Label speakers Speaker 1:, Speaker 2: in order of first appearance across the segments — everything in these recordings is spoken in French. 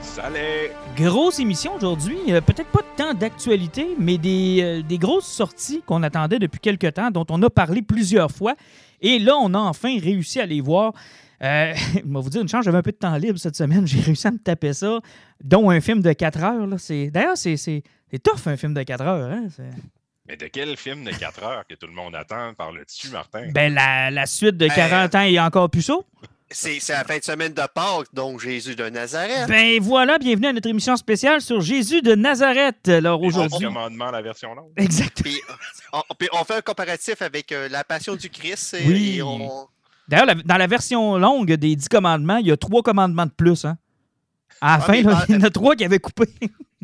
Speaker 1: Salut!
Speaker 2: Grosse émission aujourd'hui. Euh, Peut-être pas tant d'actualité, mais des, euh, des grosses sorties qu'on attendait depuis quelques temps, dont on a parlé plusieurs fois. Et là, on a enfin réussi à les voir. Euh, je vais vous dire une chance, j'avais un peu de temps libre cette semaine. J'ai réussi à me taper ça, dont un film de 4 heures. D'ailleurs, c'est c'est- c'est tough un film de 4 heures. hein.
Speaker 1: Mais de quel film de 4 heures que tout le monde attend parle-tu, Martin?
Speaker 2: Ben, la, la suite de
Speaker 3: Ben,
Speaker 2: 40 ans et encore plus ça.
Speaker 3: C'est la fin de semaine de Pâques, donc Jésus de Nazareth.
Speaker 2: Ben voilà, bienvenue à notre émission spéciale sur Jésus de Nazareth. Alors
Speaker 1: Les
Speaker 2: aujourd'hui.
Speaker 1: Dix commandements, la version longue.
Speaker 2: Exact.
Speaker 3: Puis, on, puis on fait un comparatif avec euh, la Passion du Christ. Et,
Speaker 2: Oui.
Speaker 3: et on...
Speaker 2: D'ailleurs, dans la version longue des 10 commandements, il y a trois commandements de plus. Hein? À la
Speaker 3: Ah,
Speaker 2: fin, là, il y en a trois qui avaient coupé.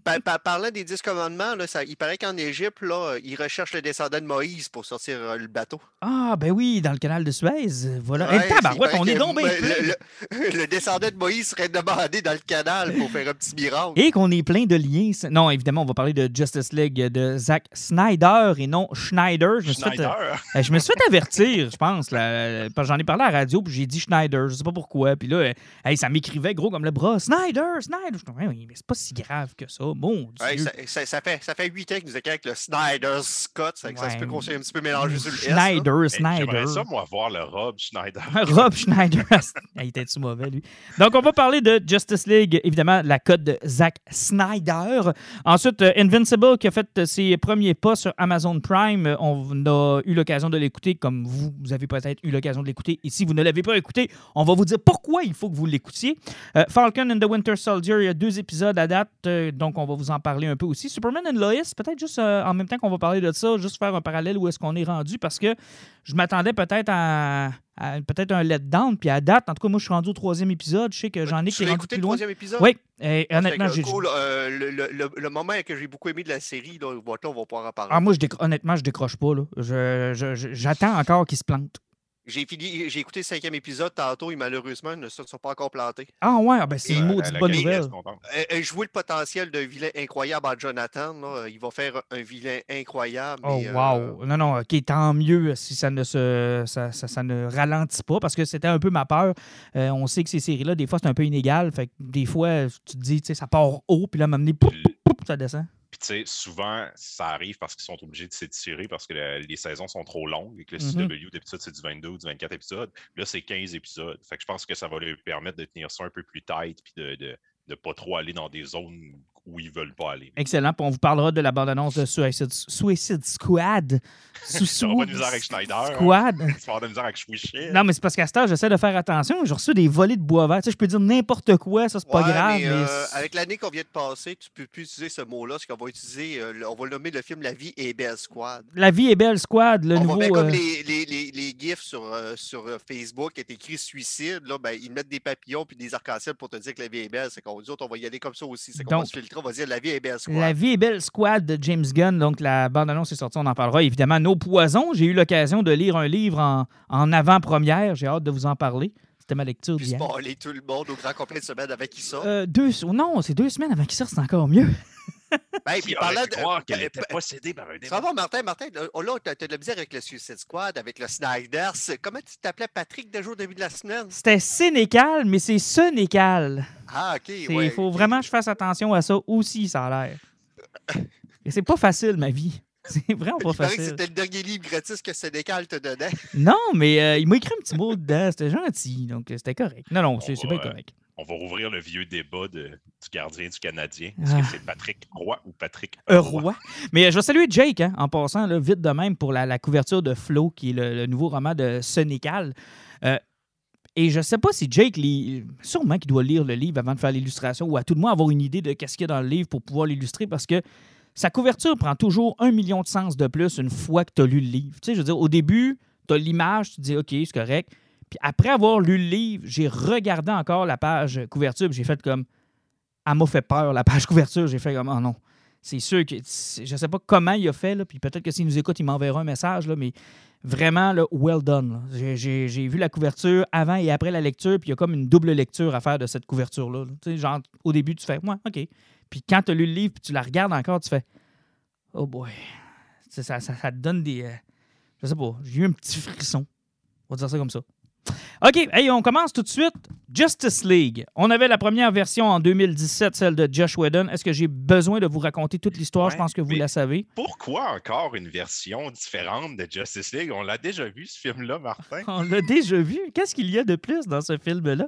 Speaker 3: Pa- pa- parlant des dix commandements, là, ça, il paraît qu'en Égypte, là, ils recherchent le descendant de Moïse pour sortir euh, le bateau.
Speaker 2: Ah, ben oui, dans le canal de Suez. Voilà.
Speaker 3: Ouais,
Speaker 2: Eh, tabarouette,
Speaker 3: il
Speaker 2: on est bien
Speaker 3: le,
Speaker 2: plein.
Speaker 3: le- le descendant de Moïse serait demandé dans le canal pour faire un petit miracle.
Speaker 2: Et qu'on est plein de liens. Non, évidemment, on va parler de Justice League de Zack Snyder et non Schneider. Je me suis fait,
Speaker 1: Schneider.
Speaker 2: euh, je me suis fait avertir, je pense. J'en ai parlé à la radio, puis j'ai dit Schneider. Je sais pas pourquoi. Puis là, euh, hey, ça m'écrivait gros comme le bras. Snyder, Snyder. Je mais c'est pas si grave que ça. Bon,
Speaker 3: Ouais,
Speaker 2: Dieu.
Speaker 3: ça, ça- ça fait, ça fait huit ans que nous étions avec le Snyder Scott. Ça, ça se peut
Speaker 2: Ouais.
Speaker 3: qu'on soit un petit peu mélangé sur le S. là.
Speaker 2: Schneider,
Speaker 1: Hey,
Speaker 2: Snyder.
Speaker 1: J'aimerais ça, moi, voir le Rob Schneider.
Speaker 2: Rob Schneider. Il était-tu mauvais, lui? Donc, on va parler de Justice League, évidemment, la cote de Zack Snyder. Ensuite, euh, Invincible, qui a fait euh, ses premiers pas sur Amazon Prime. Euh, On a eu l'occasion de l'écouter, comme vous, vous avez peut-être eu l'occasion de l'écouter. Et si vous ne l'avez pas écouté, on va vous dire pourquoi il faut que vous l'écoutiez. Euh, Falcon and the Winter Soldier, il y a deux épisodes à date, euh, donc on va vous en parler un peu aussi. Superman and Lois, peut-être juste euh, en même temps qu'on va parler de ça, juste faire un parallèle où est-ce qu'on est rendu, parce que je m'attendais peut-être à, à peut-être un letdown, puis à date, en tout cas, moi, je suis rendu au troisième épisode. Je sais que j'en ai qui est rendu plus
Speaker 3: le
Speaker 2: loin.
Speaker 3: troisième épisode?
Speaker 2: Oui, et
Speaker 3: Ah,
Speaker 2: honnêtement, j'ai.
Speaker 3: cool. Euh, le, le- le- le moment que j'ai beaucoup aimé de la série, là, on va pouvoir en parler.
Speaker 2: Ah, moi, je décro- honnêtement, je décroche pas. Là. Je- je- je- J'attends encore qu'il se plante.
Speaker 3: J'ai fini, j'ai écouté le cinquième épisode tantôt et malheureusement, ils ne se sont pas encore plantés.
Speaker 2: Ah, ouais, ah, ben, c'est
Speaker 3: Et,
Speaker 2: une
Speaker 3: euh,
Speaker 2: maudite bonne nouvelle.
Speaker 1: reste contente.
Speaker 3: Euh, euh, je vois le potentiel d'un vilain incroyable en Jonathan. là. Il va faire un vilain incroyable.
Speaker 2: Oh,
Speaker 3: mais, euh,
Speaker 2: wow. Non, non, OK, tant mieux si ça ne se ça, ça- ça ne ralentit pas, parce que c'était un peu ma peur. Euh, on sait que ces séries-là, des fois, c'est un peu inégal. Fait que des fois, tu te dis, tu sais, ça part haut, puis là, à ça.
Speaker 1: Puis, tu sais, souvent, ça arrive parce qu'ils sont obligés de s'étirer parce que le- les saisons sont trop longues et que le
Speaker 2: Mhm.
Speaker 1: CW d'habitude, c'est du 22 ou du 24 épisodes. Là, c'est 15 épisodes. Fait que je pense que ça va leur permettre de tenir ça un peu plus tight puis de, de, de pas trop aller dans des zones où ils veulent pas aller.
Speaker 2: Excellent. Puis on vous parlera de la bande-annonce de Suicide, Suicide Squad. Sous-
Speaker 1: va pas de misère avec Schneider. hein.
Speaker 2: Squad.
Speaker 1: Tu vas avoir de misère avec Swisher.
Speaker 2: Non, mais c'est parce qu'à ce temps, j'essaie de faire attention. J'ai reçu des volets de bois vert. Tu sais, je peux dire n'importe quoi, ça, c'est pas grave.
Speaker 3: mais,
Speaker 2: Mais,
Speaker 3: euh, avec l'année qu'on vient de passer, tu peux plus utiliser ce mot-là, parce qu'on va utiliser, euh, on va nommer le film La vie est belle squad.
Speaker 2: La vie est belle, Squad, le
Speaker 3: on
Speaker 2: nouveau.
Speaker 3: va mettre comme
Speaker 2: euh,
Speaker 3: les, les, les, les gifs sur, sur Facebook qui est écrit suicide, là, ben, ils mettent des papillons puis des arcs-en-ciel pour te dire que la vie est belle. C'est qu'on dit on va y aller comme ça aussi. C'est qu'on va
Speaker 2: Donc,
Speaker 3: se filtrer, on va dire la vie est belle squad.
Speaker 2: La vie est belle squad de James Gunn. Donc, la bande-annonce est sortie, on en parlera. Évidemment, Nos poisons. J'ai eu l'occasion de lire un livre en, en avant-première. J'ai hâte de vous en parler. C'était ma lecture
Speaker 3: Puis
Speaker 2: d'hier.
Speaker 3: spoiler tout le monde au grand complet de semaine avec qui ça.
Speaker 2: Euh, deux, non, c'est deux semaines avant qu'il sorte, c'est encore mieux.
Speaker 3: Ben, puis
Speaker 1: pu
Speaker 3: de.
Speaker 1: croire qu'elle
Speaker 3: ben,
Speaker 1: était possédée par un
Speaker 3: Ça
Speaker 1: démon?
Speaker 3: va, Martin, Martin, là, oh, là, t'as t'as de la misère avec le Suicide Squad, avec le Snyder. Comment tu t'appelais Patrick de jour au début de la semaine?
Speaker 2: C'était sénécal, mais c'est sénécal.
Speaker 3: Ah, ok.
Speaker 2: Il
Speaker 3: ouais,
Speaker 2: faut vraiment que je fasse attention à ça aussi, ça a l'air. Et c'est pas facile, ma vie. C'est vraiment pas
Speaker 3: Il paraît que
Speaker 2: facile.
Speaker 3: c'était le dernier livre gratis que Sénécal te donnait.
Speaker 2: Non, mais euh, il m'a écrit un petit mot dedans. C'était gentil, donc euh, c'était correct. Non, non, c'est bien correct.
Speaker 1: On va rouvrir le vieux débat de- du gardien du Canadien.
Speaker 2: Ah.
Speaker 1: Est-ce que c'est Patrick Roy ou Patrick
Speaker 2: Un
Speaker 1: Roy?
Speaker 2: Mais euh, je vais saluer Jake, hein, en passant, là, vite de même, pour la, la couverture de Flo, qui est le, le nouveau roman de Sonical. Euh, et je sais pas si Jake lit. Sûrement qu'il doit lire le livre avant de faire l'illustration, ou à tout le moins avoir une idée de qu'est-ce qu'il y a dans le livre pour pouvoir l'illustrer, parce que sa couverture prend toujours un million de sens de plus une fois que tu as lu le livre. Tu sais, je veux dire, au début, tu as l'image, tu te dis OK, c'est correct. Puis après avoir lu le livre, j'ai regardé encore la page couverture, j'ai fait comme elle m'a fait peur, la page couverture. J'ai fait comme, oh non. C'est sûr que je ne sais pas comment il a fait, là, puis peut-être que s'il nous écoute, il m'enverra un message, là, mais vraiment, là, well done. J'ai vu la couverture avant et après la lecture, puis il y a comme une double lecture à faire de cette couverture-là. Tu sais, genre, au début, tu fais, ouais, OK. Puis quand tu as lu le livre, puis tu la regardes encore, tu fais, oh boy. Ça, ça, ça, te donne des. Euh, je sais pas, j'ai eu un petit frisson. On va dire ça comme ça. OK, hey, on commence tout de suite. Justice League. On avait la première version en 2017, celle de Josh Whedon. Est-ce que j'ai besoin de vous raconter toute l'histoire? Je pense que vous la savez.
Speaker 1: Pourquoi encore une version différente de Justice League? On l'a déjà vu, ce film-là, Martin.
Speaker 2: On l'a déjà vu. Qu'est-ce qu'il y a de plus dans ce film-là?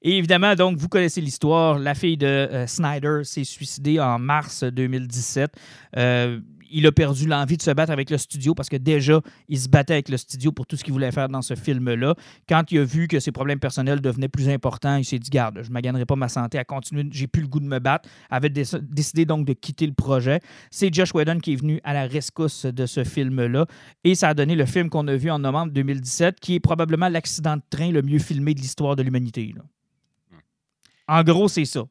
Speaker 2: Et évidemment, donc, vous connaissez l'histoire. La fille de euh, Snyder s'est suicidée en mars 2017. Euh, il a perdu l'envie de se battre avec le studio parce que déjà, il se battait avec le studio pour tout ce qu'il voulait faire dans ce film-là. Quand il a vu que ses problèmes personnels devenaient plus importants, il s'est dit Garde, je ne maganerai pas ma santé à continuer, j'ai plus le goût de me battre. Il avait décidé donc de quitter le projet. C'est Josh Whedon qui est venu à la rescousse de ce film-là et ça a donné le film qu'on a vu en novembre 2017, qui est probablement l'accident de train le mieux filmé de l'histoire de l'humanité. Hmm. En gros, c'est ça.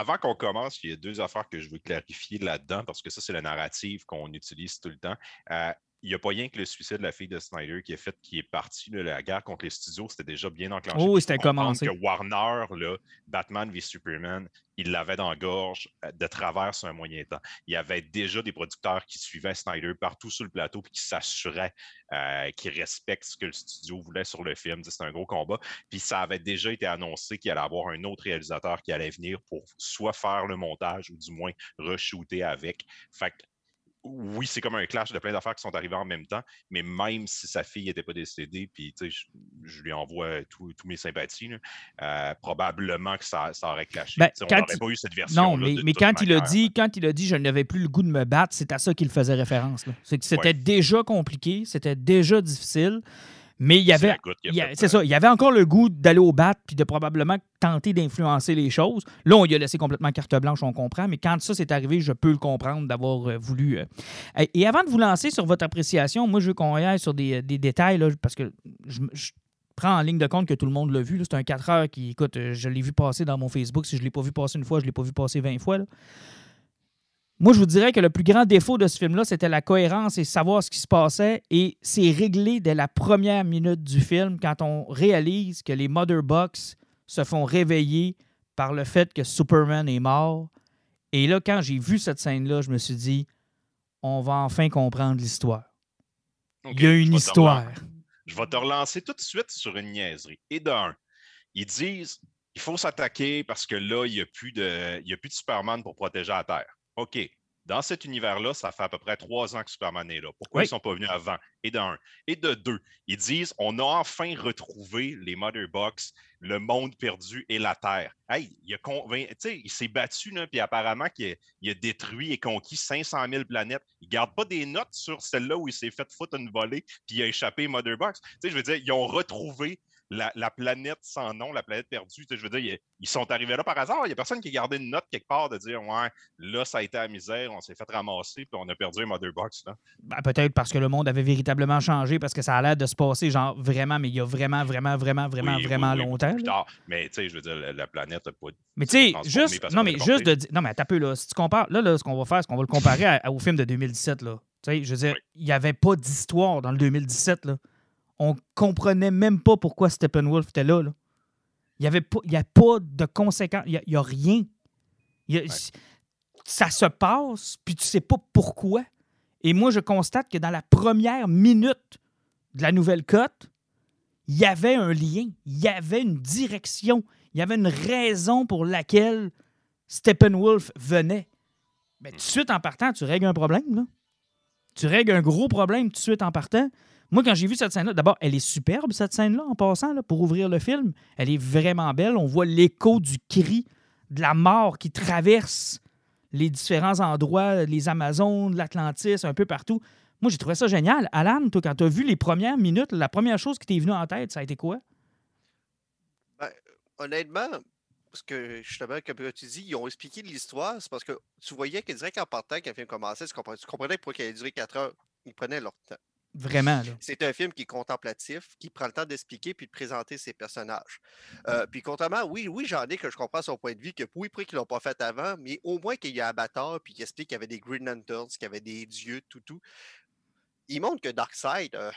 Speaker 1: Avant qu'on commence, il y a deux affaires que je veux clarifier là-dedans, parce que ça, c'est la narrative qu'on utilise tout le temps. Euh, il n'y a pas rien que le suicide de la fille de Snyder qui est fait, qui est parti. la guerre contre les studios, c'était déjà bien enclenché.
Speaker 2: Oh, c'était commencé.
Speaker 1: Que Warner, là, Batman v Superman, il l'avait dans la gorge euh, de travers sur un moyen temps. Il y avait déjà des producteurs qui suivaient Snyder partout sur le plateau et qui s'assuraient euh, qu'ils respectent ce que le studio voulait sur le film. C'était un gros combat. Puis ça avait déjà été annoncé qu'il allait avoir un autre réalisateur qui allait venir pour soit faire le montage ou du moins re-shooter avec. Fait oui, c'est comme un clash de plein d'affaires qui sont arrivées en même temps, mais même si sa fille n'était pas décédée, puis je, je, lui envoie tous mes sympathies, euh, probablement que ça, aurait clashé.
Speaker 2: Ben, on n'aurait pas eu cette version. Non, mais, mais quand, il a dit, quand il a dit je n'avais plus le goût de me battre, c'est à ça qu'il faisait référence. C'est que c'était déjà compliqué, c'était déjà difficile. Mais il y avait, c'est ça, il y avait encore le goût d'aller au bat puis de probablement tenter d'influencer les choses. Là, on lui a laissé complètement carte blanche, on comprend, mais quand ça s'est arrivé, je peux le comprendre d'avoir euh, voulu. Euh. Et avant de vous lancer sur votre appréciation, moi, je veux qu'on aille sur des, détails, parce que je, prends en ligne de compte que tout le monde l'a vu. C'est un 4 heures qui, écoute, euh, je l'ai vu passer dans mon Facebook. Si je ne l'ai pas vu passer une fois, je ne l'ai pas vu passer 20 fois. Là. Moi, je vous dirais que le plus grand défaut de ce film-là, c'était la cohérence et savoir ce qui se passait. Et c'est réglé dès la première minute du film quand on réalise que les Mother Box se font réveiller par le fait que Superman est mort. Et là, quand j'ai vu cette scène-là, je me suis dit, on va enfin comprendre l'histoire. Il y a une histoire.
Speaker 1: Je vais te relancer tout de suite sur une niaiserie. Et d'un, ils disent, il faut s'attaquer parce que là, il n'y a, plus de, a plus de Superman pour protéger la Terre. OK, dans cet univers-là, ça fait à peu près trois ans que Superman est là. Pourquoi ils ne sont pas venus avant? Et d'un. Et de deux, ils disent on a enfin retrouvé les Mother Box, le monde perdu et la Terre. Hey, il, il s'est battu, là, puis apparemment qu'il a, a, détruit et conquis 500 000 planètes. Il ne garde pas des notes sur celle-là où il s'est fait foutre une volée, puis il a échappé Mother Box. je veux dire, ils ont retrouvé la, planète sans nom, la planète perdue. Je veux dire, ils, sont arrivés là par hasard. Il n'y a personne qui a gardé une note quelque part de dire Ouais, là, ça a été à misère, on s'est fait ramasser, puis on a perdu un Mother Box.
Speaker 2: Ben, peut-être parce que le monde avait véritablement changé, parce que ça a l'air de se passer, genre vraiment, mais il y a vraiment, vraiment, vraiment, vraiment, vraiment longtemps.
Speaker 1: Mais tu sais, je veux dire, la, planète n'a pas.
Speaker 2: Mais tu sais, juste. Non, mais juste de Non, mais t'as peu, là. Si tu compares. Là, là ce qu'on va faire, c'est qu'on va le comparer au film de 2017, là. Tu sais, je veux dire, il n'y avait pas d'histoire dans le 2017, là on comprenait même pas pourquoi Steppenwolf était là. Il n'y avait pas, a pas de conséquences. Il n'y a, rien. Ça se passe, puis tu sais pas pourquoi. Et moi, je constate que dans la première minute de la nouvelle cote, il y avait un lien, il y avait une direction, il y avait une raison pour laquelle Steppenwolf venait. Mais tout de suite en partant, tu règles un problème. Tu règles un gros problème tout de suite en partant. Moi, quand j'ai vu cette scène-là, d'abord, elle est superbe, cette scène-là, en passant, pour ouvrir le film. Elle est vraiment belle. On voit l'écho du cri de la mort qui traverse les différents endroits, les Amazones, l'Atlantis, un peu partout. Moi, j'ai trouvé ça génial. Alan, toi, quand tu as vu les premières minutes, la première chose qui t'est venue en tête, ça a été quoi?
Speaker 3: Ben, honnêtement, parce que justement, comme tu dis, ils ont expliqué l'histoire, c'est parce que tu voyais que direct en partant, quand le film commençait, tu comprenais, pourquoi il allait durer 4 heures. Ils prenaient leur temps.
Speaker 2: Vraiment.
Speaker 3: C'est un film qui est contemplatif, qui prend le temps d'expliquer puis de présenter ses personnages. Euh, puis contrairement, oui, oui, j'en ai que je comprends son point de vue, que oui, après qu'ils l'ont pas fait avant, mais au moins qu'il y a bâtard puis qu'il explique qu'il y avait des Green Lanterns, qu'il y avait des dieux, tout, tout. Il montre que Darkseid, euh,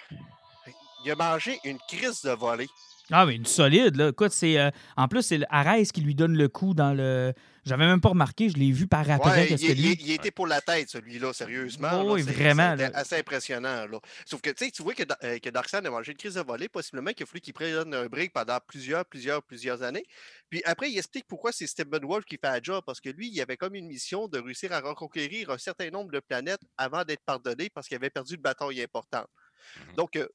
Speaker 3: il a mangé une crise de volée.
Speaker 2: Ah, mais une solide, là. Écoute, c'est. euh, en plus, c'est Arès qui lui donne le coup dans le. J'avais même pas remarqué, je l'ai vu par après.
Speaker 3: Ouais, il,
Speaker 2: que lui-
Speaker 3: il- il était pour la tête, celui-là, sérieusement.
Speaker 2: Oh,
Speaker 3: là,
Speaker 2: oui, vraiment,
Speaker 3: c'était
Speaker 2: là.
Speaker 3: assez impressionnant. Là. Sauf que tu sais, tu vois que, euh, que Darkseid a mangé une crise de volée, possiblement qu'il a fallu qu'il prenne un break pendant plusieurs, plusieurs, plusieurs années. Puis après, il explique pourquoi c'est Stephen Wolf qui fait la job, parce que lui, il avait comme une mission de réussir à reconquérir un certain nombre de planètes avant d'être pardonné parce qu'il avait perdu une bataille importante.
Speaker 1: Mhm.
Speaker 3: Donc, euh,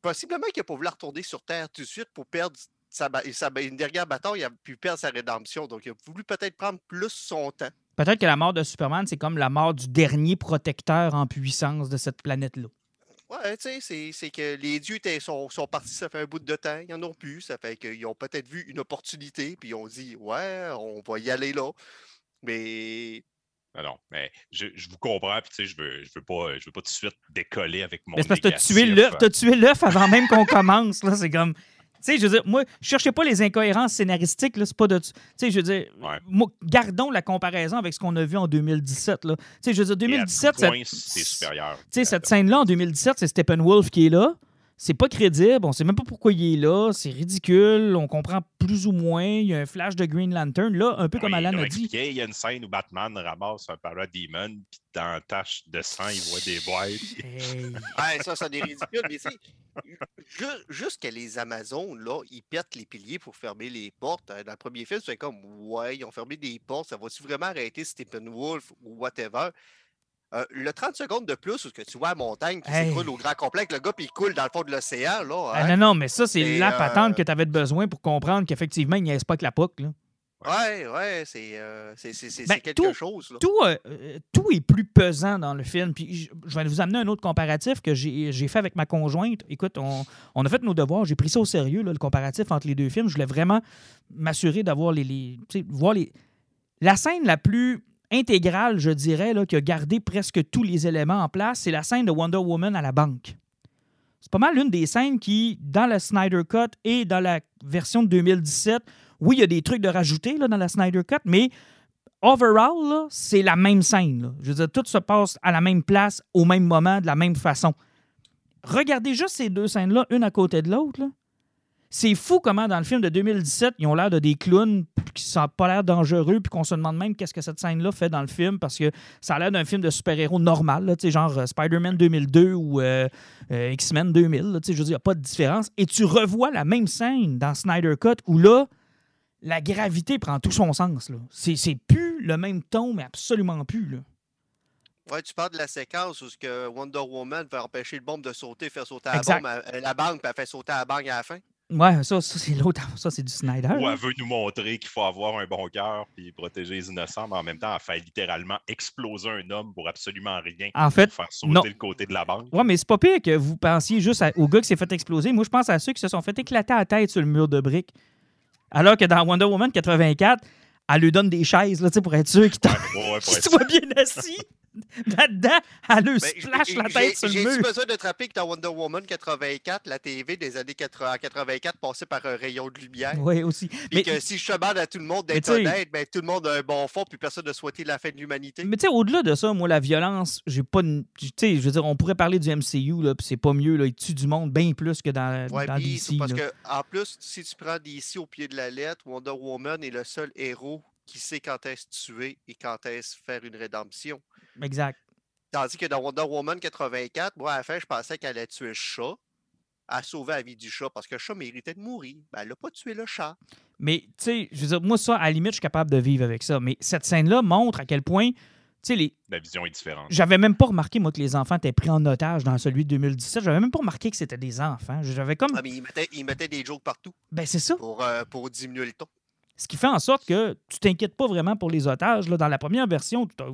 Speaker 3: possiblement qu'il n'a pas voulu retourner sur Terre tout de suite pour perdre sa, sa une dernière bataille, il a pu perdre sa rédemption. Donc, il a voulu peut-être prendre plus son temps.
Speaker 2: Peut-être que la mort de Superman, c'est comme la mort du dernier protecteur en puissance de cette planète-là.
Speaker 3: Ouais, tu sais, c'est- que les dieux sont, sont partis, ça fait un bout de temps, ils en ont plus, ça fait qu'ils ont peut-être vu une opportunité, puis ils ont dit, ouais, on va y aller là. Mais
Speaker 1: Non, non, mais je, je vous comprends, puis tu sais, je veux, je veux pas, je veux pas tout de suite décoller avec mon.
Speaker 2: Mais c'est parce que t'as tué
Speaker 1: négatif,
Speaker 2: l'œuf, t'as tué l'œuf avant même qu'on commence. Là, c'est comme. Sais, je veux dire, moi, je cherchais pas les incohérences scénaristiques, là, c'est pas de. Tu sais, je veux dire,
Speaker 1: Ouais.
Speaker 2: moi, gardons la comparaison avec ce qu'on a vu en 2017, là. Tu sais, je veux dire,
Speaker 1: Et à
Speaker 2: 2017,
Speaker 1: tout
Speaker 2: cette-
Speaker 1: point, c'est supérieur.
Speaker 2: tu sais, cette scène-là, en 2017, c'est Steppenwolf qui est là. C'est pas crédible, on sait même pas pourquoi il est là, c'est ridicule, on comprend plus ou moins, il y a un flash de Green Lantern. Là, un peu comme
Speaker 1: Oui,
Speaker 2: Alan a dit,
Speaker 1: Il y a une scène où Batman ramasse un parademon, puis dans la tache de sang, il voit des boîtes.
Speaker 2: Hey.
Speaker 3: ouais, ça, ça des ridicules. mais c'est ju- juste que les Amazones, là, ils pètent les piliers pour fermer les portes. Euh, Dans le premier film, c'est comme, ouais, ils ont fermé des portes, ça va-tu vraiment arrêter Steppenwolf ou whatever? Euh, le 30 secondes de plus, où que tu vois la montagne qui
Speaker 2: Hey.
Speaker 3: s'écroule au grand complet, que le gars puis il coule dans le fond de l'océan, là.
Speaker 2: Ah,
Speaker 3: hein?
Speaker 2: non, non, mais ça, c'est la
Speaker 3: euh,
Speaker 2: patente que tu avais besoin pour comprendre qu'effectivement, il n'y a pas que la POC. Là.
Speaker 3: Ouais, ouais, c'est euh,
Speaker 2: Ben,
Speaker 3: quelque
Speaker 2: tout-
Speaker 3: chose. Là.
Speaker 2: Tout, euh, tout est plus pesant dans le film. Puis je, vais vous amener un autre comparatif que j'ai fait avec ma conjointe. Écoute, on, on a fait nos devoirs, j'ai pris ça au sérieux, là, le comparatif entre les deux films. Je voulais vraiment m'assurer d'avoir les, les, voir les. La scène la plus intégrale, je dirais, là, qui a gardé presque tous les éléments en place, c'est la scène de Wonder Woman à la banque. C'est pas mal l'une des scènes qui, dans la Snyder Cut et dans la version de 2017, oui, il y a des trucs de rajouter là, dans la Snyder Cut, mais overall, c'est la même scène. Je veux dire, tout se passe à la même place, au même moment, de la même façon. Regardez juste ces deux scènes-là, une à côté de l'autre. C'est fou comment, dans le film de 2017, ils ont l'air de des clowns qui n'ont pas l'air dangereux, puis qu'on se demande même qu'est-ce que cette scène-là fait dans le film, parce que ça a l'air d'un film de super-héros normal, là, genre euh, Spider-Man 2002 ou euh, euh, X-Men 2000. là, je veux dire, il n'y a pas de différence. Et tu revois la même scène dans Snyder Cut, où là, la gravité prend tout son sens. C'est plus le même ton, mais absolument plus. Là.
Speaker 3: Ouais, tu parles de la séquence où ce que Wonder Woman fait empêcher le bombe de sauter, faire sauter la bombe, à- la banque, puis elle fait sauter la banque à la fin.
Speaker 2: Ouais, ça, ça c'est l'autre. Ça, c'est du Snyder.
Speaker 1: Ou elle veut nous montrer qu'il faut avoir un bon cœur puis protéger les innocents, mais en même temps, elle fait littéralement exploser un homme pour absolument rien.
Speaker 2: En fait,
Speaker 1: pour faire sauter
Speaker 2: non.
Speaker 1: le côté de la banque.
Speaker 2: Ouais, mais c'est pas pire que vous pensiez juste à- au gars qui s'est fait exploser. Moi, je pense à ceux qui se sont fait éclater la tête sur le mur de briques. Alors que dans Wonder Woman 84, elle lui donne des chaises là, pour être sûr qu'il
Speaker 1: Ouais, ouais,
Speaker 2: soit bien assis. Là-dedans, elle
Speaker 3: Ben,
Speaker 2: splash
Speaker 3: j'ai-
Speaker 2: la
Speaker 3: j'ai-
Speaker 2: tête sur le mur.
Speaker 3: besoin de te rappeler que dans Wonder Woman 84, la TV des années 80 84 passait par un rayon de lumière?
Speaker 2: Oui, aussi.
Speaker 3: Puis
Speaker 2: Mais,
Speaker 3: que si je demande à tout le monde d'être honnête, ben, tout le monde a un bon fond, puis personne ne souhaitait la fin de l'humanité.
Speaker 2: mais tu sais, au-delà de ça, moi, la violence, j'ai pas. une- Tu sais, je veux dire, on pourrait parler du MCU, là, puis c'est pas mieux, là. Il tue du monde bien plus que dans,
Speaker 3: Ouais,
Speaker 2: dans DC.
Speaker 3: parce
Speaker 2: là.
Speaker 3: que, en plus, si tu prends DC au pied de la lettre, Wonder Woman est le seul héros qui sait quand est-ce tuer et quand est-ce faire une rédemption.
Speaker 2: Exact.
Speaker 3: Tandis que dans Wonder Woman 84, moi, à la fin, je pensais qu'elle allait tuer le chat, à sauver la vie du chat, parce que le chat méritait de mourir. Ben, elle n'a pas tué le chat.
Speaker 2: Mais, tu sais, je veux dire, moi, ça, à la limite, je suis capable de vivre avec ça. Mais cette scène-là montre à quel point, tu sais, les...
Speaker 1: La vision est différente.
Speaker 2: j'avais même pas remarqué, moi, que les enfants étaient pris en otage dans celui de 2017. J'avais même pas remarqué que c'était des enfants. J'avais comme.
Speaker 3: Ah, mais il mettait, il mettait des jokes partout
Speaker 2: Ben, c'est ça.
Speaker 3: pour, euh, pour diminuer le ton.
Speaker 2: Ce qui fait en sorte que tu t'inquiètes pas vraiment pour les otages. Là. Dans la première version, tu t'as-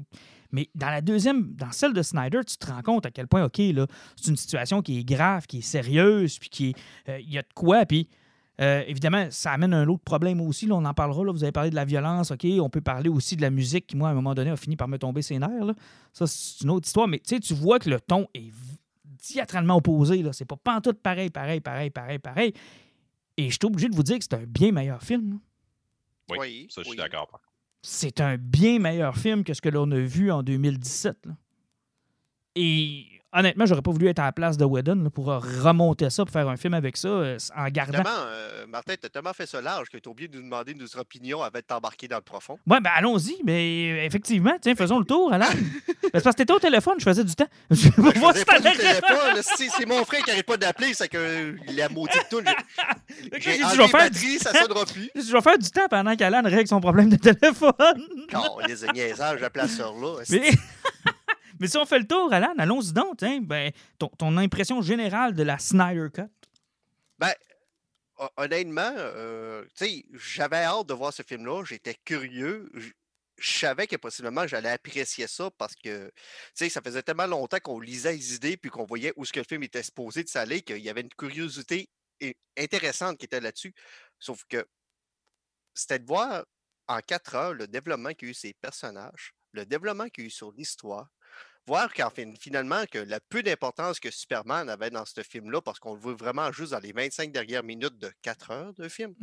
Speaker 2: mais dans la deuxième, dans celle de Snyder, tu te rends compte à quel point, OK, là, c'est une situation qui est grave, qui est sérieuse, puis qui est. euh, Il y a de quoi, puis. euh, évidemment, ça amène un autre problème aussi. Là, on en parlera. Là, vous avez parlé de la violence. OK, on peut parler aussi de la musique qui, moi, à un moment donné, a fini par me tomber ses nerfs. là. Ça, c'est une autre histoire. Mais tu sais, tu vois que le ton est diamétralement opposé. Là. C'est pas pantoute pareil, pareil, pareil, pareil, pareil. Et je suis obligé de vous dire que c'est un bien meilleur film.
Speaker 1: Oui,
Speaker 3: Oui,
Speaker 1: ça, je suis
Speaker 3: oui.
Speaker 1: d'accord.
Speaker 2: C'est un bien meilleur film que ce que l'on a vu en 2017. là. Et honnêtement, j'aurais pas voulu être à la place de Whedon là, pour remonter ça, pour faire un film avec ça, euh, en gardant.
Speaker 3: Euh, Martin, t'as tellement fait ça large que t'as oublié de nous demander notre opinion avant de t'embarquer dans le profond.
Speaker 2: Ouais, ben allons-y, mais euh, effectivement, tiens, faisons le tour, Alan. Ben, c'est parce que t'étais au téléphone, je faisais du temps. Je veux
Speaker 3: Je faisais pas du téléphone, c'est mon frère qui arrête pas d'appeler, c'est que la maudite toune. J'ai
Speaker 2: dit, je vais faire
Speaker 3: batteries, ça sonnera plus.
Speaker 2: Je vais faire du temps pendant qu'Alan règle son problème de téléphone.
Speaker 3: Non, les niaisages, la place sur là.
Speaker 2: Mais, mais si on fait le tour, Alan, allons-y donc. Hein, ben, ton, ton impression générale de la Snyder Cut?
Speaker 3: Ben, hon- honnêtement, euh, j'avais hâte de voir ce film-là. J'étais curieux. Je savais que possiblement j'allais apprécier ça parce que, ça faisait tellement longtemps qu'on lisait les idées puis qu'on voyait où ce que le film était supposé de s'aller qu'il y avait une curiosité intéressante qui était là-dessus. Sauf que c'était de voir en quatre heures le développement qu'il y a eu ces personnages, le développement qu'il y a eu sur l'histoire, voir qu'en fin- finalement que la peu d'importance que Superman avait dans ce film-là, parce qu'on le voit vraiment juste dans les 25 dernières minutes de 4 heures de film,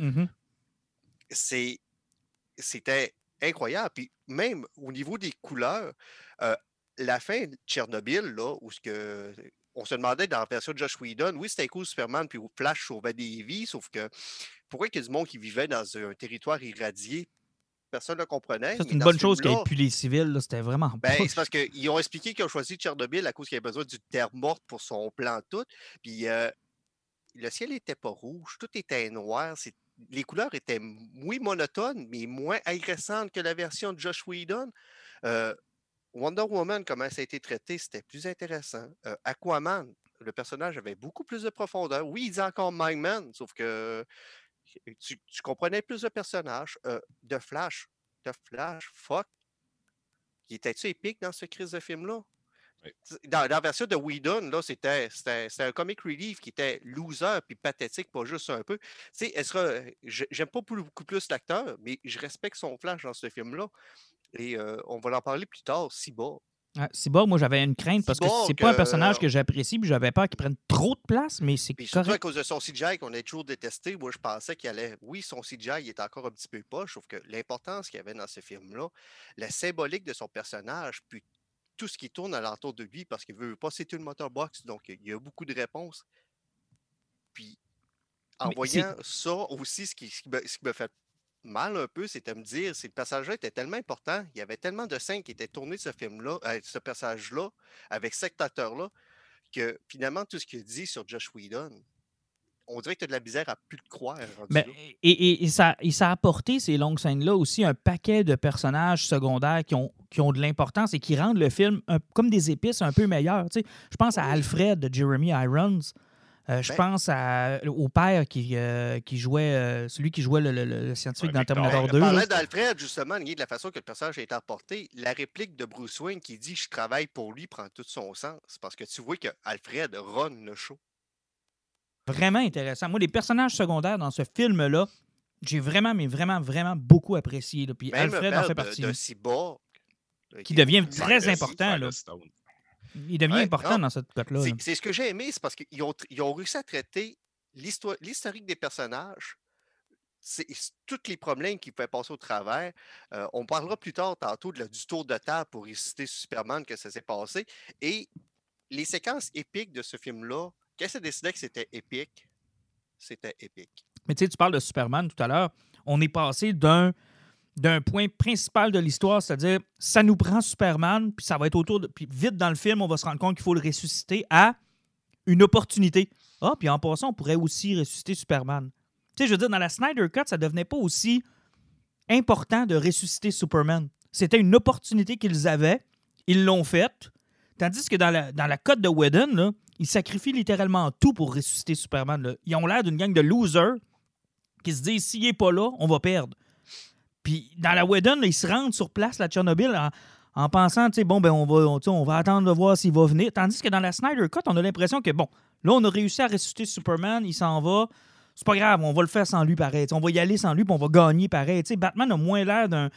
Speaker 3: c'est c'était incroyable. Puis même au niveau des couleurs, euh, la fin de Tchernobyl, là, où ce que on se demandait dans la version de Josh Whedon, oui, c'était cool Superman, puis où Flash sauvait des vies, sauf que pourquoi il y a du monde qui vivait dans un territoire irradié? Personne ne comprenait.
Speaker 2: C'est une bonne chose qu'il n'y ait plus les civils. C'était vraiment
Speaker 3: ben, c'est parce qu'ils ont expliqué qu'ils ont choisi Tchernobyl à cause qu'il y avait besoin d'une terre morte pour son plan tout. Puis euh, le ciel n'était pas rouge, tout était noir. Les couleurs étaient oui monotones, mais moins agressantes que la version de Josh Whedon. Euh, Wonder Woman, comment ça a été traité, c'était plus intéressant. Euh, Aquaman, le personnage avait beaucoup plus de profondeur. Oui, il dit encore Mind Man, sauf que tu, tu comprenais plus le personnage. Euh, de Flash, de Flash, fuck. Il était-tu épique dans ce crise de film-là?
Speaker 1: Oui.
Speaker 3: Dans, dans la version de Whedon, là, c'était, c'était, c'était un comic relief qui était loser puis pathétique, pas juste un peu. Tu sais, j'aime pas beaucoup plus l'acteur, mais je respecte son flash dans ce film-là. Et euh, on va en parler plus tard, si bas.
Speaker 2: Ah, Cyborg, moi, j'avais une crainte parce que c'est pas un
Speaker 3: euh,
Speaker 2: personnage que j'apprécie, puis j'avais peur qu'il prenne trop de place, mais c'est
Speaker 3: Puis surtout à
Speaker 2: correct.
Speaker 3: cause de son CGI qu'on a toujours détesté, moi je pensais qu'il allait. Oui, son CGI il est encore un petit peu poche, sauf que l'importance qu'il y avait dans ce film-là, la symbolique de son personnage, puis tout ce qui tourne alentour de lui, parce qu'il veut pas, c'est une motorbox, donc il y a beaucoup de réponses. Puis en
Speaker 2: Mais
Speaker 3: voyant ça aussi, ce qui, ce qui me, ce qui me fait mal un peu, c'est de me dire, c'est le personnage-là était tellement important, il y avait tellement de scènes qui étaient tournées de ce film-là, euh, ce personnage-là, avec cet acteur-là, que finalement, tout ce qu'il dit sur Josh Whedon, on dirait que tu as de la misère à plus le croire. là.
Speaker 2: et, et- et ça, et ça a apporté, ces longues scènes-là, aussi un paquet de personnages secondaires qui ont, qui ont de l'importance et qui rendent le film un- comme des épices un peu meilleurs. tu sais. Je pense à. Alfred de Jeremy Irons. Euh, je
Speaker 3: Ben-
Speaker 2: pense à, au père qui, euh, qui jouait, euh, celui qui jouait le, le- le scientifique dans
Speaker 1: Victor.
Speaker 2: Terminator
Speaker 3: Ben,
Speaker 2: 2. là.
Speaker 3: Parlant d'Alfred, justement, lié de la façon que le personnage a été apporté, la réplique de Bruce Wayne qui dit Je travaille pour lui prend tout son sens. Parce que tu vois que Alfred run le show.
Speaker 2: Vraiment intéressant. Moi, les personnages secondaires dans ce film-là, j'ai vraiment, mais vraiment, vraiment beaucoup apprécié. là. Puis
Speaker 3: Même
Speaker 2: Alfred en fait partie.
Speaker 3: de Cyborg.
Speaker 2: Qui devient très important, là. Il devient
Speaker 3: Ouais,
Speaker 2: important
Speaker 3: non,
Speaker 2: dans cette cote-là.
Speaker 3: C'est c'est ce que j'ai aimé, c'est parce qu'ils ont, ils ont réussi à traiter l'historique des personnages, c'est c'est tous les problèmes qui pouvaient passer au travers. Euh, on parlera plus tard, tantôt, de du tour de table pour réciter Superman que ça s'est passé. Et les séquences épiques de ce film-là, quand ça décidait que c'était épique, c'était épique.
Speaker 2: Mais tu sais, tu parles de Superman tout à l'heure. On est passé d'un d'un point principal de l'histoire, c'est-à-dire ça nous prend Superman, puis ça va être autour de. Puis vite dans le film, on va se rendre compte qu'il faut le ressusciter à une opportunité. Ah, puis en passant, on pourrait aussi ressusciter Superman. Tu sais, je veux dire, dans la Snyder Cut, ça devenait pas aussi important de ressusciter Superman. C'était une opportunité qu'ils avaient. Ils l'ont faite. Tandis que dans la, dans de Whedon, ils sacrifient littéralement tout pour ressusciter Superman. là. Ils ont l'air d'une gang de losers qui se disent s'il n'est pas là, on va perdre. Puis dans la là, ils se rendent sur place, la Tchernobyl, en, en pensant, tu sais, bon, ben, on va, on, tu on va attendre de voir s'il va venir. Tandis que dans la Snyder Cut, on a l'impression que, bon, là, on a réussi à ressusciter Superman, il s'en va. C'est pas grave, on va le faire sans lui pareil. Tu on va y aller sans lui, puis on va gagner pareil. Tu sais, Batman a moins l'air d'un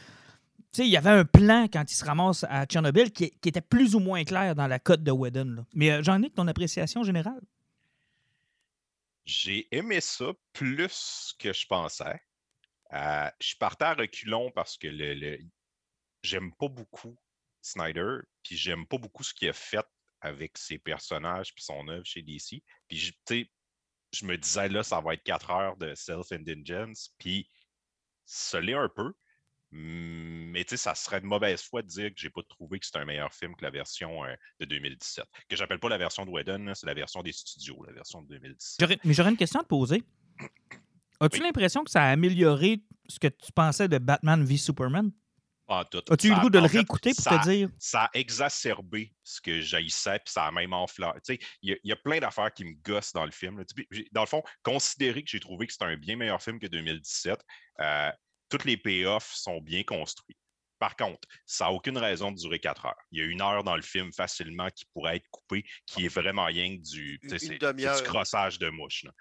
Speaker 2: sais, il y avait un plan quand il se ramasse à Tchernobyl qui, qui était plus ou moins clair dans la cote de Whedon. là. Mais euh, Jean-Nic, ton appréciation générale?
Speaker 1: J'ai aimé ça plus que je pensais. Euh, je partais à reculons parce que j'aime pas beaucoup Snyder, puis j'aime pas beaucoup ce qu'il a fait avec ses personnages puis son œuvre chez DC. Puis tu sais, je me disais là, ça va être quatre heures de self-indulgence, puis ça l'est un peu. Mais tu sais, ça serait de mauvaise foi de dire que j'ai pas trouvé que c'est un meilleur film que la version euh, de 2017. Que j'appelle pas la version de Whedon, c'est la version des studios, la version de 2017.
Speaker 2: J'aurais- mais j'aurais une question à te poser. As-tu
Speaker 1: Oui.
Speaker 2: l'impression que ça a amélioré ce que tu pensais de Batman v Superman?
Speaker 1: Pas en tout.
Speaker 2: As-tu eu le
Speaker 1: a-
Speaker 2: goût de le réécouter pour
Speaker 1: ça-
Speaker 2: te dire?
Speaker 1: ça a exacerbé ce que j'haïssais, puis ça a même enflammé. Tu sais, il y, a- il y a plein d'affaires qui me gossent dans le film. Dans le fond, considérer que j'ai trouvé que c'était un bien meilleur film que 2017, euh, tous les payoffs sont bien construits. Par contre, ça n'a aucune raison de durer quatre heures. Il y a une heure dans le film facilement qui pourrait être coupée, qui est vraiment rien que du,
Speaker 3: Une
Speaker 1: c'est- c'est
Speaker 3: demi-heure.
Speaker 1: du crossage de mouche. là.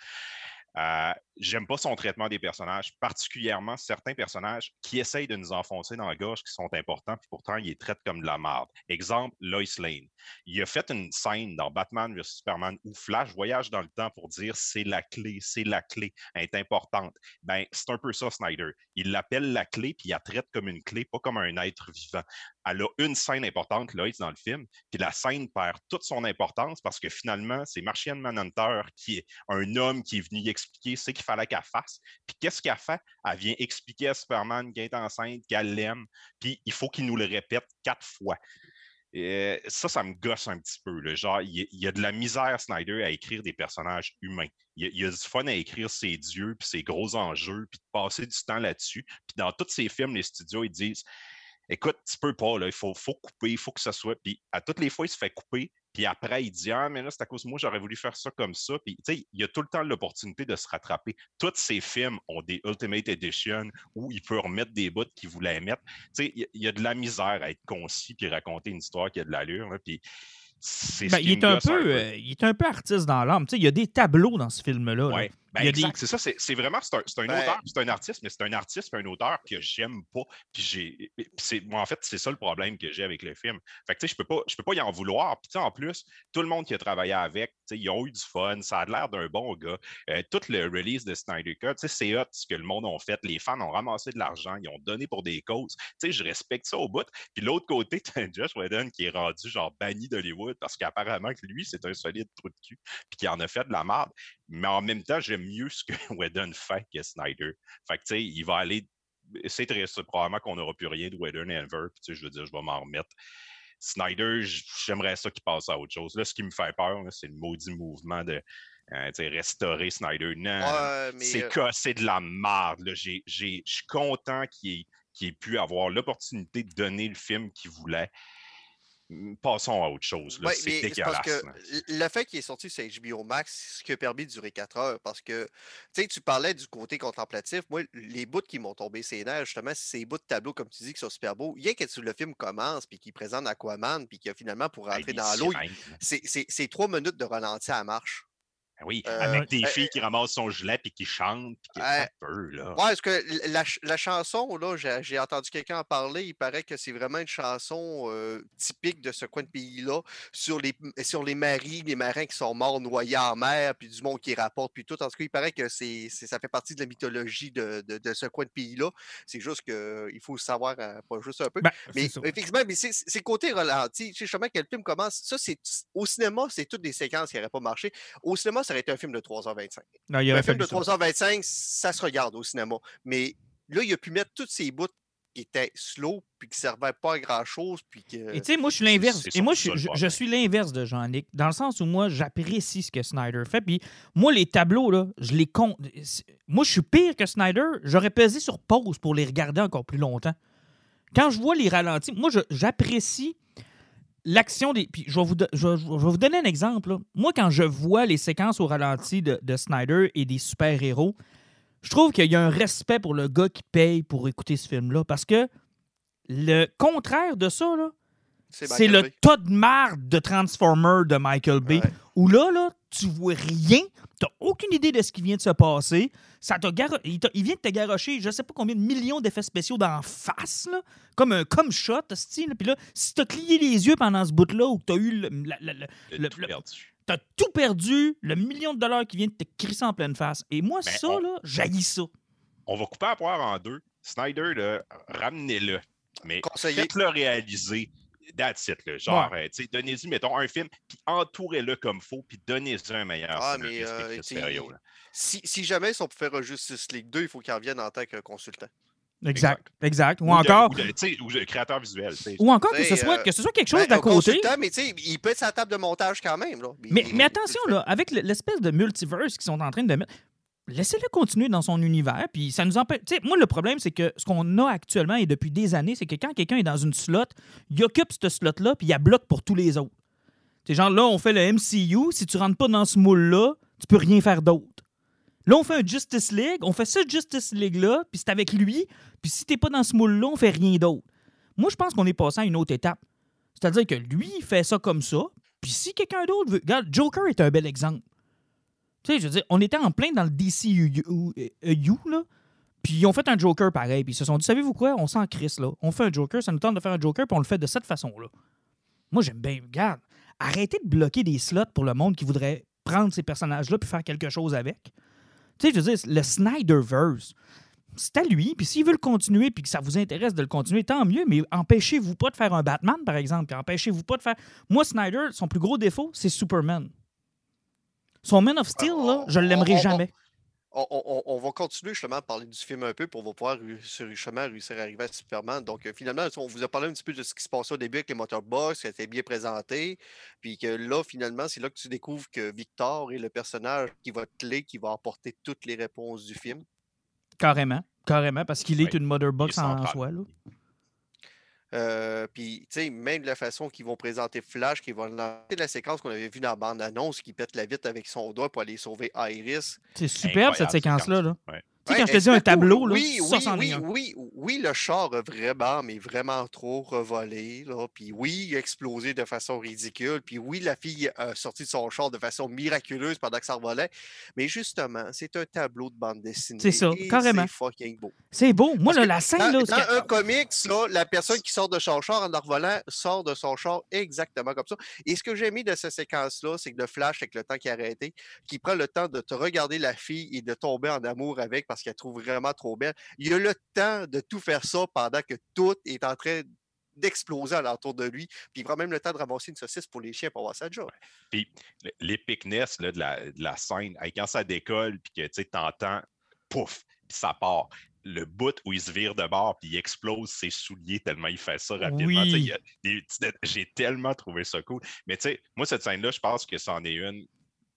Speaker 1: J'aime pas son traitement des personnages, particulièrement certains personnages qui essayent de nous enfoncer dans la gorge qui sont importants, puis pourtant ils les traitent comme de la marde. Exemple, Lois Lane. Il a fait une scène dans Batman vs Superman où Flash voyage dans le temps pour dire c'est la clé, c'est la clé, elle est importante. Ben, c'est un peu ça, Snyder. Il l'appelle la clé, puis il la traite comme une clé, pas comme un être vivant. Elle a une scène importante, Lois, dans le film, puis la scène perd toute son importance parce que finalement, c'est Martian Manhunter qui est un homme qui est venu y expliquer ce qu'il fallait qu'elle fasse. Puis qu'est-ce qu'elle fait? Elle vient expliquer à Superman qu'elle est enceinte, qu'elle l'aime, puis il faut qu'il nous le répète quatre fois. Et ça, ça me gosse un petit peu. Genre, il y, a- de la misère, Snyder, à écrire des personnages humains. Il y a, du fun à écrire ses dieux, puis ses gros enjeux, puis de passer du temps là-dessus. Puis dans tous ces films, les studios, ils disent écoute, tu peux pas, là, il faut, faut couper, il faut que ça soit. Puis à toutes les fois, il se fait couper. Puis après, il dit Ah, mais là, c'est à cause de moi, j'aurais voulu faire ça comme ça. Puis, tu sais, il y a tout le temps l'opportunité de se rattraper. Tous ces films ont des Ultimate Edition où il peut remettre des bouts qu'il voulait mettre. Tu sais, il y a- de la misère à être concis puis raconter une histoire qui a de l'allure. Puis, c'est ce
Speaker 2: Ben, il, est un peu, euh, il est un peu artiste dans l'âme. Tu sais, Il y a des tableaux dans ce film-là.
Speaker 1: Ouais. Ben,
Speaker 2: a des-
Speaker 1: exact, c'est ça. C'est c'est vraiment, c'est un, c'est un
Speaker 3: Ben-
Speaker 1: auteur, c'est un artiste, mais c'est un artiste et un auteur que j'aime pas. Puis j'ai, puis c'est, moi, en fait, c'est ça le problème que j'ai avec le film. Fait que, tu sais, je peux pas, je peux pas y en vouloir. Puis, tu sais, en plus, tout le monde qui a travaillé avec, tu sais, ils ont eu du fun. Ça a l'air d'un bon gars. Euh, tout le release de Snyder Cut, tu sais, c'est hot ce que le monde ont fait. Les fans ont ramassé de l'argent, ils ont donné pour des causes. Tu sais, je respecte ça au bout. Puis l'autre côté, tu as Josh Whedon qui est rendu genre banni d'Hollywood parce qu'apparemment que lui, c'est un solide trou de cul puis qui en a fait de la merde. Mais en même temps, j'aime mieux ce que Whedon fait que Snyder. Fait que, tu sais, il va aller. C'est triste, probablement qu'on n'aura plus rien de Whedon ever. Puis, tu sais, je veux dire, je vais m'en remettre. Snyder, j'aimerais ça qu'il passe à autre chose. Là, ce qui me fait peur, c'est le maudit mouvement de euh, restaurer Snyder. Non,
Speaker 3: Ouais,
Speaker 1: c'est
Speaker 3: euh,
Speaker 1: cassé de la j'ai- Je suis content qu'il ait, qu'il ait pu avoir l'opportunité de donner le film qu'il voulait. Mm, Passons à autre chose.
Speaker 3: Ouais,
Speaker 1: c'est
Speaker 3: parce que le fait qu'il est sorti sur HBO Max, c'est ce qui a permis de durer 4 heures. Parce que, tu sais, tu parlais du côté contemplatif. Moi, les bouts qui m'ont tombé ses nerfs, justement, c'est ces bouts de tableau, comme tu dis, qui sont super beaux. Rien que tu- le film commence, puis qu'il présente Aquaman, puis qu'il a finalement, pour rentrer dans l'eau, il- c'est trois minutes de ralenti à la marche.
Speaker 1: Ah Oui,
Speaker 3: Euh,
Speaker 1: avec des
Speaker 3: euh,
Speaker 1: filles qui ramassent son gilet puis qui chantent puis qui
Speaker 3: euh,
Speaker 1: ça peut, là.
Speaker 3: Ouais, est-ce que la, ch- la chanson, là, j'ai entendu quelqu'un en parler, il paraît que c'est vraiment une chanson euh, typique de ce coin de pays-là, sur les, sur les maris, les marins qui sont morts noyés en mer, puis du monde qui rapporte, puis tout. En tout cas, il paraît que c'est ça fait partie de la mythologie de, de- de ce coin de pays-là. C'est juste qu'il faut savoir, euh, pas juste un peu.
Speaker 2: Ben,
Speaker 3: Mais effectivement, mais c'est côté ralenti. Tu sais, justement, quand le film commence, ça, c'est au cinéma, c'est toutes des séquences qui n'auraient pas marché. Au cinéma, ça aurait été un film de 3h25.
Speaker 2: Non, il
Speaker 3: Un film de
Speaker 2: ça.
Speaker 3: 3h25, ça se regarde au cinéma. Mais là, il a pu mettre tous ces bouts qui étaient slow, puis qui ne servaient pas à grand-chose, puis que...
Speaker 2: Et tu sais, moi, je suis l'inverse. Et moi, je,
Speaker 1: ça,
Speaker 2: suis l'inverse de Jean-Nic, dans le sens où moi, j'apprécie ce que Snyder fait. Puis moi, les tableaux, là, je les compte. Moi, je suis pire que Snyder. J'aurais pesé sur pause pour les regarder encore plus longtemps. Quand je vois les ralentis, moi, je- j'apprécie l'action des. Puis je vais vous, do- je vais- je vais vous donner un exemple. là. Moi, quand je vois les séquences au ralenti de, de Snyder et des super-héros, je trouve qu'il y a un respect pour le gars qui paye pour écouter ce film-là. Parce que le contraire de ça, là, c'est le tas de marde de Transformer de Michael Bay.
Speaker 3: Ouais.
Speaker 2: Où là, là, tu vois rien, tu n'as aucune idée de ce qui vient de se passer. Ça garo- il, il vient de te garocher, je sais pas combien de millions d'effets spéciaux d'en face, là, comme un comme shot, style. Puis là, si tu as clié les yeux pendant ce bout-là ou que tu as eu le- la- la- la-
Speaker 1: Le
Speaker 2: Le-
Speaker 1: tout
Speaker 2: le-
Speaker 1: perdu.
Speaker 2: T'as tout perdu, le million de dollars qui vient de te crisser en pleine face. Et moi,
Speaker 1: Ben,
Speaker 2: ça,
Speaker 1: on-
Speaker 2: là, j'haïs ça.
Speaker 1: On va couper la poire en deux. Snyder, là, ramenez-le. Mais
Speaker 3: Conseiller.
Speaker 1: faites-le réaliser. That's it, là. Genre, euh, tu sais, donnez-y, mettons, un film, puis entourez-le comme faut, puis donnez-y un meilleur
Speaker 3: Ah, mais, euh. Si, si jamais ils sont pour faire un Justice League 2, il faut qu'ils reviennent en tant que consultant.
Speaker 2: Exact, exact. Ou, encore,
Speaker 1: ou de- tu sais, ou de créateur visuel.
Speaker 2: ou encore que,
Speaker 3: Tu
Speaker 2: ce soit,
Speaker 3: euh,
Speaker 2: que ce soit quelque chose
Speaker 3: Ben,
Speaker 2: d'à côté.
Speaker 3: consultant, mais tu sais, il peut être sa table de montage quand même. Là.
Speaker 2: Mais,
Speaker 3: il-
Speaker 2: mais attention, là, avec le- l'espèce de multiverse qu'ils sont en train de mettre, laissez-le continuer dans son univers. Puis ça nous empêche. Moi, le problème, c'est que ce qu'on a actuellement et depuis des années, c'est que quand quelqu'un est dans une slot, il occupe cette slot-là, puis il la bloque pour tous les autres. Sais, genre, là, on fait le MCU. Si tu rentres pas dans ce moule-là, tu peux rien faire d'autre. Là, on fait un Justice League. On fait ce Justice League-là, puis c'est avec lui. Puis si t'es pas dans ce moule-là, on fait rien d'autre. Moi, je pense qu'on est passé à une autre étape. C'est-à-dire que lui, il fait ça comme ça. Puis si quelqu'un d'autre veut. Regarde, Joker est un bel exemple. Tu sais, je on était en plein dans le DCU, là. Puis ils ont fait un Joker pareil. Puis ils se sont dit, savez-vous quoi? On s'en crisse, là. On fait un Joker, ça nous tente de faire un Joker, puis on le fait de cette façon-là. Moi, j'aime bien. Regarde, arrêtez de bloquer des slots pour le monde qui voudrait prendre ces personnages-là puis faire quelque chose avec. Tu sais, je veux dire, le Snyderverse, c'est à lui. Puis s'il veut le continuer puis que ça vous intéresse de le continuer, tant mieux. Mais empêchez-vous pas de faire un Batman, par exemple. Puis empêchez-vous pas de faire. Moi, Snyder, son plus gros défaut, c'est Superman. Son Man of Steel, là, je l'aimerai
Speaker 3: on- on-
Speaker 2: jamais.
Speaker 3: On, on- on- on va continuer justement à parler du film un peu pour va pouvoir réussir- justement réussir à arriver à Superman. Donc, euh, finalement, on vous a parlé un petit peu de ce qui se passait au début avec les motorbox, qui a été bien présenté. Puis que là, finalement, c'est là que tu découvres que Victor est le personnage qui va être clé, qui va apporter toutes les réponses du film.
Speaker 2: Carrément. Carrément, parce qu'il est
Speaker 1: Ouais.
Speaker 2: une mother box
Speaker 1: Il est
Speaker 2: en
Speaker 1: central.
Speaker 2: soi. Là.
Speaker 3: Euh, puis, tu sais, même de la façon qu'ils vont présenter Flash, qui vont lancer la séquence qu'on avait vue dans la bande-annonce, qui pète la vitre avec son doigt pour aller sauver Iris.
Speaker 2: C'est superbe, cette séquence-là. Là.
Speaker 1: Ouais.
Speaker 2: Sais,
Speaker 3: Ouais,
Speaker 2: quand je te dis un tableau, là,
Speaker 3: oui,
Speaker 2: ça,
Speaker 3: oui,
Speaker 2: c'en est
Speaker 3: oui,
Speaker 2: un.
Speaker 3: oui, oui, le char a vraiment, mais vraiment trop revolé. Là. Puis oui, il a explosé de façon ridicule. Puis oui, la fille a sorti de son char de façon miraculeuse pendant que ça revolait. Mais justement, c'est un tableau de bande dessinée.
Speaker 2: C'est ça, carrément.
Speaker 3: C'est fucking beau.
Speaker 2: C'est beau. Moi, là, la scène,
Speaker 3: Dans,
Speaker 2: là,
Speaker 3: dans un comics, là, la personne qui sort de son char en en revolant sort de son char exactement comme ça. Et ce que j'ai aimé de cette séquence-là, c'est que le flash, avec le temps qui a arrêté, qui prend le temps de te regarder la fille et de tomber en amour avec parce qu'elle trouve vraiment trop belle. Il a le temps de tout faire ça pendant que tout est en train d'exploser alentour de lui. Puis il prend même le temps de ramasser une saucisse pour les chiens pour voir sa job.
Speaker 1: Puis l'épicness là, de, la, de la scène, quand ça décolle, puis que tu entends, pouf, puis ça part. Le bout où il se vire de bord, puis il explose ses souliers tellement il fait ça rapidement. J'ai tellement trouvé ça cool. Mais tu sais, moi, cette scène-là, je pense que c'en est une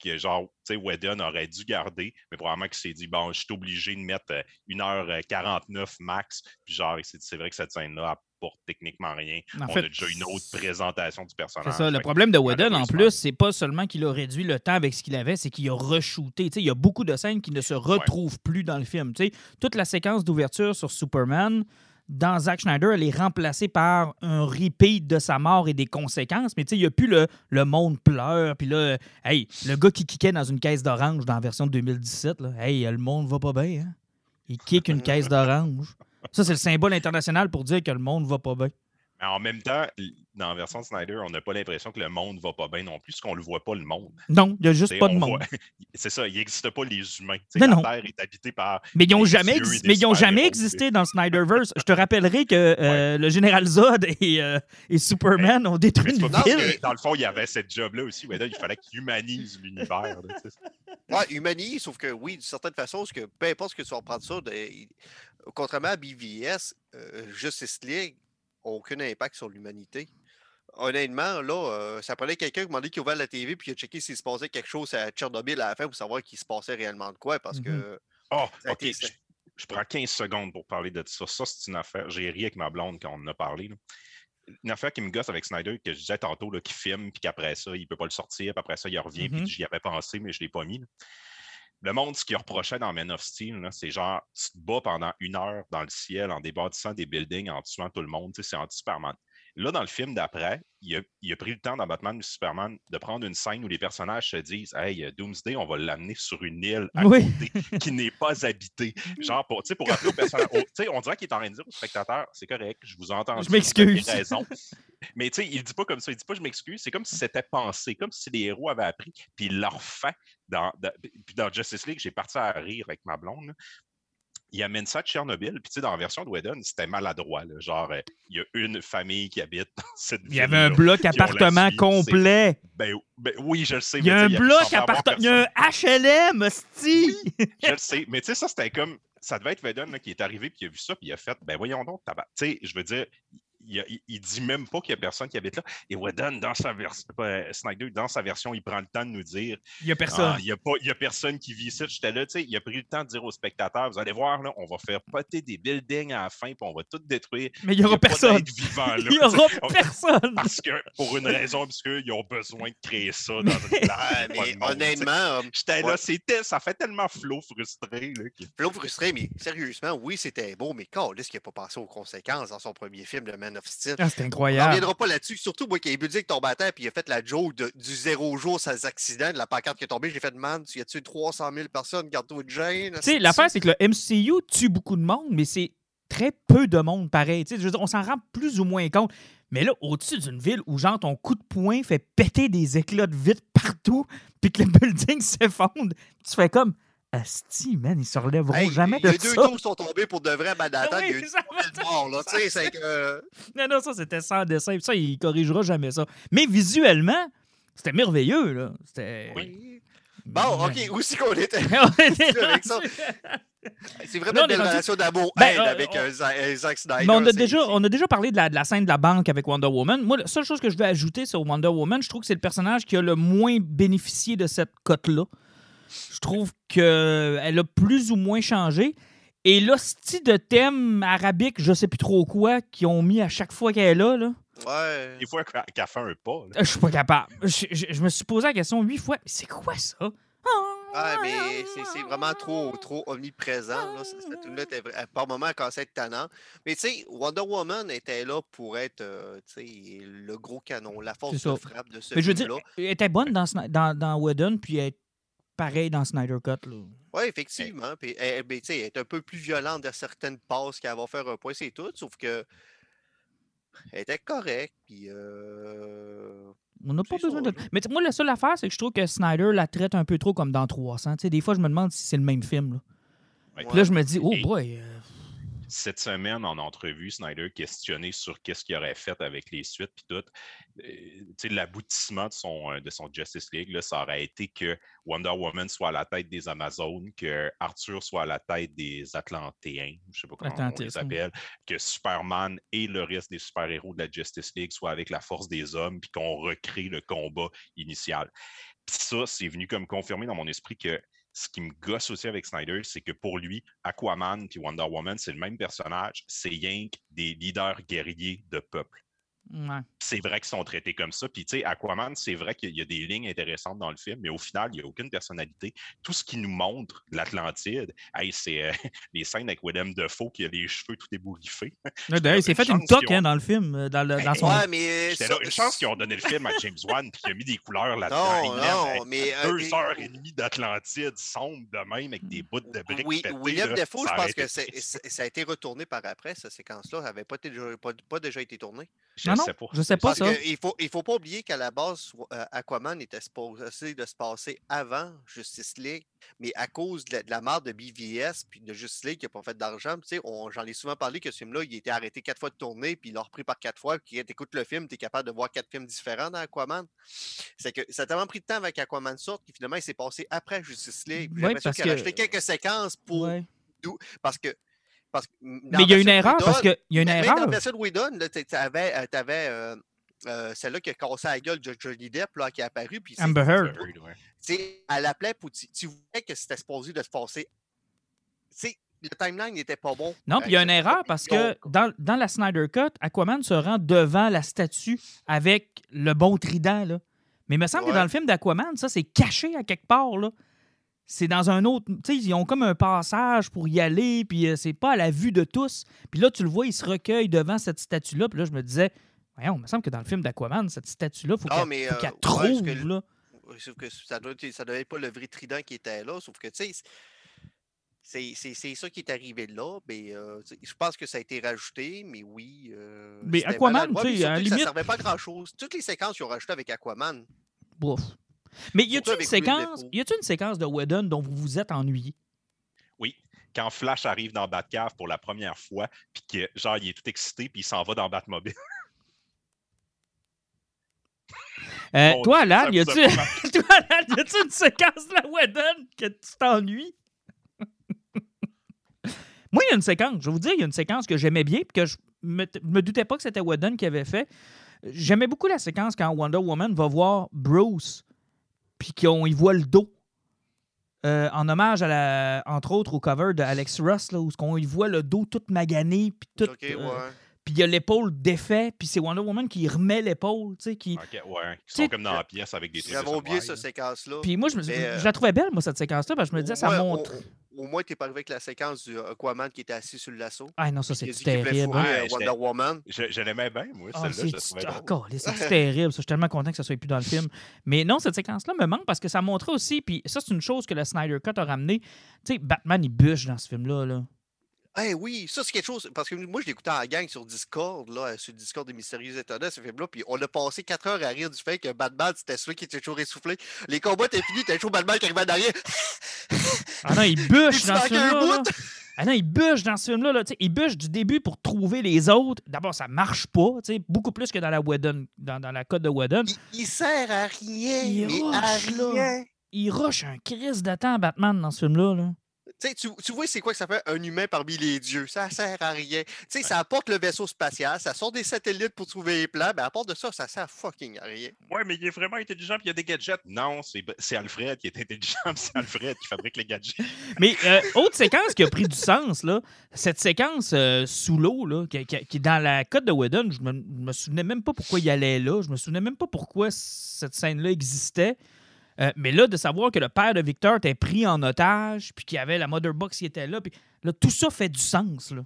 Speaker 1: que genre, tu sais, Whedon aurait dû garder, mais probablement qu'il s'est dit, bon, je suis obligé de mettre euh, 1h49 max. Puis genre, c'est vrai que cette scène-là apporte techniquement rien.
Speaker 2: En
Speaker 1: On
Speaker 2: fait,
Speaker 1: a déjà une autre présentation du
Speaker 2: C'est
Speaker 1: personnage.
Speaker 2: ça. Le
Speaker 1: Fait
Speaker 2: problème de Whedon, en plus, c'est pas seulement qu'il a réduit le temps avec ce qu'il avait, c'est qu'il a re-shooté. Tu sais, Il y a beaucoup de scènes qui ne se retrouvent plus dans le film. Tu sais, toute la séquence d'ouverture sur Superman, dans Zack Snyder, elle est remplacée par un repeat de sa mort et des conséquences. Mais tu sais, il n'y a plus le, le monde pleure. Puis là, hey, le gars qui kickait dans une caisse d'orange dans la version de 2017, là, hey, le monde va pas bien. Hein? Il kick une caisse d'orange. Ça, c'est le symbole international pour dire que le monde va pas bien.
Speaker 1: Mais en même temps, dans la version de Snyder, on n'a pas l'impression que le monde va pas bien non plus, parce qu'on le voit pas le monde.
Speaker 2: Non, il n'y a juste
Speaker 1: T'sais,
Speaker 2: pas de
Speaker 1: on
Speaker 2: monde.
Speaker 1: voit- C'est ça, il n'existe pas les humains.
Speaker 2: Non,
Speaker 1: la
Speaker 2: non.
Speaker 1: Terre est habitée par.
Speaker 2: Mais ils n'ont jamais, exi- mais ils ont jamais existé dans Snyderverse. Je te rappellerai que euh, le général Zod et, euh, et Superman ont détruit une ville.
Speaker 1: que, dans le fond, il y avait cette job-là aussi. là, il fallait qu'il humanise l'univers.
Speaker 3: Ouais, humanise, sauf que oui, d'une certaine façon, parce que peu importe ce que tu vas prendre ça, de- contrairement à BVS, euh, Justice League aucun impact sur l'humanité. Honnêtement, là, euh, ça prenait quelqu'un qui m'a dit qu'il ouvert la TV puis il a checké s'il se passait quelque chose à Tchernobyl à la fin pour savoir qu'il se passait réellement de quoi. Parce que
Speaker 1: Oh,
Speaker 3: Ça a
Speaker 1: OK.
Speaker 3: été-
Speaker 1: Je, je prends 15 secondes pour parler de ça. Ça, c'est une affaire. J'ai ri avec ma blonde quand on en a parlé. là. Une affaire qui me gosse avec Snyder, que je disais tantôt, là, qui filme, puis qu'après ça, il ne peut pas le sortir, puis après ça, il revient,
Speaker 2: Mhm.
Speaker 1: puis j'y avais pensé, mais je ne l'ai pas mis. Le monde, ce qu'il reprochait dans Man of Steel, c'est genre, tu te bats pendant une heure dans le ciel en débâtissant des buildings, en tuant tout le monde. C'est anti-Superman. Là, dans le film d'après, il a, il a pris le temps dans Batman ou Superman de prendre une scène où les personnages se disent Hey, Doomsday, on va l'amener sur une île à
Speaker 2: Oui.
Speaker 1: côté qui n'est pas habitée. Genre, pour, pour rappeler aux personnages. au- on dirait qu'il est en train de dire aux spectateurs C'est correct, je vous entends.
Speaker 2: Je m'excuse.
Speaker 1: raison. Mais tu sais, il dit pas comme ça. Il dit pas je m'excuse. C'est comme si c'était pensé, comme si les héros avaient appris, puis il leur fait. Dans, dans Justice League, j'ai parti à rire avec ma blonde. Il amène ça de Tchernobyl, puis tu sais, dans la version de Whedon, c'était maladroit. là. Genre, euh, il y a une famille qui habite dans cette
Speaker 2: Il y avait un bloc appartement complet.
Speaker 1: Ben, ben oui, je le sais.
Speaker 2: Il y a un bloc appartement. Il y a un HLM, hostie.
Speaker 1: Je le sais. Mais tu sais, ça, c'était comme. Ça devait être Vedon là, qui est arrivé, puis il a vu ça, puis il a fait Ben voyons donc. Tu sais, je veux dire, il, il- il dit même pas qu'il y a personne qui habite là. Et Whedon, dans sa version. Snyder, dans sa version, il prend le temps de nous dire
Speaker 2: Il y a
Speaker 1: Ah,
Speaker 2: personne.
Speaker 1: Il n'y a, pas- il y a personne qui vit ici. J'étais là, tu sais, il a pris le temps de dire aux spectateurs Vous allez voir, là, on va faire poter des buildings à la fin, puis on va tout détruire.
Speaker 2: Mais il n'y aura
Speaker 1: a pas
Speaker 2: personne.
Speaker 1: d'être vivant, là.
Speaker 2: Il n'y aura
Speaker 1: On-
Speaker 2: personne.
Speaker 1: Parce que, pour une raison obscure, ils ont besoin de créer ça dans une.
Speaker 3: Ah,
Speaker 1: pas
Speaker 3: mais
Speaker 1: de monde,
Speaker 3: honnêtement, euh,
Speaker 1: J'étais
Speaker 3: Ouais.
Speaker 1: là, c'était, ça fait tellement flot frustré. Là, que-
Speaker 3: Flo frustré, mais sérieusement, oui, c'était beau, mais Carlis qui n'a pas pensé aux conséquences dans son premier film, le Man of Steel.
Speaker 2: Ah, C'était
Speaker 3: On n'en
Speaker 2: incroyable.
Speaker 3: reviendra pas là-dessus. Surtout, moi, qui ai buté avec ton bâtard, puis il a fait la joke de- du zéro jour sans accident, de la pancarte qui est tombée. J'ai fait, man, tu as tué 300 000 personnes, garde-toi de gêne.
Speaker 2: Tu sais, l'affaire, c'est que le MCU tue beaucoup de monde, mais c'est très peu de monde pareil. Tu sais, je veux dire, on s'en rend plus ou moins compte. Mais là, au-dessus d'une ville où, genre, ton coup de poing fait péter des éclats de vitre partout, puis que le building s'effondre, tu fais comme Asti, man, ils se relèveront
Speaker 3: Hey,
Speaker 2: jamais
Speaker 3: il y
Speaker 2: de
Speaker 3: a deux
Speaker 2: ça.
Speaker 3: tours qui sont tombés pour de vrai Manhattan.
Speaker 2: Oui,
Speaker 3: il y a eu
Speaker 2: ça va-
Speaker 3: 3000 morts, là. Tu sais, c'est que.
Speaker 2: Non, non, ça, c'était sans dessin. Puis Ça, il corrigera jamais ça. Mais visuellement, c'était merveilleux, là. C'était.
Speaker 3: Oui. Bon, OK, où c'est qu'on était?
Speaker 2: On
Speaker 3: ça. C'est vraiment
Speaker 2: on
Speaker 3: une
Speaker 2: est
Speaker 3: belle
Speaker 2: rendu-
Speaker 3: relation d'amour
Speaker 2: Ben, euh,
Speaker 3: avec
Speaker 2: on-
Speaker 3: euh, Za- euh, Zack Snyder.
Speaker 2: Mais on a, déjà, on a déjà parlé de la, de la scène de la banque avec Wonder Woman. Moi, la seule chose que je veux ajouter sur Wonder Woman, je trouve que c'est le personnage qui a le moins bénéficié de cette cote-là. Je trouve qu'elle a plus ou moins changé. Et l'hostie de thème arabique, je sais plus trop quoi, qu'ils ont mis à chaque fois qu'elle est là, là
Speaker 3: Ouais.
Speaker 1: Des fois, qu'elle fait un pas. là.
Speaker 2: je suis pas capable. Je, je- je me suis posé la question huit fois. C'est quoi ça?
Speaker 3: Ah, mais c'est- vraiment trop, trop omniprésent. Là. Cette était vra- par moments, elle à être tannant. Mais tu sais, Wonder Woman était là pour être euh, tu sais, le gros canon, la force de frappe de ce
Speaker 2: Mais je veux dire,
Speaker 3: film-là.
Speaker 2: elle était bonne dans, dans, dans Whedon, puis elle pareil dans Snyder Cut. Là.
Speaker 3: Oui, effectivement. Puis, elle, mais tu sais, elle est un peu plus violente dans certaines passes qu'elle va faire un point, c'est tout. Sauf que elle était correcte. Puis, euh,
Speaker 2: On n'a pas besoin
Speaker 3: ça,
Speaker 2: de. Mais moi, la seule affaire, c'est que je trouve que Snyder la traite un peu trop comme dans 300. Tu sais, des fois, je me demande si c'est le même film. Là.
Speaker 1: Ouais.
Speaker 2: Puis là, je me dis, oh boy.
Speaker 1: Cette semaine, en entrevue, Snyder questionné sur qu'est-ce qu'il aurait fait avec les suites puis tout. Euh, L'aboutissement de son, euh, de son Justice League, là, ça aurait été que Wonder Woman soit à la tête des Amazones, que Arthur soit à la tête des Atlantéens, je sais pas comment on les
Speaker 2: oui.
Speaker 1: appelle, que Superman et le reste des super-héros de la Justice League soient avec la force des hommes, puis qu'on recrée le combat initial. Puis ça, c'est venu comme confirmer dans mon esprit que ce qui me gosse aussi avec Snyder, c'est que pour lui, Aquaman puis Wonder Woman, c'est le même personnage, c'est que des leaders guerriers de peuple.
Speaker 2: Ouais.
Speaker 1: C'est vrai qu'ils sont traités comme ça. Puis, tu sais, Aquaman, c'est vrai qu'il y a des lignes intéressantes dans le film, mais au final, il n'y a aucune personnalité. Tout ce qui nous montre de l'Atlantide, hey, c'est euh, les scènes avec Willem Dafoe qui a les cheveux tout ébouriffés.
Speaker 2: Là, D'ailleurs, il s'est fait une toque
Speaker 1: ont-
Speaker 2: hein, dans le film, euh, dans, le- dans son.
Speaker 3: ouais, mais.
Speaker 1: J'étais
Speaker 3: ça-
Speaker 1: là, une chance qu'ils ont donné le film à James Wan puis qu'il a mis des couleurs là-dedans.
Speaker 3: Non, mais. euh,
Speaker 1: Deux heures et demie d'Atlantide sombre de même avec des bouts de briques.
Speaker 3: Oui,
Speaker 1: pétées,
Speaker 3: William
Speaker 1: là,
Speaker 3: Defoe,
Speaker 1: ça
Speaker 3: je pense que ça a été retourné par après, cette séquence-là. n'avait pas, déjà- pas, pas déjà été tournée.
Speaker 1: Je
Speaker 2: Non, non,
Speaker 1: sais pas.
Speaker 2: je sais pas
Speaker 3: Parce
Speaker 2: ça.
Speaker 3: ne faut, il faut pas oublier qu'à la base, euh, Aquaman était supposé de se passer avant Justice League, mais à cause de la, de la mort de BVS puis de Justice League qui n'a pas fait d'argent, tu sais, on- j'en ai souvent parlé que ce film-là, il a été arrêté quatre fois de tourner, puis il l'a repris par quatre fois, puis quand tu écoutes le film, tu es capable de voir quatre films différents dans Aquaman. C'est que ça a tellement pris de temps avec Aquaman sorte, puis finalement, il s'est passé après Justice League. J'ai
Speaker 2: Ouais,
Speaker 3: l'impression qu'il a
Speaker 2: que-
Speaker 3: acheté quelques séquences pour.
Speaker 2: Ouais.
Speaker 3: Parce que. Parce que
Speaker 2: Mais il y a une erreur parce qu'il y a une
Speaker 3: mais dans
Speaker 2: erreur.
Speaker 3: version de Whedon, tu avais, celle-là qui a cassé la gueule de Johnny Depp là, qui est apparue. Puis c'est-
Speaker 2: Amber Heard.
Speaker 3: Elle appelait pour. Tu, voyais que c'était supposé de se passer. Le timeline n'était pas bon.
Speaker 2: Non, puis il y a
Speaker 3: Euh,
Speaker 2: une
Speaker 3: c'était
Speaker 2: erreur parce que dans, dans la Snyder Cut, Aquaman se rend devant la statue avec le bon trident. Là. Mais il me semble que dans le film d'Aquaman, ça, c'est caché à quelque part. Là. C'est dans un autre. Tu sais, ils ont comme un passage pour y aller, puis euh, c'est pas à la vue de tous. Puis là, tu le vois, il se recueille devant cette statue-là. Puis là, je me disais, Voyons, il me semble que dans le film d'Aquaman, cette statue-là, il faut
Speaker 3: Ah,
Speaker 2: qu'elle
Speaker 3: euh,
Speaker 2: qu'elle
Speaker 3: ouais,
Speaker 2: trouve,
Speaker 3: que
Speaker 2: là.
Speaker 3: Sauf que ça doit être- ça devait être pas le vrai trident qui était là, sauf que, tu sais, c'est- ça qui est arrivé là. Mais euh, je pense que ça a été rajouté, mais oui. euh,
Speaker 2: Mais Aquaman, tu sais, à la
Speaker 3: que ça
Speaker 2: limite-
Speaker 3: servait pas à grand-chose. Toutes les séquences qu'ils ont rajoutées avec Aquaman,
Speaker 2: Bouf. Mais y a-t-il une séquence,
Speaker 3: Dafoe.
Speaker 2: y a-t-il une séquence de Whedon dont vous vous êtes ennuyé?
Speaker 1: Oui. Quand Flash arrive dans Batcave pour la première fois, puis que genre il est tout excité, puis il s'en va dans Batmobile.
Speaker 2: Euh,
Speaker 1: Mon
Speaker 2: toi, Alan, y a-tu une séquence de la Whedon que tu t'ennuies? Moi, il y a une séquence, je vais vous dire, il y a une séquence que j'aimais bien puis que je me, me doutais pas que c'était Whedon qui avait fait. J'aimais beaucoup la séquence quand Wonder Woman va voir Bruce puis qu'on y voit le dos. Euh, en hommage, à la, entre autres, au cover de Alex Ross, là, où on y voit le dos tout magané, puis tout, euh,
Speaker 3: ouais.
Speaker 2: puis il y a l'épaule défait, puis c'est Wonder Woman qui remet l'épaule, tu sais, qui...
Speaker 1: Ok, ouais. Sont comme dans la pièce avec des trucs.
Speaker 3: J'avais oublié cette
Speaker 1: là.
Speaker 3: séquence-là.
Speaker 2: Puis moi, je, me,
Speaker 3: Mais, euh,
Speaker 2: je la trouvais belle, moi, cette séquence-là, parce que je me disais, ça montre...
Speaker 3: Au, moins, t'es pas arrivé avec la séquence du Aquaman qui était assis sur le lasso.
Speaker 2: Ah non, ça, c'est terrible.
Speaker 1: Ouais,
Speaker 3: euh,
Speaker 1: j'étais-
Speaker 3: Wonder Woman.
Speaker 1: Je, je l'aimais bien, moi,
Speaker 2: Ah,
Speaker 1: celle-là,
Speaker 2: c'est ah, c'est terrible. ça. Je suis tellement content que ça soit plus dans le film. Mais non, cette séquence-là me manque parce que ça montrait aussi, puis ça, c'est une chose que le Snyder Cut a ramené. Tu sais, Batman, il bûche dans ce film-là. Là.
Speaker 3: Eh oui, ça c'est quelque chose. Parce que moi, je l'écoutais en gang sur Discord, là, sur le Discord des Mystérieux Étonnants, ce film-là. Puis on a passé 4 heures à rire du fait que Batman, c'était celui qui était toujours essoufflé. Les combats étaient finis, t'as toujours Batman qui arrivait en arrière.
Speaker 2: Ah non, il bûche dans ce film-là. Ah non, il bûche dans ce film-là. là. Il bûche du début pour trouver les autres. D'abord, ça marche pas. Beaucoup plus que dans la Whedon, dans, dans la code de Whedon.
Speaker 3: Il, il sert à rien,
Speaker 2: Il
Speaker 3: à
Speaker 2: rush, là.
Speaker 3: rien.
Speaker 2: Il rush un crise de temps, Batman, dans ce film-là. là.
Speaker 3: Tu tu, tu vois, c'est quoi que ça fait un humain parmi les dieux? Ça sert à rien. Tu sais, ça apporte le vaisseau spatial, ça sort des satellites pour trouver les plans, mais à part de ça, ça sert fucking à rien.
Speaker 1: Ouais, mais il est vraiment intelligent, puis il y a des gadgets. Non, c'est c'est Alfred qui est intelligent, puis c'est Alfred qui fabrique les gadgets.
Speaker 2: Mais euh, autre séquence qui a pris du sens, là, cette séquence euh, sous l'eau, là, qui, qui- qui est dans la code de Whedon, je me, je me souvenais même pas pourquoi il allait là, je me souvenais même pas pourquoi cette scène-là existait. Euh, mais là, de savoir que le père de Victor était pris en otage, puis qu'il y avait la Mother Box qui était là, puis là, tout ça fait du sens. Là.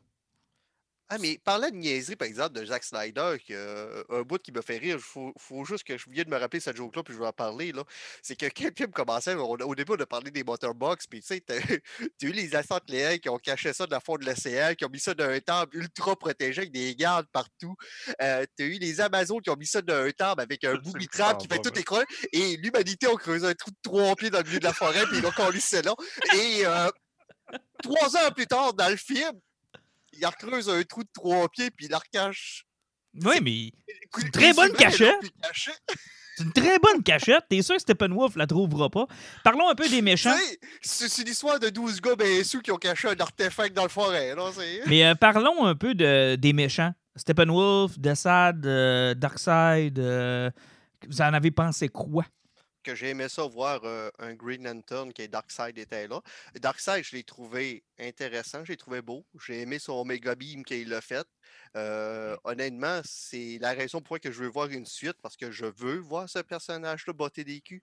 Speaker 3: Ah, mais parlant de niaiserie, par exemple, de Zack Snyder, euh, un bout qui me fait rire, il faut, faut juste que je viens de me rappeler cette joke-là, puis je vais en parler, là. C'est que quand le film commençait, on au début, on a parlé des Motorbox, puis tu sais, t'as t'as eu les Léa qui ont caché ça dans le fond de l'océan, qui ont mis ça dans un temple ultra protégé avec des gardes partout. Euh, t'as eu les Amazones qui ont mis ça dans un temple avec un booby
Speaker 1: tu
Speaker 3: trap qui fait tout
Speaker 1: moi.
Speaker 3: écran, et l'humanité a creusé un trou de trois pieds dans le milieu de la forêt, puis ils ont collé là. Et euh, trois heures plus tard, dans le film, il recreuse un trou de trois pieds, puis il la recache.
Speaker 2: Oui, mais
Speaker 3: C'est
Speaker 2: une très bonne cachette. c'est une très bonne cachette. T'es sûr que Steppenwolf la trouvera pas? Parlons un peu des méchants.
Speaker 3: C'est l'histoire de 12 gars ben sous qui ont caché un artefact dans le forêt. Là,
Speaker 2: Mais euh, parlons un peu de, des méchants. Steppenwolf, Desaad, euh, Darkseid. euh, vous en avez pensé quoi?
Speaker 3: Que j'ai aimé ça voir euh, un Green Lantern qui est Darkseid était là. Darkseid, je l'ai trouvé intéressant, je l'ai trouvé beau. J'ai aimé son Omega Beam qu'il a fait. Euh, honnêtement, c'est la raison pour laquelle je veux voir une suite parce que je veux voir ce personnage-là botter des culs.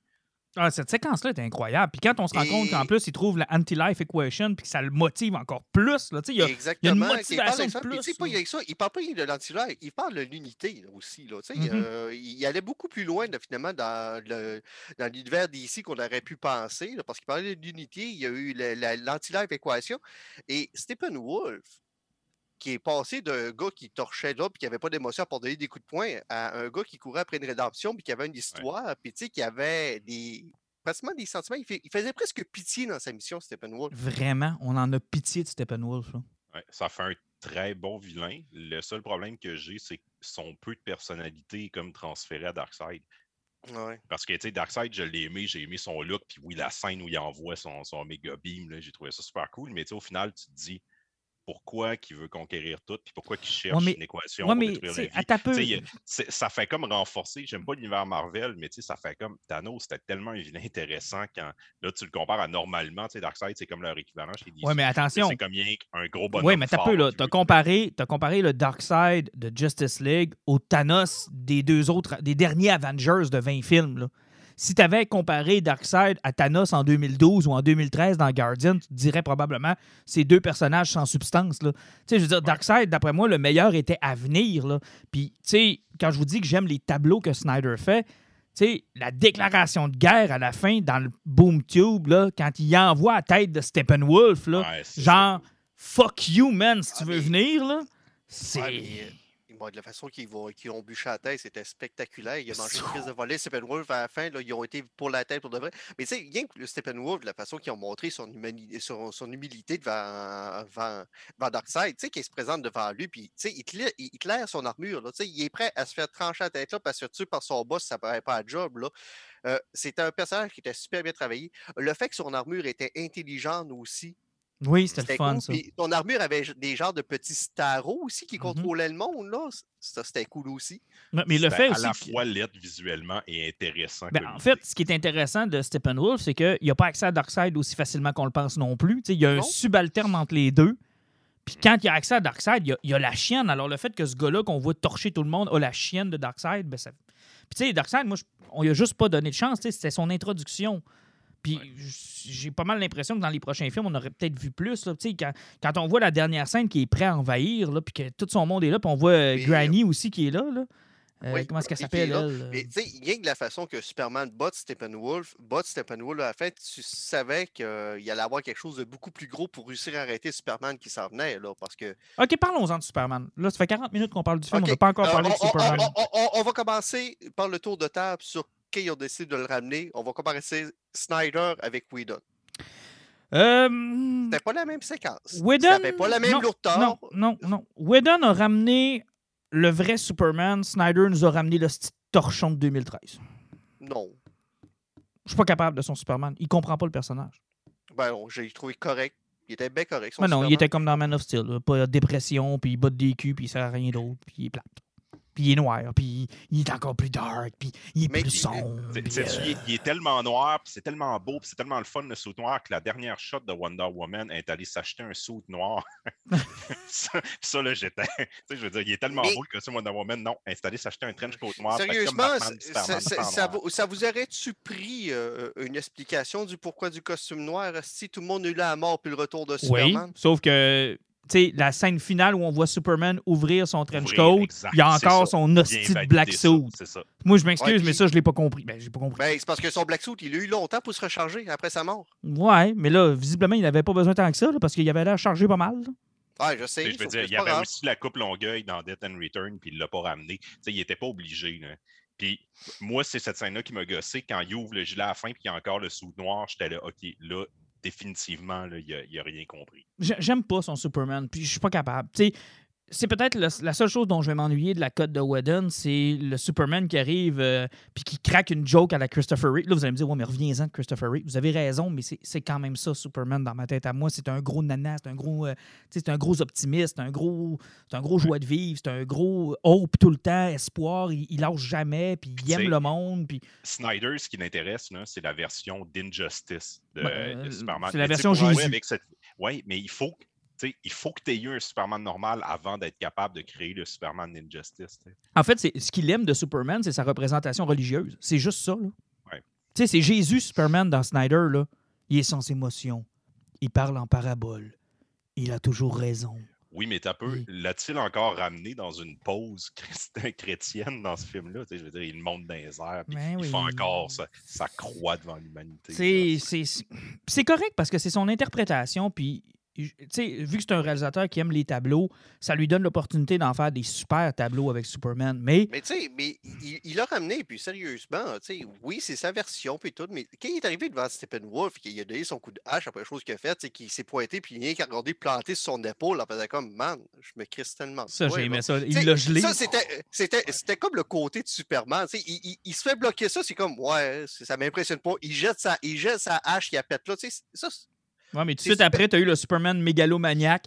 Speaker 2: Ah, cette séquence-là est incroyable. Puis quand on se rend compte qu'en plus, il trouve la anti-life equation, puis que ça le motive encore plus, là, il y a-
Speaker 3: Exactement. parle
Speaker 2: motivation
Speaker 3: avec ça,
Speaker 2: de
Speaker 3: puis
Speaker 2: plus,
Speaker 3: pas
Speaker 2: là.
Speaker 3: avec ça, il parle pas de l'antilaire, il parle de l'unité aussi. Là,
Speaker 2: Mhm.
Speaker 3: euh, il allait beaucoup plus loin là, finalement dans le- dans l'univers d'ici qu'on aurait pu penser, là, parce qu'il parlait de l'unité, il y a eu l'anti-life équation. Et Steppenwolf, qui est passé d'un gars qui torchait là, puis qui n'avait pas d'émotion pour donner des coups de poing, à un gars qui courait après une rédemption, puis qui avait une histoire, puis tu sais, qui avait des pratiquement des sentiments. Il, fait- il faisait presque pitié dans sa mission, Steppenwolf.
Speaker 2: Vraiment, on en a pitié de Steppenwolf. Là.
Speaker 1: Ouais, ça fait un très bon vilain. Le seul problème que j'ai, c'est que son peu de personnalité est comme transféré à Darkseid.
Speaker 3: Ouais.
Speaker 1: Parce que, tu sais, Darkseid, je l'ai aimé, j'ai aimé son look, puis oui, la scène où il envoie son, son méga beam, là, j'ai trouvé ça super cool, mais tu sais, au final, tu te dis pourquoi qu'il veut conquérir tout, puis pourquoi qu'il cherche
Speaker 2: mais-
Speaker 1: une équation
Speaker 2: Ouais,
Speaker 1: pour
Speaker 2: mais
Speaker 1: détruire la vie. a- ça fait comme renforcer. J'aime pas l'univers Marvel, mais tu sais, ça fait comme Thanos, c'était tellement un vilain intéressant quand là tu le compares à normalement, tu sais, Darkseid, c'est comme leur équivalent chez DC.
Speaker 2: Ouais, mais attention.
Speaker 1: C'est comme qu'un gros bonhomme.
Speaker 2: Oui, mais t'as peu, là. T'as comparé, t'as comparé le Darkseid de Justice League au Thanos des deux autres, des derniers Avengers de 20 films, là. Si tu avais comparé Darkseid à Thanos en 2012 ou en 2013 dans Guardian, tu te dirais probablement ces deux personnages sans substance. Là. Tu sais, je veux dire, Darkseid, d'après moi, le meilleur était à venir. Là. Puis, tu sais, quand je vous dis que j'aime les tableaux que Snyder fait, tu sais, la déclaration de guerre à la fin dans le Boom Tube, là, quand il envoie la tête de Steppenwolf, là,
Speaker 1: Ouais,
Speaker 2: genre, fuck you, man, si tu
Speaker 3: Ah,
Speaker 2: veux
Speaker 3: mais-
Speaker 2: venir, là, c'est.
Speaker 3: Ouais, mais, moi, de la façon qu'ils ont bûché à la tête, c'était spectaculaire. Il a mangé une prise de volée. Steppenwolf, à la fin, là, ils ont été pour la tête pour de vrai. Mais tu sais, rien que Steppenwolf, de la façon qu'ils ont montré son, humani- son, son humilité devant, devant, devant Darkseid, tu sais, qu'il se présente devant lui, puis tu sais, il, li- il, l'air son armure, là, tu sais, il est prêt à se faire trancher la tête là, parce que tu par son boss, ça paraît pas à job, là. Euh, C'était un personnage qui était super bien travaillé. Le fait que son armure était intelligente aussi,
Speaker 2: Oui, c'était le fun,
Speaker 3: cool.
Speaker 2: ça.
Speaker 3: Puis ton armure avait des genres de petits staros aussi qui
Speaker 2: Mhm.
Speaker 3: contrôlaient le monde, là. Ça, c'était cool aussi.
Speaker 2: Mais le
Speaker 1: C'était
Speaker 2: fait
Speaker 1: à
Speaker 2: aussi.
Speaker 1: la fois lettre visuellement et intéressant.
Speaker 2: Ben, en fait, ce qui est intéressant de Steppenwolf, c'est qu'il n'a pas accès à Darkseid aussi facilement qu'on le pense non plus. Tu sais, il y a un subalterne entre les deux. Puis quand il a accès à Darkseid, il y a, il y a la chienne. Alors le fait que ce gars-là qu'on voit torcher tout le monde a la chienne de Darkseid, ben ça... Puis tu sais, Darkseid, moi, je- on lui a juste pas donné de chance. C'était son introduction. Puis j'ai pas mal l'impression que dans les prochains films, on aurait peut-être vu plus. Là, quand, quand on voit la dernière scène qui est prêt à envahir, là, puis que tout son monde est là, puis on voit euh,
Speaker 3: Mais-
Speaker 2: Granny aussi qui est là. là. Euh,
Speaker 3: Oui,
Speaker 2: comment est-ce qu'elle s'appelle, elle? euh?
Speaker 3: Mais tu sais, rien que de la façon que Superman bat Steppenwolf, bat Steppenwolf, à la fin, tu savais qu'il allait avoir quelque chose de beaucoup plus gros pour réussir à arrêter Superman qui s'en venait, là, parce que...
Speaker 2: OK, parlons-en de Superman. Là, ça fait 40 minutes qu'on parle du film, on n'a pas encore
Speaker 3: euh,
Speaker 2: parlé de
Speaker 3: on- on-
Speaker 2: Superman.
Speaker 3: on- on- on- on va commencer par le tour de table sur qui ont décidé de le ramener. On va commencer Snyder avec Whedon.
Speaker 2: Euh,
Speaker 3: C'était pas la même séquence.
Speaker 2: Whedon,
Speaker 3: avait pas la même
Speaker 2: non,
Speaker 3: lourdeur.
Speaker 2: Non, non, non. Whedon a ramené le vrai Superman. Snyder nous a ramené le petit torchon de 2013.
Speaker 3: Non.
Speaker 2: Je suis pas capable de son Superman. Il comprend pas le personnage.
Speaker 3: Ben non, j'ai trouvé correct. Il était bien correct. son
Speaker 2: non, il était comme dans Man of Steel. là. Pas de dépression, puis il bat des culs, puis il sert à rien d'autre, puis il est plate. Puis il est noir, puis il est encore plus dark, puis il est
Speaker 3: Mais
Speaker 2: plus
Speaker 3: il-
Speaker 2: sombre. Euh,
Speaker 1: il, est- il est tellement noir, puis c'est tellement beau, puis c'est tellement le fun le saut noir que la dernière shot de Wonder Woman est allée s'acheter un saut noir. ça, ça, là, j'étais. tu sais, je veux dire, il est tellement
Speaker 3: Mais-
Speaker 1: beau le costume Wonder Woman. Non, est allée s'acheter un trench coat noir.
Speaker 3: Sérieusement,
Speaker 1: Batman,
Speaker 3: c-
Speaker 1: Superman,
Speaker 3: ça, ça- ça vous, ça vous aurait-tu pris euh, une explication du pourquoi du costume noir? Si tout le monde est là à mort puis le retour de
Speaker 2: Oui,
Speaker 3: Superman?
Speaker 2: sauf que, tu sais, la scène finale où on voit Superman ouvrir son trench coat, il y a encore son hostie de black
Speaker 1: ça,
Speaker 2: suit.
Speaker 1: C'est ça.
Speaker 2: Moi, je m'excuse,
Speaker 3: Ouais,
Speaker 2: mais ça, je l'ai pas compris. Ben, j'ai pas compris.
Speaker 3: Ben, c'est parce que son Black Suit, il a eu longtemps pour se recharger après sa mort.
Speaker 2: Ouais, mais là, visiblement, il n'avait pas besoin tant que ça, là, parce qu'il avait l'air chargé pas mal. là.
Speaker 3: Ouais, je sais.
Speaker 1: Je veux dire, il y avait
Speaker 3: grave.
Speaker 1: aussi la coupe Longueuil dans Death and Return, puis il l'a pas ramené. Tu sais, il était pas obligé. là. Puis moi, c'est cette scène-là qui m'a gossé. Quand il ouvre le gilet à la fin, puis qu'il y a encore le sou noir, j'étais là, OK, là, définitivement, là, il, a, il a rien compris.
Speaker 2: J'ai- J'aime pas son Superman, puis je suis pas capable. Tu sais, c'est peut-être la seule chose dont je vais m'ennuyer de la cote de Whedon, c'est le Superman qui arrive euh, puis qui craque une joke à la Christopher Reeve. Là, vous allez me dire, ouais, mais reviens-en Christopher Reeve. Vous avez raison, mais c'est quand même ça, Superman, dans ma tête à moi. C'est un gros nana, c'est un gros, euh, c'est un gros optimiste, c'est un gros, c'est un gros joie de vivre, c'est un gros hope tout le temps, espoir. Il, il lâche jamais, puis il aime le monde, puis
Speaker 1: Snyder, ce qui l'intéresse, c'est la version d'Injustice de,
Speaker 2: Ben,
Speaker 1: de
Speaker 2: euh,
Speaker 1: Superman.
Speaker 2: c'est la version Jésus.
Speaker 1: cette- Ouais, mais il faut, il faut que tu aies eu un Superman normal avant d'être capable de créer le Superman d'Injustice.
Speaker 2: En fait, ce qu'il aime de Superman, c'est sa représentation religieuse. C'est juste ça. Là.
Speaker 1: Ouais.
Speaker 2: Tu sais, c'est Jésus Superman dans Snyder. Là. Il est sans émotion. Il parle en parabole. Il a toujours raison.
Speaker 1: Oui, mais t'as peu.
Speaker 2: Oui.
Speaker 1: L'a-t-il encore ramené dans une pause chrétienne dans ce film-là? Je veux dire, il monte dans les airs, puis
Speaker 2: Ben
Speaker 1: il fait encore sa, sa croix devant l'humanité.
Speaker 2: C'est- correct parce que c'est son interprétation. Puis, vu que c'est un réalisateur qui aime les tableaux, ça lui donne l'opportunité d'en faire des super tableaux avec Superman. Mais
Speaker 3: Mais tu sais, mais il il l'a ramené, puis sérieusement, tu sais, oui, c'est sa version, puis tout, mais quand il est arrivé devant Steppenwolf, qu'il a donné son coup de hache après la chose qu'il a faite, c'est qu'il s'est pointé, puis rien qu'à regarder planter sur son épaule, en faisant comme, man, je me crisse tellement.
Speaker 2: ça, j'ai aimé ça. Il l'a gelé.
Speaker 3: Ça, c'était- comme le côté de Superman. tu sais, Il, il- il se fait bloquer ça, c'est comme, ouais, ça m'impressionne pas. Il jette sa, il jette sa hache, il la pète là. tu sais, Ça,
Speaker 2: Ouais, mais tout de suite après, tu as eu le Superman mégalomaniaque.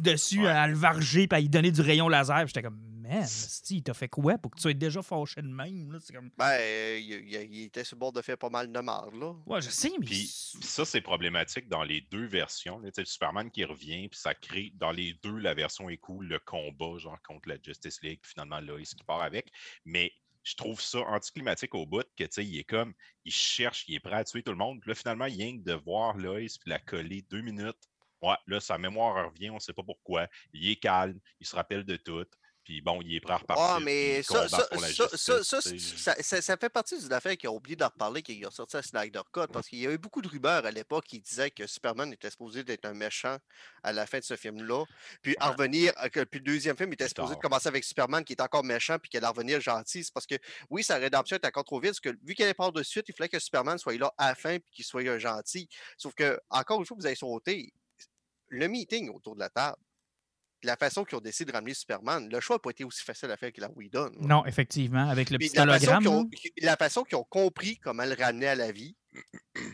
Speaker 2: dessus
Speaker 1: Ouais.
Speaker 2: à le varger puis à lui donner du rayon laser. Puis J'étais comme, man, il t'a fait quoi pour que tu sois déjà fâché de même? là? C'est comme,
Speaker 3: ben, euh, il, il- il était sur le bord de faire pas mal de marde, là.
Speaker 2: ouais, je sais, mais.
Speaker 1: Puis ça, c'est problématique dans les deux versions. là. Tu sais, le Superman qui revient, puis ça crée, dans les deux, la version est cool, le combat, genre contre la Justice League, puis finalement Lois qui part avec. Mais je trouve ça anticlimatique au bout, que, tu sais, il est comme, il cherche, il est prêt à tuer tout le monde. Là, finalement, il vient de voir Loïs puis la coller deux minutes. Ouais, là, sa mémoire revient, on ne sait pas pourquoi. Il est calme, il se rappelle de tout. Puis bon, il est prêt à repartir.
Speaker 3: Ah, mais ça, ça, ça, ça,
Speaker 1: justice,
Speaker 3: ça,
Speaker 1: tu sais.
Speaker 3: ça, ça- ça fait partie d'une affaire qu'ils ont oublié d'en reparler, qu'ils ont sorti à Snyder Cut, parce qu'il y avait beaucoup de rumeurs à l'époque qui disaient que Superman était supposé d'être un méchant à la fin de ce film-là. Puis en
Speaker 1: Ouais.
Speaker 3: revenir, euh, puis le deuxième film était supposé de commencer avec Superman qui est encore méchant, puis qu'il allait revenir gentil. C'est parce que, oui, sa rédemption était encore trop vite, parce que vu qu'elle est part de suite, il fallait que Superman soit là à la fin, puis qu'il soit un gentil. Sauf que, encore une fois, vous avez sauté le meeting autour de la table. La façon qu'ils ont décidé de ramener Superman, le choix n'a pas été aussi facile à faire que la Whedon.
Speaker 2: Non, effectivement, avec le petit
Speaker 3: la façon
Speaker 2: hologramme.
Speaker 3: qu'ils ont,
Speaker 2: là.
Speaker 3: qui- la façon qu'ils ont compris comment le ramener à la vie,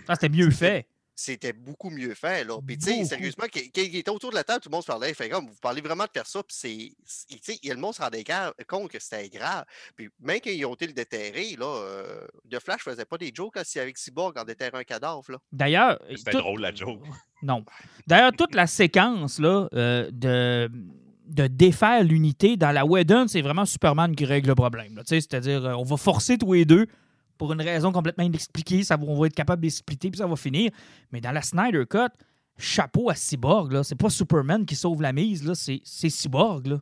Speaker 2: Ah, c'était mieux fait.
Speaker 3: C'était beaucoup mieux fait. Là. Puis, tu sais, sérieusement, quand il était autour de la table, tout le monde se parlait. Il fait comme, vous parlez vraiment de faire ça. Puis, c'est. tu sais, le monde se rendait compte que c'était grave. Puis, même quand ils ont été le déterrer, là, euh, The Flash faisait pas des jokes hein, si avec Cyborg en déterrant un cadavre. Là.
Speaker 2: D'ailleurs.
Speaker 1: C'était
Speaker 2: tout-
Speaker 1: drôle, la joke.
Speaker 2: Non. D'ailleurs, toute la séquence là, euh, de, de défaire l'unité dans la Whedon, c'est vraiment Superman qui règle le problème. là. Tu sais, C'est-à-dire, euh, on va forcer tous les deux pour une raison complètement inexpliquée. Ça, on va être capable de les splitter, puis ça va finir. Mais dans la Snyder Cut, chapeau à Cyborg. là. C'est pas Superman qui sauve la mise, là. C'est, c'est Cyborg. Là.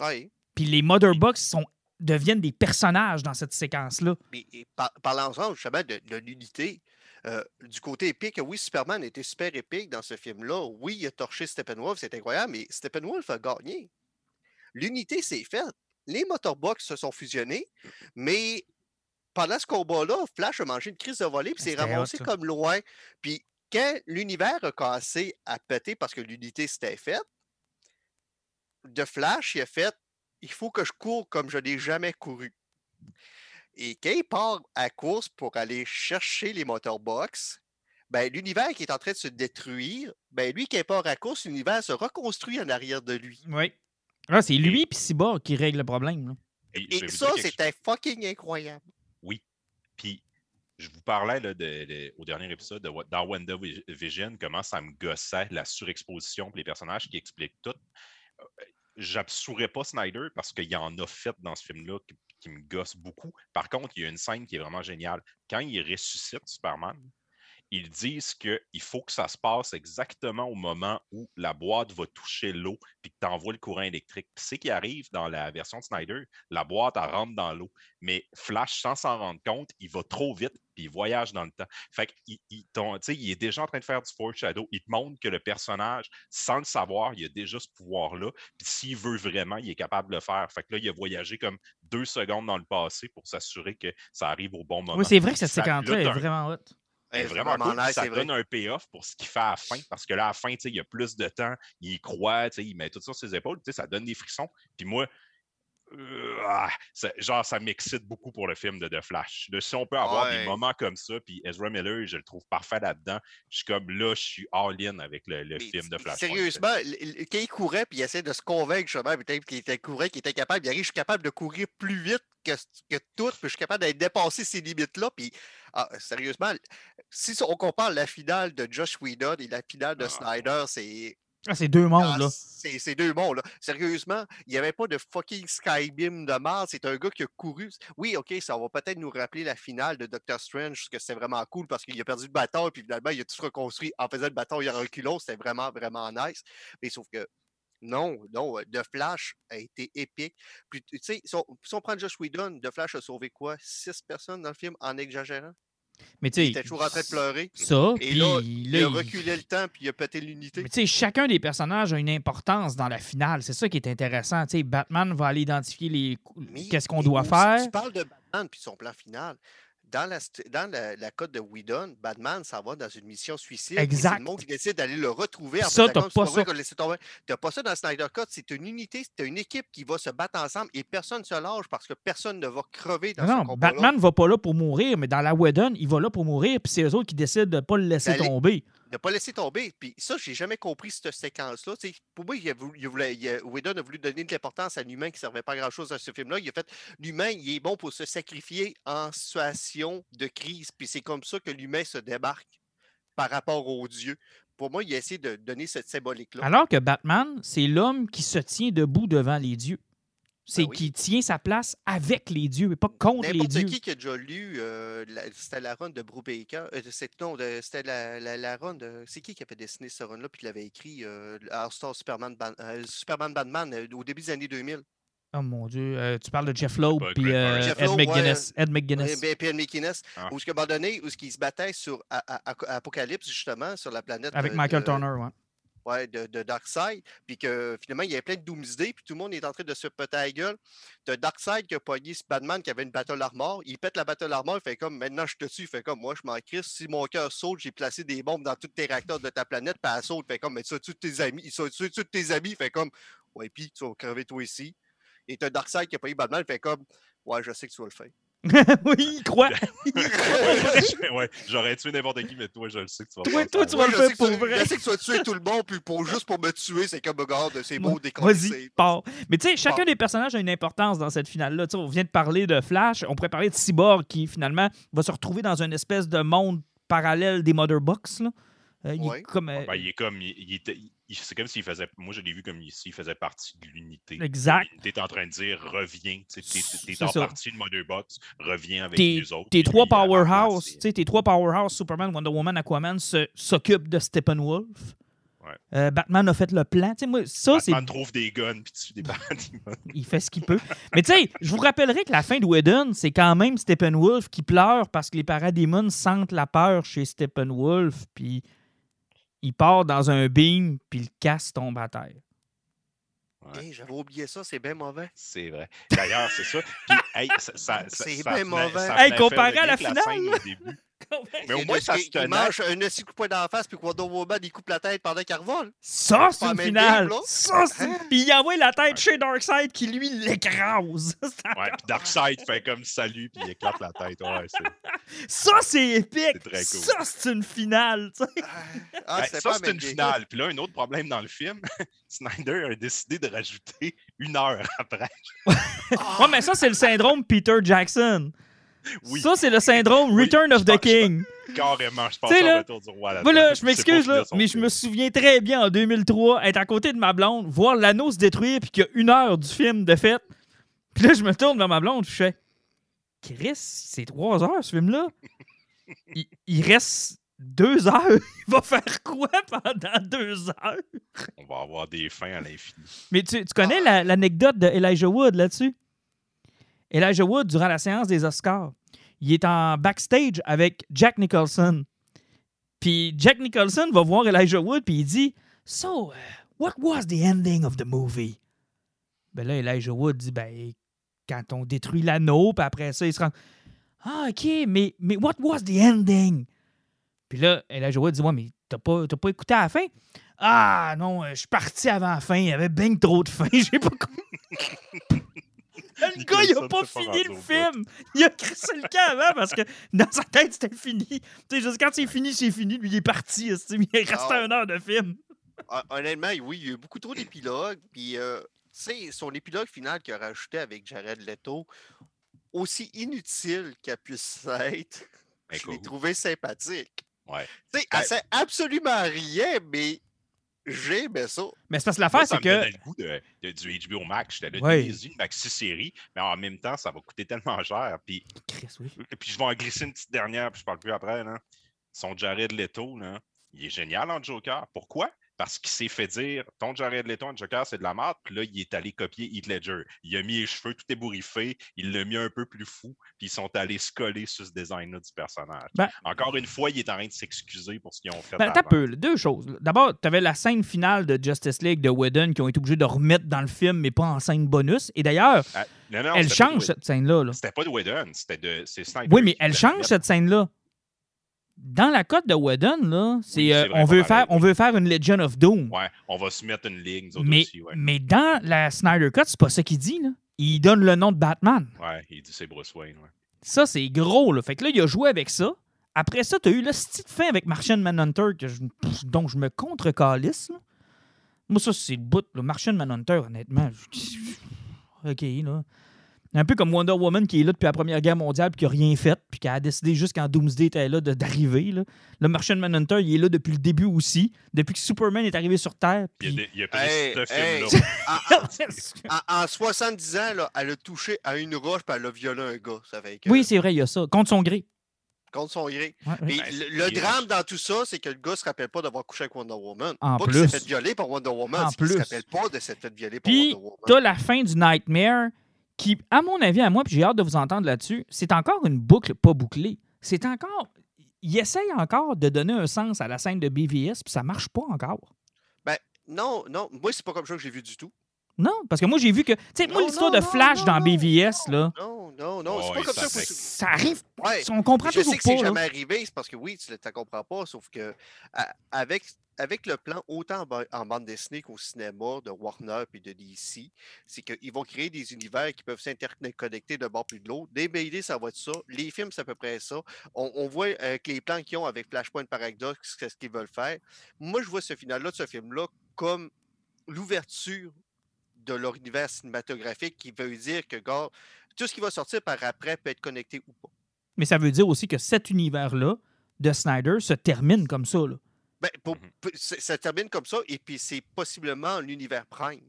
Speaker 3: Oui.
Speaker 2: Puis les Mother Box sont, deviennent des personnages dans cette séquence-là.
Speaker 3: Mais par, parlant-en justement de, de l'unité, euh, du côté épique, oui, Superman était super épique dans ce film-là. Oui, il a torché Steppenwolf, c'est incroyable, mais Steppenwolf a gagné. L'unité s'est faite. Les motorbox se sont fusionnés, mais pendant ce combat-là, Flash a mangé une crise de volée puis s'est
Speaker 2: C'était hot,
Speaker 3: ramassé comme loin. Puis quand l'univers a cassé à péter parce que l'unité s'était faite, de Flash, il a fait il faut que je cours comme je n'ai jamais couru. Et quand il part à course pour aller chercher les motorbox, ben, l'univers qui est en train de se détruire, ben, lui, qui part à course, l'univers se reconstruit en arrière de lui.
Speaker 2: Oui. Là, c'est lui et Cyborg qui règle le problème. là.
Speaker 1: Et
Speaker 3: ça, c'était fucking incroyable.
Speaker 1: Puis, je vous parlais là, au dernier épisode de, dans WandaVision, comment ça me gossait la surexposition les personnages qui expliquent tout. Euh, J'absourais pas Snyder parce qu'il y en a fait dans ce film-là qui, qui me gosse beaucoup. Par contre, il y a une scène qui est vraiment géniale. Quand il ressuscite Superman, ils disent qu'il faut que ça se passe exactement au moment où la boîte va toucher l'eau puis que tu envoies le courant électrique. Puis c'est qui arrive dans la version de Snyder, la boîte, elle rentre dans l'eau. Mais Flash, sans s'en rendre compte, il va trop vite puis il voyage dans le temps. Fait qu'il il, est déjà en train de faire du foreshadow. Il te montre que le personnage, sans le savoir, il a déjà ce pouvoir-là. Puis s'il veut vraiment, il est capable de le faire. Fait que là, il a voyagé comme deux secondes dans le passé pour s'assurer que ça arrive au bon moment.
Speaker 2: Oui, c'est vrai que cette séquence-là est vraiment hot.
Speaker 3: Ouais, c'est
Speaker 1: vraiment cool, puis
Speaker 3: nice,
Speaker 1: ça
Speaker 3: vrai.
Speaker 1: donne un payoff pour ce qu'il fait à la fin, parce que là, à la fin, il y a plus de temps, il y croit, il met tout ça sur ses épaules, ça donne des frissons. Puis moi, euh, ah, ça- genre, ça m'excite beaucoup pour le film de The Flash. Si on peut avoir
Speaker 3: Ouais.
Speaker 1: des moments comme ça, puis Ezra Miller, je le trouve parfait là-dedans, je suis comme là, je suis all-in avec le, le film de Flash.
Speaker 3: Sérieusement, quand il courait puis il essaie de se convaincre justement, peut-être qu'il était courait, qu'il était capable, il arrive, je suis capable de courir plus vite que, tout, puis je suis capable d'aller dépasser ces limites-là. Puis ah, sérieusement, si on compare la finale de Josh Whedon et la finale de
Speaker 1: Ah.
Speaker 3: Snyder, c'est
Speaker 2: Ah, c'est deux
Speaker 3: ah,
Speaker 2: mondes, là.
Speaker 3: c'est c'est deux mondes. Là. Sérieusement, il n'y avait pas de fucking Skybeam de Mars. C'est un gars qui a couru. Oui, OK, ça va peut-être nous rappeler la finale de Doctor Strange, que c'était vraiment cool parce qu'il a perdu le bâton, puis finalement, il a tout reconstruit en faisant le bâton il a reculons. C'était vraiment, vraiment nice. Mais sauf que non, non, euh, The Flash a été épique. Puis, tu sais, si on, si on prend Josh Whedon, The Flash a sauvé quoi? Six personnes dans le film en exagérant?
Speaker 2: Mais tu
Speaker 3: Il
Speaker 2: sais,
Speaker 3: était toujours en train de pleurer.
Speaker 2: ça,
Speaker 3: Et
Speaker 2: puis
Speaker 3: là, Il a
Speaker 2: il-
Speaker 3: reculé le temps, puis il a pété l'unité.
Speaker 2: Mais tu sais, chacun des personnages a une importance dans la finale. C'est ça qui est intéressant. Tu sais, Batman va aller identifier les qu'est-ce qu'on doit faire.
Speaker 3: Tu parles de Batman puis son plan final. Dans la, dans la, la code de Whedon, Batman s'en va dans une mission suicide.
Speaker 2: Exact.
Speaker 3: C'est le monde qui décide d'aller le retrouver.
Speaker 2: Ça, t'as pas ça.
Speaker 3: T'as pas ça dans Snyder Cut. C'est une unité, c'est une équipe qui va se battre ensemble et personne ne se lâche parce que personne ne va crever dans
Speaker 2: Non,
Speaker 3: ce
Speaker 2: non,
Speaker 3: combat
Speaker 2: Batman va pas là pour mourir, mais dans la Whedon, il va là pour mourir, puis c'est eux autres qui décident de pas le laisser tomber.
Speaker 3: Ne pas laisser tomber. Puis ça, j'ai jamais compris cette séquence-là. Pour moi, il a voulu, voulait- voulu donner de l'importance à l'humain qui ne servait pas à grand-chose dans ce film-là. Il a fait l'humain, il est bon pour se sacrifier en situation de crise. Puis c'est comme ça que l'humain se débarque par rapport aux dieux. Pour moi, il a essayé de donner cette symbolique-là.
Speaker 2: Alors que Batman, c'est l'homme qui se tient debout devant les dieux. C'est
Speaker 3: oui.
Speaker 2: qu'il tient sa place avec les dieux et pas contre les
Speaker 3: N'importe
Speaker 2: dieux.
Speaker 3: qui qui a déjà lu, euh, la- c'était la run de Brubaker, euh, c'est- non, c'était la, la, la run de, c'est qui qui avait dessiné ce run-là puis qui l'avait écrit, euh, All-Star Superman, Ban- euh, Superman Batman euh, au début des années 2000.
Speaker 2: Oh mon Dieu, euh, tu parles de Jeff Loeb
Speaker 1: Pas
Speaker 2: puis euh, Ed McGuinness. Ed
Speaker 3: Ouais,
Speaker 2: McGuinness.
Speaker 3: ben, P.N. McInnes,
Speaker 1: Ah.
Speaker 3: où ce qu'à un moment donné, où ce qu'il se battait sur à- à- à- Apocalypse, justement, sur la planète.
Speaker 2: Avec Michael
Speaker 3: de-
Speaker 2: Turner, ouais.
Speaker 3: Ouais, de, Darkseid, puis que finalement, il y avait plein de Doomsday, puis tout le monde est en train de se péter la gueule. T'as Darkseid qui a pogné ce Batman qui avait une Battle Armor, il pète la Battle Armor, il fait comme, maintenant je te tue, il fait comme, moi je m'en crisse, si mon cœur saute, j'ai placé des bombes dans tous tes réacteurs de ta planète, puis elle saute, il fait comme, mais ça tue tes amis, il saute tue tes amis, il fait comme, ouais, puis tu vas crever toi ici. Et t'as Darkseid qui a pogné Batman, il fait comme, ouais, je sais que tu vas le faire.
Speaker 2: oui, il croit.
Speaker 1: ouais, j'aurais tué n'importe qui, mais toi, je le sais que tu vas
Speaker 2: Toi-
Speaker 1: faire
Speaker 2: toi, tu vas le faire pour
Speaker 3: tu-
Speaker 2: vrai.
Speaker 3: Je sais que tu vas tuer tout le monde, puis pour, juste pour me tuer, c'est comme, regarde, c'est beau,
Speaker 2: Vas-y, pars. Mais tu sais, chacun
Speaker 3: Pars.
Speaker 2: des personnages a une importance dans cette finale-là. On vient de parler de Flash, on pourrait parler de Cyborg qui finalement va se retrouver dans une espèce de monde parallèle des Mother Box. Là. Euh, il est comme, euh,
Speaker 1: Ben, il est comme. Il, il était- il- c'est comme s'il faisait. Moi, je l'ai vu comme s'il faisait partie de l'unité.
Speaker 2: Exact.
Speaker 1: L'unité est en train de dire reviens. Tu
Speaker 2: C'est
Speaker 1: en
Speaker 2: ça.
Speaker 1: partie de Mother Box, reviens avec
Speaker 2: tes,
Speaker 1: les autres.
Speaker 2: tes trois
Speaker 1: la
Speaker 2: powerhouse, tes trois powerhouse, Superman, Wonder Woman, Aquaman, s'occupent de Steppenwolf.
Speaker 1: Ouais.
Speaker 2: Euh, Batman a fait le plan. Moi, ça,
Speaker 1: Batman trouve des guns puis tue des bâtiments.
Speaker 2: il fait ce qu'il peut. Mais tu sais, je vous rappellerai que la fin de Whedon, c'est quand même Steppenwolf qui pleure parce que les paradémons sentent la peur chez Steppenwolf, puis il part dans un beam, puis le casse tombe à terre.
Speaker 1: Ouais.
Speaker 3: Hey, J'avais oublié ça, c'est bien mauvais.
Speaker 1: C'est vrai. D'ailleurs, c'est ça. Puis, hey, ça, ça, ça,
Speaker 3: C'est bien mauvais.
Speaker 1: ça
Speaker 2: Hey,
Speaker 1: venait
Speaker 2: comparé à la finale.
Speaker 1: scène au début. Mais au
Speaker 3: Il-
Speaker 1: moins,
Speaker 3: il-
Speaker 1: ça se
Speaker 3: il,
Speaker 1: tenait.
Speaker 3: mange un assis coup de poing dans la face, puis Wonder Woman, il coupe la tête pendant qu'elle revole.
Speaker 2: Ça, c'est une finale.
Speaker 3: game.
Speaker 2: Ça, c'est une-
Speaker 3: Hein?
Speaker 2: Puis il envoie la tête chez Darkseid qui, lui, l'écrase.
Speaker 1: Ouais, puis Darkseid fait comme salut, puis il éclate la tête. Ouais, c'est
Speaker 2: Ça, c'est épique.
Speaker 1: C'est très cool.
Speaker 2: Ça, c'est une finale. tu sais.
Speaker 3: Ah,
Speaker 1: Ben, ça,
Speaker 3: pas
Speaker 1: c'est une finale. Puis là, un autre problème dans le film, Snyder a décidé de rajouter une heure après.
Speaker 2: Ouais, mais ça, c'est le syndrome Peter Jackson.
Speaker 1: Oui,
Speaker 2: Ça, c'est le syndrome
Speaker 1: Oui,
Speaker 2: Return of the King.
Speaker 1: carrément. Je pense au retour du roi là
Speaker 2: Voilà, je m'excuse, là, mais je me souviens très bien en 2003 être à côté de ma blonde, voir l'anneau se détruire, puis qu'il y a une heure du film de fête. Puis là, je me tourne vers ma blonde, je fais Chris, c'est trois heures ce film-là? Il, il reste deux heures. Il va faire quoi pendant deux heures?
Speaker 1: On va avoir des fins à l'infini.
Speaker 2: Mais tu, tu connais la- l'anecdote de Elijah Wood là-dessus? Elijah Wood, durant la séance des Oscars, il est en backstage avec Jack Nicholson. Puis Jack Nicholson va voir Elijah Wood, puis il dit So, uh, what was the ending of the movie? Ben là, Elijah Wood dit Ben, quand on détruit l'anneau, puis après ça, il se rend Ah, ok, mais, mais what was the ending? Puis là, Elijah Wood dit Ouais, mais t'as pas, t'as pas écouté à la fin? Ah non, euh, je suis parti avant la fin, il y avait bien trop de fin, j'ai pas compris. Le gars, il a pas fini le film. Il a crissé le camp avant parce que dans sa tête, c'était fini. Tu sais, juste quand c'est fini, c'est fini. Lui, il est parti. Il restait
Speaker 3: Ah.
Speaker 2: une heure de film.
Speaker 3: Hon- Honnêtement, oui, il y a eu beaucoup trop d'épilogues. Puis, euh, tu sais, son épilogue final qu'il a rajouté avec Jared Leto, aussi inutile qu'elle puisse être,
Speaker 1: Ben,
Speaker 3: je l'ai trouvé sympathique.
Speaker 1: Ouais.
Speaker 3: Tu sais,
Speaker 1: Ben-
Speaker 3: elle sait absolument rien, mais j'aimais ça.
Speaker 2: Mais c'est parce que l'affaire, c'est que.
Speaker 1: le goût de, de- du HBO Max. J'étais là,
Speaker 2: Ouais.
Speaker 1: une maxi-série, mais en même temps, ça va coûter tellement cher. Puis,
Speaker 2: Chris, oui.
Speaker 1: puis je vais en glisser une petite dernière, puis je parle plus après. Là. Son Jared Leto, là, il est génial en Joker. Pourquoi? Parce qu'il s'est fait dire ton Jared Leto en Joker, c'est de la merde. Puis là, il est allé copier Heath Ledger. Il a mis les cheveux tout ébouriffés, il l'a mis un peu plus fou, puis ils sont allés se coller sur ce design-là du personnage.
Speaker 2: Ben-
Speaker 1: Encore une fois, il est en train de s'excuser pour ce qu'ils ont fait.
Speaker 2: Ben, peu. Deux choses. D'abord, t'avais la scène finale de Justice League de Whedon qui ont été obligés de remettre dans le film, mais pas en scène bonus. Et d'ailleurs,
Speaker 1: Ah,
Speaker 2: elle change cette scène-là. là.
Speaker 1: C'était pas de Whedon, c'était de Snyder
Speaker 2: Oui, mais elle change cette scène-là. Dans la cote de Whedon, là, c'est
Speaker 1: Oui,
Speaker 2: euh, on, veut faire, on veut faire une Legion of Doom.
Speaker 1: Ouais, on va se mettre une ligne,
Speaker 2: mais,
Speaker 1: aussi, ouais.
Speaker 2: mais dans la Snyder Cut, c'est pas ça qu'il dit. Là. Il donne le nom de Batman.
Speaker 1: Ouais, il dit c'est Bruce Wayne, ouais.
Speaker 2: Ça, c'est gros. Là. Fait que là, il a joué avec ça. Après ça, tu as eu le style fin avec Martian Manhunter que je, dont je me contre-calisse. Moi, ça, c'est le bout. Le Martian Manhunter, honnêtement. je- OK, là. Un peu comme Wonder Woman qui est là depuis la Première Guerre mondiale puis qui n'a rien fait, puis qui a décidé juste quand Doomsday était là de- d'arriver. là. Le Martian Manhunter, il est là depuis le début aussi, depuis que Superman est arrivé sur Terre.
Speaker 1: Il a,
Speaker 2: puis-
Speaker 1: des- il a pris
Speaker 3: Hey,
Speaker 1: film-là.
Speaker 3: En, en- en 70 ans, là, elle a touché à une roche puis elle a violé un gars. Ça fait que,
Speaker 2: oui, c'est vrai, il y a ça. Contre son gré.
Speaker 3: contre son gré.
Speaker 2: Ouais, ouais.
Speaker 3: Puis
Speaker 1: Ben,
Speaker 3: le,
Speaker 1: il
Speaker 3: drame dans tout ça, c'est que le gars se rappelle pas d'avoir couché avec Wonder Woman.
Speaker 2: En
Speaker 3: pas qu'il s'est
Speaker 2: plus.
Speaker 3: fait violer par Wonder Woman,
Speaker 2: En
Speaker 3: c'est qu'il se
Speaker 2: plus.
Speaker 3: rappelle pas de s'être fait violer par
Speaker 2: Puis,
Speaker 3: Wonder Woman.
Speaker 2: t'as la fin du Nightmare qui, à mon avis, à moi, puis j'ai hâte de vous entendre là-dessus, c'est encore une boucle pas bouclée. C'est encore. Il essaye encore de donner un sens à la scène de BVS, puis ça marche pas encore.
Speaker 3: Non, non, moi, c'est pas comme ça que j'ai vu du tout.
Speaker 2: Non, parce que moi, j'ai vu que. Tu sais, moi, l'histoire de Flash
Speaker 3: non,
Speaker 2: dans
Speaker 3: non,
Speaker 2: BVS, là,
Speaker 3: Non, non, non, c'est pas comme
Speaker 1: ça
Speaker 3: ça.
Speaker 2: ça arrive.
Speaker 3: Ouais.
Speaker 2: On comprend
Speaker 3: Je
Speaker 2: toujours
Speaker 3: sais que c'est
Speaker 2: pas.
Speaker 3: jamais arrivé, c'est parce que oui, tu ne comprends pas, sauf que à- avec, avec le plan autant en, ba- en bande dessinée qu'au cinéma de Warner et de DC, c'est qu'ils vont créer des univers qui peuvent s'interconnecter d'un bord plus de l'autre. Des BD, ça va être ça. Les films, c'est à peu près ça. On, on voit avec les plans qu'ils ont avec Flashpoint Paradox, qu'est-ce qu'ils veulent faire. Moi, je vois ce final-là de ce film-là comme l'ouverture de leur univers cinématographique qui veut dire que, gars, tout ce qui va sortir par après peut être connecté ou pas.
Speaker 2: Mais ça veut dire aussi que cet univers-là de Snyder se termine comme ça. Là.
Speaker 3: Ben, pour-
Speaker 1: Mhm.
Speaker 3: ça termine comme ça, et puis c'est possiblement l'univers prime.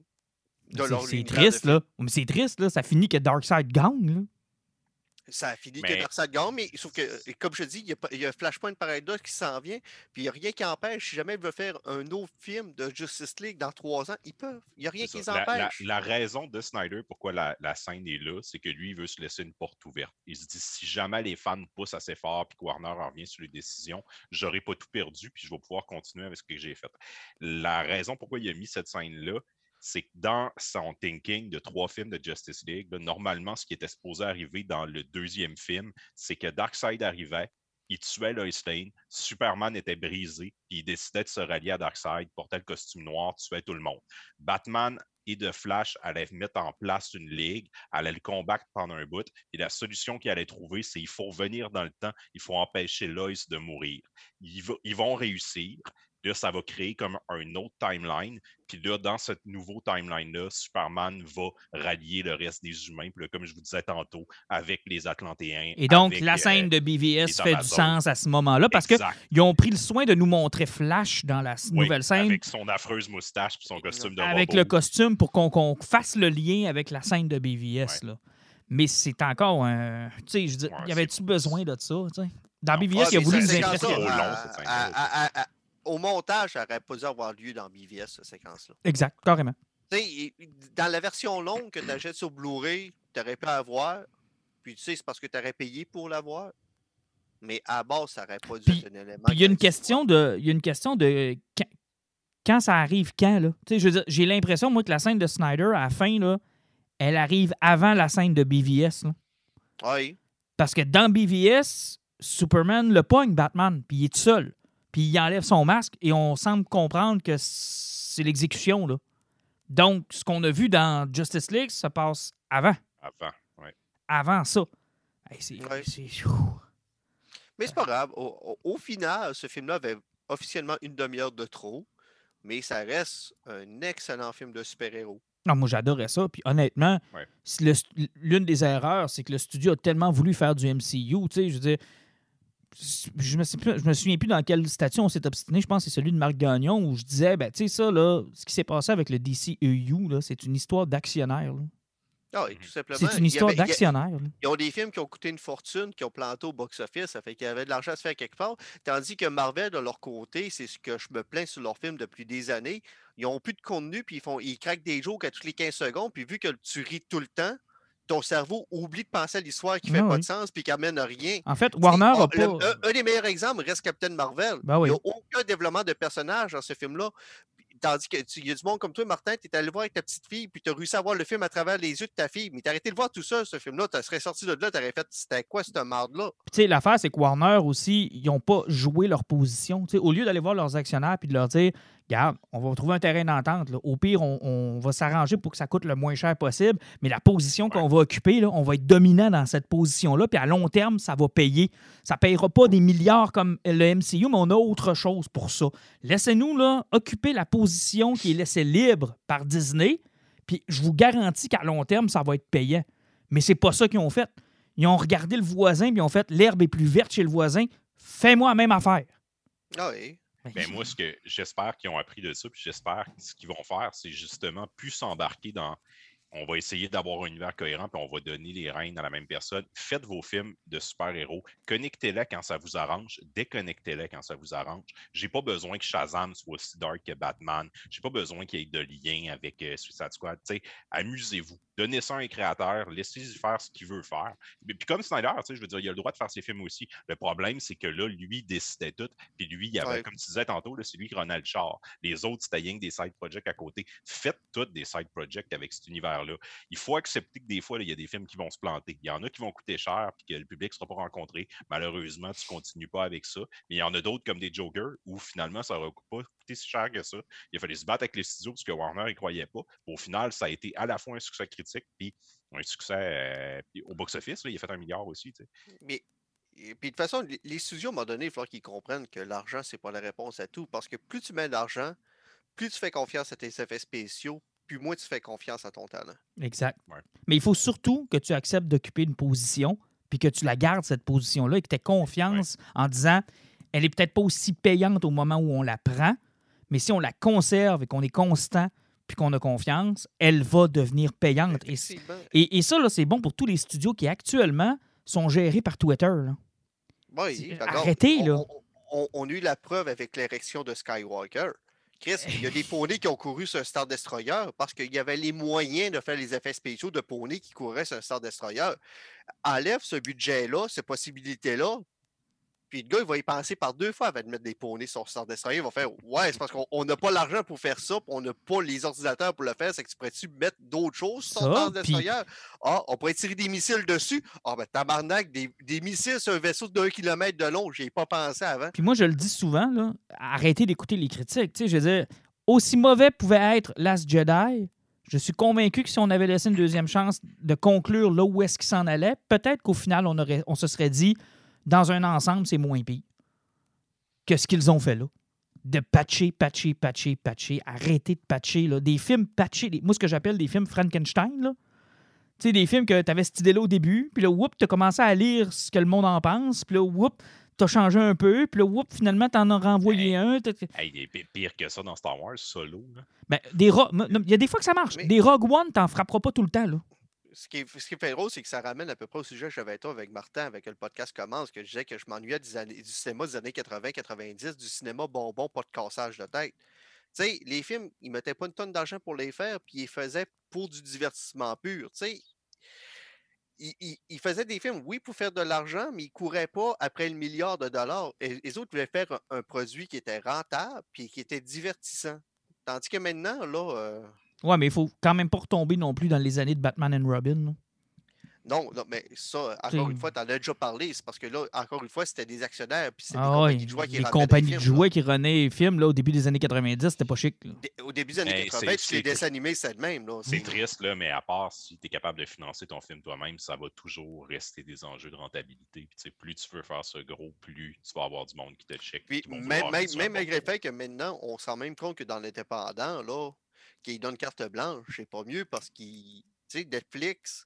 Speaker 3: de
Speaker 2: C'est-
Speaker 3: leur
Speaker 2: C'est
Speaker 3: univers
Speaker 2: triste, là. Mais c'est triste, là. Ça finit que Darkseid gagne.
Speaker 3: Ça a fini que
Speaker 1: Mais-
Speaker 3: Darkseid gagne, mais sauf que, comme je dis, il y y a Flashpoint Paradox qui s'en vient, puis il n'y a rien qui empêche, si jamais ils veulent faire un autre film de Justice League dans trois ans, ils peuvent. Il n'y a rien qui les
Speaker 1: La, la-
Speaker 3: empêche.
Speaker 1: la raison de Snyder, pourquoi la, la scène est là, c'est que lui, il veut se laisser une porte ouverte. Il se dit si jamais les fans poussent assez fort puis que Warner en revient sur les décisions, j'aurai pas tout perdu puis je vais pouvoir continuer avec ce que j'ai fait. La raison pourquoi il a mis cette scène-là, c'est que dans son thinking de trois films de Justice League, normalement, ce qui était supposé arriver dans le deuxième film, c'est que Darkseid arrivait, il tuait Lois Lane, Superman était brisé, puis il décidait de se rallier à Darkseid, portait le costume noir, tuait tout le monde. Batman et de Flash allaient mettre en place une ligue, allaient le combattre pendant un bout, et la solution qu'ils allaient trouver, c'est il faut revenir dans le temps, il faut empêcher Lois de mourir. Ils vont réussir. Là, ça va créer comme un autre timeline. Puis là, dans ce nouveau timeline-là, Superman va rallier le reste des humains. Puis là, comme je vous disais tantôt, avec les Atlantéens.
Speaker 2: Et donc,
Speaker 1: avec,
Speaker 2: la
Speaker 1: euh,
Speaker 2: scène de BVS fait du sens à ce moment-là parce qu'ils ont pris le soin de nous montrer Flash dans la
Speaker 1: Oui,
Speaker 2: nouvelle scène
Speaker 1: Avec son affreuse moustache et son costume de
Speaker 2: avec
Speaker 1: robot.
Speaker 2: le costume pour qu'on qu'on fasse le lien avec la scène de BVS. Là. Mais c'est encore un. Tu sais, je
Speaker 1: Ouais,
Speaker 2: y avait-tu besoin de ça? Dans
Speaker 1: Non.
Speaker 2: BVS,
Speaker 3: Ah,
Speaker 2: il a voulu nous impressionner.
Speaker 3: Au montage, ça n'aurait pas dû avoir lieu dans BVS, cette séquence-là.
Speaker 2: Exact, carrément.
Speaker 3: Dans la version longue que tu achètes sur Blu-ray, tu aurais pu avoir. Puis tu sais, c'est parce que tu aurais payé pour l'avoir. Mais à base, ça n'aurait pas dû être un élément.
Speaker 2: Il y a une question de. Il y a une question de. Quand, quand ça arrive quand, là? Tu sais, j'ai l'impression, moi, que la scène de Snyder, à la fin, là, elle arrive avant la scène de BVS. là.
Speaker 3: Oui.
Speaker 2: Parce que dans BVS, Superman le pogne, Batman, puis il est tout seul. Puis il enlève son masque et on semble comprendre que c'est l'exécution, là. Donc, ce qu'on a vu dans Justice League, ça passe avant.
Speaker 1: Avant, ouais.
Speaker 2: Avant ça. Hey, c'est.
Speaker 3: Ouais. Mais c'est pas grave. Au, au- au final, ce film-là avait officiellement une demi-heure de trop. Mais ça reste un excellent film de super-héros.
Speaker 2: Non, moi, j'adorais ça. Puis honnêtement,
Speaker 1: Ouais.
Speaker 2: l'une des erreurs, c'est que le studio a tellement voulu faire du MCU. Tu sais, je veux dire, je me, sais plus- je me souviens plus dans quelle statut on s'est obstiné. Je pense que c'est celui de Marc Gagnon où je disais, ben, tu sais, ça, là, ce qui s'est passé avec le DCEU, c'est une histoire d'actionnaire.
Speaker 3: Ah, et tout simplement.
Speaker 2: C'est une histoire d'actionnaire.
Speaker 3: Ils ont des films qui ont coûté une fortune, qui ont planté au box-office, ça fait qu'il y avait de l'argent à se faire quelque part. Tandis que Marvel, de leur côté, c'est ce que je me plains sur leurs films depuis des années. Ils ont plus de contenu, puis ils font ils craquent des jokes à toutes les 15 secondes, puis vu que tu ris tout le temps, ton cerveau oublie de penser à l'histoire qui fait
Speaker 2: Ah
Speaker 3: pas de sens, puis qui amène à rien.
Speaker 2: En fait, Warner
Speaker 3: On-
Speaker 2: a pas.
Speaker 3: le- un, un des meilleurs exemples reste Captain Marvel.
Speaker 2: Ben oui.
Speaker 3: Il n'y a aucun développement de personnage dans ce film-là. Tandis que tu- il y a du monde comme toi, Martin, tu es allé voir avec ta petite fille, puis tu as réussi à voir le film à travers les yeux de ta fille. Mais tu arrêté de voir tout ça, ce film-là. Tu serais sorti de là, tu aurais fait c'était quoi cette marde-là?
Speaker 2: Puis, tu sais, l'affaire, c'est que Warner aussi, ils n'ont pas joué leur position. Au lieu d'aller voir leurs actionnaires puis de leur dire, regarde, on va trouver un terrain d'entente. Au pire, on, on va s'arranger pour que ça coûte le moins cher possible. Mais la position qu'on va occuper, là, on va être dominant dans cette position-là. Puis à long terme, ça va payer. Ça ne payera pas des milliards comme le MCU, mais on a autre chose pour ça. Laissez-nous là, occuper la position qui est laissée libre par Disney. Puis je vous garantis qu'à long terme, ça va être payant. Mais c'est pas ça qu'ils ont fait. Ils ont regardé le voisin puis ils ont fait l'herbe est plus verte chez le voisin. Fais-moi la même affaire.
Speaker 3: Ah oui.
Speaker 1: Ben, moi, ce que j'espère qu'ils ont appris de ça, puis j'espère que ce qu'ils vont faire, c'est justement plus s'embarquer dans on va essayer d'avoir un univers cohérent, puis on va donner les rênes à la même personne. Faites vos films de super-héros. Connectez-les quand ça vous arrange. Déconnectez-les quand ça vous arrange. J'ai pas besoin que Shazam soit aussi dark que Batman. J'ai pas besoin qu'il y ait de lien avec euh, Suicide Squad. Amusez-vous. Donnez ça à un créateur. Laissez-y faire ce qu'il veut faire. Puis comme Snyder, je veux dire, il a le droit de faire ses films aussi. Le problème, c'est que là, lui décidait tout. Puis lui, il avait, comme tu disais tantôt, c'est lui qui renait le char. Les autres, c'était rien que des side projects à côté. Faites toutes des side projects avec cet univers il faut accepter que des fois, il y a des films qui vont se planter. Il y en a qui vont coûter cher et que le public ne sera pas rencontré. Malheureusement, tu ne continues pas avec ça. Mais il y en a d'autres comme des Jokers où finalement, ça n'aurait pas coûté si cher que ça. Il a fallu se battre avec les studios parce que Warner ne croyait pas. Au final, ça a été à la fois un succès critique puis un succès euh, au box-office. Il a fait un milliard aussi.
Speaker 3: Mais puis de toute façon, les studios, à un moment donné, il faut qu'ils comprennent que l'argent, c'est pas la réponse à tout. Parce que plus tu mets d'argent, plus tu fais confiance à tes effets spéciaux, puis moins tu fais confiance à ton talent.
Speaker 2: Exact. Mais il faut surtout que tu acceptes d'occuper une position, puis que tu la gardes, cette position-là, et que tu aies confiance en disant elle est peut-être pas aussi payante au moment où on la prend, mais si on la conserve et qu'on est constant, puis qu'on a confiance, elle va devenir payante. Et, et, ça, c'est bon pour tous les studios qui actuellement sont gérés par Twitter.
Speaker 3: Oui,
Speaker 2: Arrêtez, là.
Speaker 3: on, a eu la preuve avec l'érection de Skywalker. Chris, il y a des poneys qui ont couru sur un Star Destroyer parce qu'il y avait les moyens de faire les effets spéciaux de poneys qui couraient sur un Star Destroyer. Enlève ce budget-là, ces possibilités-là, puis le gars, il va y penser par deux fois avant de mettre des poneys sur Star Destroyer. Il va faire Ouais, c'est parce qu'on n'a pas l'argent pour faire ça, puis on n'a pas les ordinateurs pour le faire. C'est que tu pourrais-tu mettre d'autres choses sur Star Destroyer? Ah, on pourrait tirer des missiles dessus. Ah, ben tabarnak, des, des missiles sur un vaisseau d'un kilomètre de long. J'y ai pas pensé avant.
Speaker 2: Puis moi, je le dis souvent, là, arrêtez d'écouter les critiques. Tu sais, je veux dire, aussi mauvais pouvait être Last Jedi. Je suis convaincu que si on avait laissé une deuxième chance de conclure là où est-ce qu'il s'en allait, peut-être qu'au final, on, aurait, on se serait dit dans un ensemble, c'est moins pire que ce qu'ils ont fait là. De patcher, patcher, patcher, patcher, arrêter de patcher. Là. Des films patchés, moi, ce que j'appelle des films Frankenstein. Là. Tu sais, des films que tu avais cette idée-là au début, puis là, whoop, tu as commencé à lire ce que le monde en pense, puis là, whoop, tu as changé un peu, puis là, whoop, finalement, tu en as renvoyé un.
Speaker 1: il est pire que ça dans Star Wars, solo.
Speaker 2: Ben, il y a des fois que ça marche. Des Rogue One, t'en frapperas pas tout le temps. Là
Speaker 3: ce qui, fait drôle, c'est que ça ramène à peu près au sujet que j'avais été avec Martin, avec le podcast commence, que je disais que je m'ennuyais du, cinéma des années 80-90, du cinéma bonbon, pas de cassage de tête. Les films, ils mettaient pas une tonne d'argent pour les faire, puis ils faisaient pour du divertissement pur. Ils, faisaient des films, oui, pour faire de l'argent, mais ils couraient pas après le milliard de dollars. Les autres voulaient faire un, produit qui était rentable, puis qui était divertissant. Tandis que maintenant, là, euh,
Speaker 2: Ouais, mais il faut quand même pas retomber non plus dans les années de Batman and Robin.
Speaker 3: Non, non, mais ça, encore une fois, tu en as déjà parlé. C'est parce que là, encore une fois, c'était des actionnaires. Puis c'était
Speaker 2: ah, des compagnies de jouets qui Les compagnies de jouets qui renaient les films là, au début des années 90, c'était pas chic.
Speaker 3: Au début des années 90, les dessins animés, c'est le même.
Speaker 1: C'est triste, là, mais à part si tu es capable de financer ton film toi-même, ça va toujours rester des enjeux de rentabilité. Puis, plus tu veux faire ce gros, plus tu vas avoir du monde qui te check.
Speaker 3: Puis, même, même, même malgré le fait que maintenant, on se rend même compte que dans l'indépendant, là, qui donne carte blanche, c'est pas mieux parce que Netflix,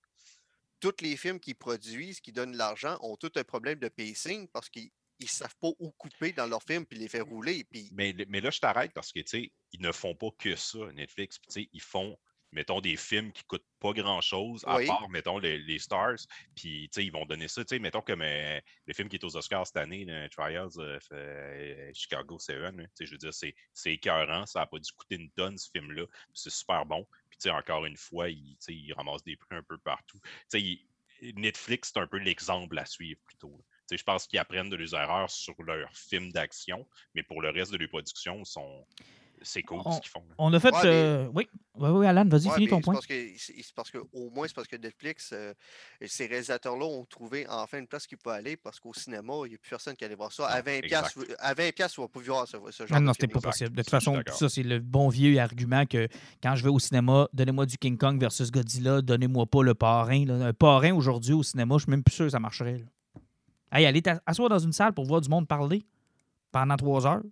Speaker 3: tous les films qu'ils produisent, qui donnent de l'argent, ont tout un problème de pacing parce qu'ils ne savent pas où couper dans leurs films puis les faire rouler.
Speaker 1: Mais, mais là, je t'arrête parce que ils ne font pas que ça, Netflix. Ils font mettons, des films qui coûtent pas grand-chose, à part, mettons, les, stars. Puis, tu sais, ils vont donner ça. Tu sais, mettons, comme euh, le film qui est aux Oscars cette année, Trials of euh, Chicago 7. Tu sais, je veux dire, c'est écœurant. Ça n'a pas dû coûter une tonne, ce film-là. C'est super bon. Puis, tu sais, encore une fois, il, il ramasse des prix un peu partout. Tu sais, Netflix, c'est un peu l'exemple à suivre plutôt. Je pense qu'ils apprennent de leurs erreurs sur leurs films d'action, mais pour le reste de leurs productions, sont, c'est cool ce qu'ils font.
Speaker 2: On a fait. Euh, oui. oui, oui, Alan, vas-y, finis ton point.
Speaker 3: C'est parce que, au moins, c'est parce que Netflix, euh, ces réalisateurs-là ont trouvé enfin une place qu'ils peuvent aller parce qu'au cinéma, il n'y a plus personne qui allait voir ça. À 20$, pièces à 20 pièces, on va pas voir ce, ce genre
Speaker 2: non, non, c'était pas possible. De toute façon, ça, c'est le bon vieux argument que quand je vais au cinéma, donnez-moi du King Kong versus Godzilla, donnez-moi pas le parrain. Un parrain aujourd'hui au cinéma, je suis même plus sûr que ça marcherait. Là. Hey, allez t'asseoir dans une salle pour voir du monde parler pendant trois heures.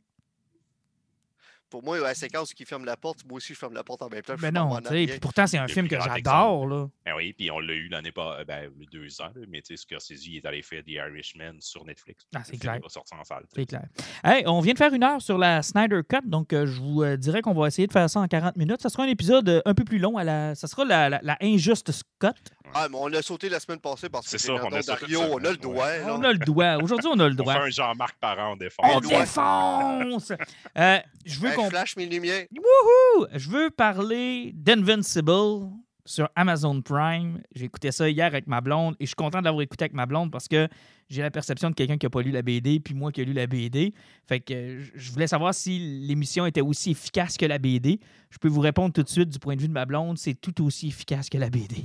Speaker 3: Pour moi, la séquence qui ferme la porte, moi aussi, je ferme la porte en même temps.
Speaker 2: Ben
Speaker 3: pas
Speaker 2: non, puis pourtant, c'est un film que j'adore, là.
Speaker 1: Ah oui, puis on l'a eu l'année pas, ben, il y a deux ans, là, mais tu sais, Scorsese il est allé faire The Irishman sur Netflix.
Speaker 2: Ah, c'est clair.
Speaker 1: est pas sorti en salle.
Speaker 2: C'est clair. Hey, on vient de faire une heure sur la Snyder Cut, donc euh, je vous euh, dirais qu'on va essayer de faire ça en 40 minutes. Ça sera un épisode euh, un peu plus long. À la... Ça sera la, la, la injuste Scott.
Speaker 3: Ah, mais on l'a sauté la semaine passée parce que
Speaker 1: C'est ça, on a
Speaker 3: Dario, on a le doigt.
Speaker 2: On a le doigt. Aujourd'hui, on a le
Speaker 1: On fait
Speaker 2: doigt.
Speaker 1: un Jean-Marc Parent en
Speaker 2: On
Speaker 1: défense.
Speaker 3: doit.
Speaker 2: défonce! Euh, je veux
Speaker 3: Hey,
Speaker 2: qu'on
Speaker 3: flash mes lumières.
Speaker 2: Wouhou! Je veux parler d'Invincible sur Amazon Prime. J'ai écouté ça hier avec ma blonde et je suis content de l'avoir écouté avec ma blonde parce que j'ai la perception de quelqu'un qui n'a pas lu la BD puis moi qui ai lu la BD. Fait que euh, je voulais savoir si l'émission était aussi efficace que la BD. Je peux vous répondre tout de suite du point de vue de ma blonde, c'est tout aussi efficace que la BD.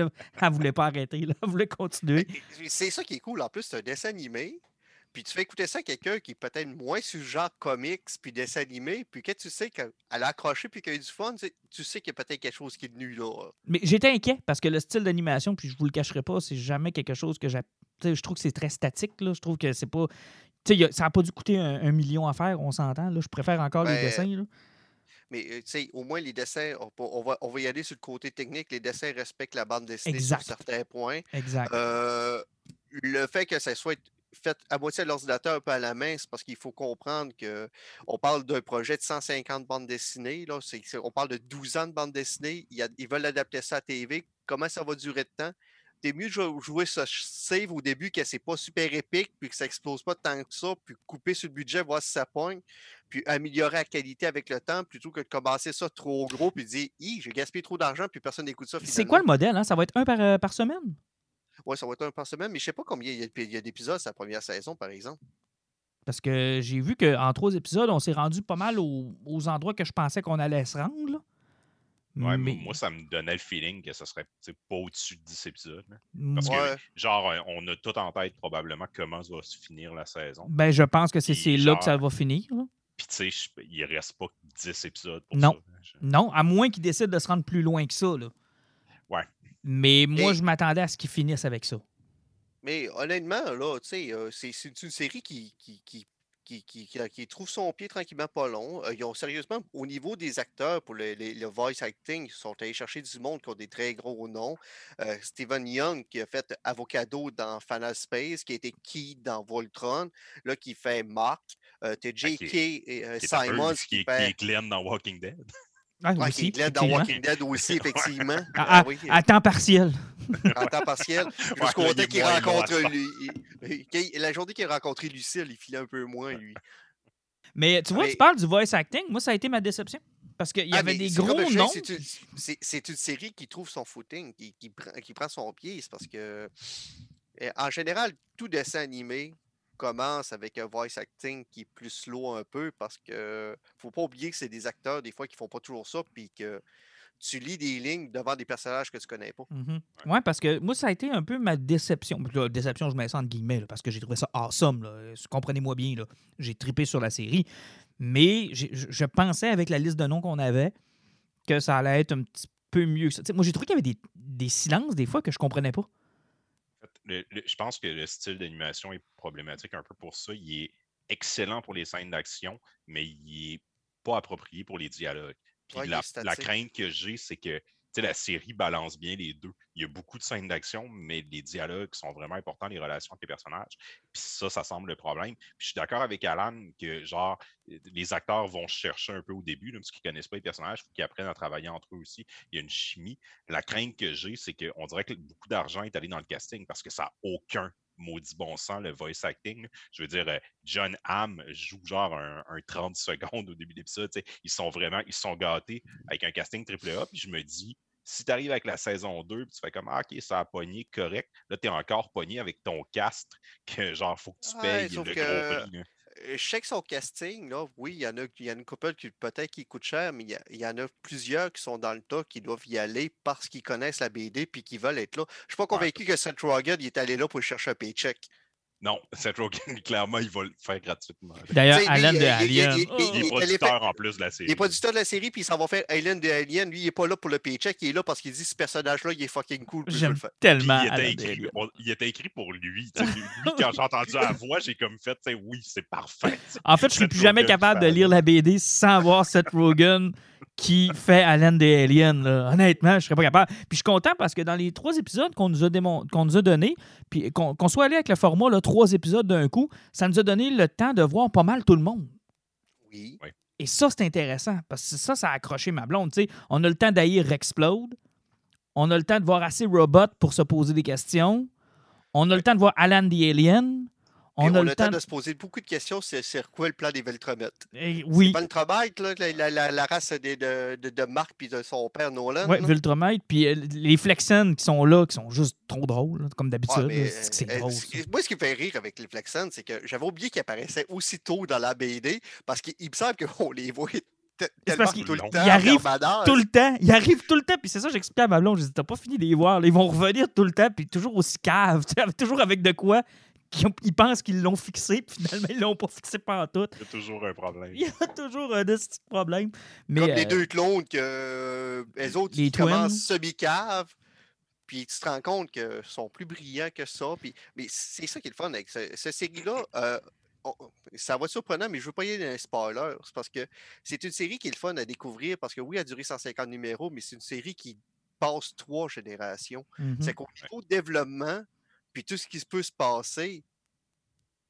Speaker 2: elle ne voulait pas arrêter, là. elle voulait continuer.
Speaker 3: C'est ça qui est cool. En plus, c'est un dessin animé. Puis tu fais écouter ça à quelqu'un qui est peut-être moins sur le genre comics puis dessin animé. Puis quand tu sais qu'elle a accroché puis qu'elle a eu du fun, tu sais- tu sais qu'il y a peut-être quelque chose qui est venu là.
Speaker 2: Mais j'étais inquiet parce que le style d'animation, puis je vous le cacherai pas, c'est jamais quelque chose que j'ai. Je trouve que c'est très statique. Là. Je trouve que c'est pas. tu sais, y ça n'a pas dû coûter un, un million à faire, on s'entend. Là. Je préfère encore les
Speaker 3: Ben,
Speaker 2: dessins. Là.
Speaker 3: Mais tu sais, au moins les dessins, on, va- on va, on va y aller sur le côté technique. Les dessins respectent la bande dessinée
Speaker 2: Exact.
Speaker 3: sur certains points.
Speaker 2: Exact.
Speaker 3: Euh, le fait que ça soit fait à moitié à l'ordinateur, un peu à la main, c'est parce qu'il faut comprendre que on parle d'un projet de 150 bandes dessinées. Là, on parle de 12 ans de bandes dessinées. Il y a- ils veulent adapter ça à TV. Comment ça va durer de temps? C'est mieux de jou- jouer ce save au début que c'est pas super épique, puis que ça explose pas tant que ça, puis couper sur le budget, voir si ça pogne, puis améliorer la qualité avec le temps, plutôt que de commencer ça trop gros, puis dire Hi, j'ai gaspillé trop d'argent, puis personne n'écoute ça.
Speaker 2: C'est quoi le modèle? Hein? Ça va être un par, euh, par semaine?
Speaker 3: Ouais, ça va être un par semaine, mais je sais pas combien il y a, il y a d'épisodes sa première saison, par exemple.
Speaker 2: Parce que j'ai vu qu'en trois épisodes, on s'est rendu pas mal aux, aux endroits que je pensais qu'on allait se rendre. là.
Speaker 1: Ouais,
Speaker 2: Mais-
Speaker 1: Moi, ça me donnait le feeling que ça serait pas au-dessus de 10 épisodes. Parce
Speaker 3: Ouais.
Speaker 1: que, genre, on a tout en tête probablement comment va se finir la saison.
Speaker 2: Ben, je pense que c'est là que ça va finir. là.
Speaker 1: Puis, tu sais, il reste pas 10 épisodes pour
Speaker 2: Non.
Speaker 1: ça. Je-
Speaker 2: Non, à moins qu'ils décident de se rendre plus loin que ça. Là.
Speaker 1: Ouais.
Speaker 2: Mais moi,
Speaker 3: Et-
Speaker 2: je m'attendais à ce qu'ils finissent avec ça.
Speaker 3: Mais honnêtement, là, tu sais, euh, c'est c'est une série qui, qui, qui, qui, qui- qui- qui trouve son pied tranquillement pas long. Euh, ils ont sérieusement, au niveau des acteurs pour le, voice acting, ils sont allés chercher du monde qui ont des très gros noms. Euh, Stephen Young, qui a fait Avocado dans Final Space, qui a été Key dans Voltron, là, qui fait Mark. Euh, T'as J.K. et euh,
Speaker 1: Qui peu-
Speaker 3: Simons
Speaker 1: qui,
Speaker 3: qui,
Speaker 1: est Glenn dans Walking Dead.
Speaker 2: Ah,
Speaker 3: Ouais,
Speaker 2: aussi,
Speaker 3: dans
Speaker 2: effectivement.
Speaker 3: Walking Dead aussi, effectivement.
Speaker 2: À,
Speaker 3: Ah
Speaker 2: à-
Speaker 3: oui,
Speaker 2: à temps partiel.
Speaker 3: en temps partiel. Jusqu'au
Speaker 1: il
Speaker 3: temps qu'il
Speaker 1: à
Speaker 3: rencontre lui. La journée qu'il a rencontré Lucille, il filait un peu moins, lui.
Speaker 2: Mais tu vois,
Speaker 3: Mais-
Speaker 2: tu parles du voice acting. Moi, ça a été ma déception. Parce qu'il y
Speaker 3: Ah,
Speaker 2: avait des
Speaker 3: comme
Speaker 2: gros noms.
Speaker 3: c'est une- série qui trouve son footing, qui, qui prend, qui prend son pied. C'est parce que, euh, en général, tout dessin animé commence avec un voice acting qui est plus slow un peu parce que faut pas oublier que c'est des acteurs, des fois, qui font pas toujours ça, puis que tu lis des lignes devant des personnages que tu connais pas.
Speaker 2: Mhm. Ouais, parce que moi, ça a été un peu ma déception. Là, déception, je mets ça entre guillemets, là, parce que j'ai trouvé ça awesome. Comprenez-moi bien, là. j'ai trippé sur la série. Mais je pensais, avec la liste de noms qu'on avait, que ça allait être un petit peu mieux que ça. Moi, j'ai trouvé qu'il y avait des, des silences, des fois, que je comprenais pas.
Speaker 1: Le- le- je pense que le style d'animation est problématique un peu pour ça. Il est excellent pour les scènes d'action, mais il est pas approprié pour les dialogues. Puis
Speaker 3: Ouais,
Speaker 1: la, crainte que j'ai, c'est que la série balance bien les deux. Il y a beaucoup de scènes d'action, mais les dialogues sont vraiment importants, les relations avec les personnages. Puis ça, ça semble le problème. Puis je suis d'accord avec Alan que, genre, les acteurs vont chercher un peu au début, parce qu'ils connaissent pas les personnages, il faut qu'ils apprennent à travailler entre eux aussi. Il y a une chimie. La crainte que j'ai, c'est qu'on dirait que beaucoup d'argent est allé dans le casting parce que ça n'a aucun maudit bon sens, le voice acting. Je veux dire, euh, John Hamm joue genre un, un 30 secondes au début de l'épisode. Ils sont vraiment, ils sont gâtés avec un casting triple A. Puis je me dis, si tu arrives avec la saison 2, puis tu fais comme, ah, OK, ça a pogné, correct. Là, tu es encore pogné avec ton castre, que genre, faut que tu payes le
Speaker 3: que-
Speaker 1: gros prix.
Speaker 3: Je sais que son casting, là, oui, il y en a, il y en a une couple qui peut-être qui coûte cher, mais il y, a- il y en a plusieurs qui sont dans le tas qui doivent y aller parce qu'ils connaissent la BD puis qui veulent être là. Je suis pas convaincu que Seth Rogen il est allé là pour chercher un paycheck.
Speaker 1: Non, Seth Rogen, clairement, il va le faire gratuitement.
Speaker 2: D'ailleurs,
Speaker 3: lui,
Speaker 2: de
Speaker 3: il- il-
Speaker 2: Alien.
Speaker 3: il-.
Speaker 1: Il est producteur en plus de la série.
Speaker 3: Il est producteur de la série, puis il s'en va faire Alien de Alien. Lui, il n'est pas là pour le paycheck, il est là parce qu'il dit ce personnage-là, il est fucking cool.
Speaker 2: J'aime
Speaker 3: le faire.
Speaker 1: Puis
Speaker 2: tellement
Speaker 1: il, était
Speaker 2: Alan de
Speaker 1: écrit,
Speaker 2: Alien.
Speaker 1: on- il était écrit pour lui. Lui, quand j'ai entendu la voix, j'ai comme fait, tu sais, oui, c'est parfait.
Speaker 2: En fait, je suis
Speaker 1: Seth
Speaker 2: plus jamais capable de lire la BD sans voir Seth Rogen qui fait Alan des Aliens. là. Honnêtement, je serais pas capable. Puis je suis content parce que dans les trois épisodes qu'on nous a, nous a donnés, puis qu'on qu'on soit allé avec le format là, trois épisodes d'un coup, ça nous a donné le temps de voir pas mal tout le monde.
Speaker 3: Oui.
Speaker 2: Et ça, c'est intéressant parce que ça, ça a accroché ma blonde. tu sais. On a le temps d'haïr Explode. On a le temps de voir assez Robot pour se poser des questions. On a le temps de voir Alan the Alien. On a le temps.
Speaker 3: de se poser beaucoup de questions sur, sur quoi le plan des Veltromettes.
Speaker 2: Eh, Oui.
Speaker 3: Veltromètre, là, la, la- la- la race de, de, de Marc puis de son père Nolan.
Speaker 2: Oui,
Speaker 3: là.
Speaker 2: Viltromètre. Puis euh, les Flexen qui sont là, qui sont juste trop drôles, comme d'habitude. c'est c'est
Speaker 3: euh,
Speaker 2: drôle.
Speaker 3: moi, ce qui me fait rire avec les Flexen, c'est que j'avais oublié qu'ils apparaissaient aussitôt dans la BD parce qu'il il me semble qu'on les voit
Speaker 2: parce qu'il-
Speaker 3: tout le
Speaker 1: il
Speaker 3: temps.
Speaker 2: arrive. Tout le temps. Ils arrivent tout le temps. Puis c'est ça, j'explique à ma blonde. Je dis, t'as pas fini de les voir. Ils vont revenir tout le temps. Puis toujours aussi cave. toujours avec de quoi ils pensent qu'ils l'ont fixé. Puis finalement, ils l'ont pas fixé pendant tout.
Speaker 1: Il y a toujours un problème.
Speaker 2: Il y a toujours un petit problème. Mais,
Speaker 3: Comme les
Speaker 2: euh,
Speaker 3: deux clones que euh, les autres
Speaker 2: les
Speaker 3: ils commencent semi-cave. Puis tu te rends compte qu'ils sont plus brillants que ça. Puis, mais c'est ça qui est le fun avec ce- cette série-là. euh, ça va être surprenant, mais je ne veux pas y aller dans un spoiler. C'est parce que c'est une série qui est le fun à découvrir. Parce que oui, elle a duré 150 numéros, mais c'est une série qui passe trois générations.
Speaker 2: mhm.
Speaker 3: C'est qu'au niveau développement, puis tout ce qui peut se passer,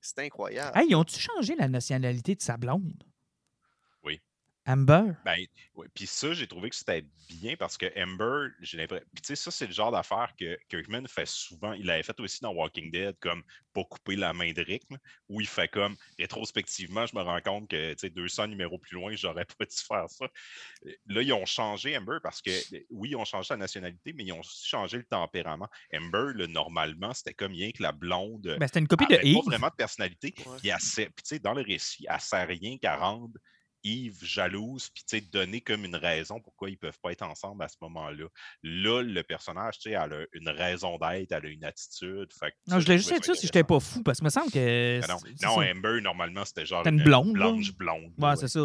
Speaker 3: c'est incroyable.
Speaker 2: Hey, ils ont-tu changé la nationalité de sa blonde? Amber?
Speaker 1: Ben, ouais, puis ça, j'ai trouvé que c'était bien parce que Ember, j'ai l'impression. Puis tu sais, ça, c'est le genre d'affaire que Kirkman fait souvent. Il l'avait fait aussi dans Walking Dead, comme pas couper la main de là, où il fait comme rétrospectivement, je me rends compte que tu sais, 200 numéros plus loin, j'aurais pas dû faire ça. Là, ils ont changé Ember parce que, euh, oui, ils ont changé la nationalité, mais ils ont aussi changé le tempérament. Ember, là, normalement, c'était comme rien que la blonde.
Speaker 2: Ben, c'était une copie de Eve.
Speaker 1: pas vraiment de personnalité.
Speaker 3: Ouais.
Speaker 1: Puis, tu sais, dans le récit, elle sert rien qu'à rendre Yves jalouse, puis tu sais, donner comme une raison pourquoi ils peuvent pas être ensemble à ce moment-là. Là, le personnage, tu sais, elle a une raison d'être, elle a une attitude. Fait que,
Speaker 2: Non, je l'ai juste dit
Speaker 1: ça
Speaker 2: si j'étais pas fou, parce que me semble que.
Speaker 1: Ah Non, non. Amber, normalement, c'était genre
Speaker 2: C'était une blonde,
Speaker 1: blanche blonde.
Speaker 2: Ouais, c'est ça.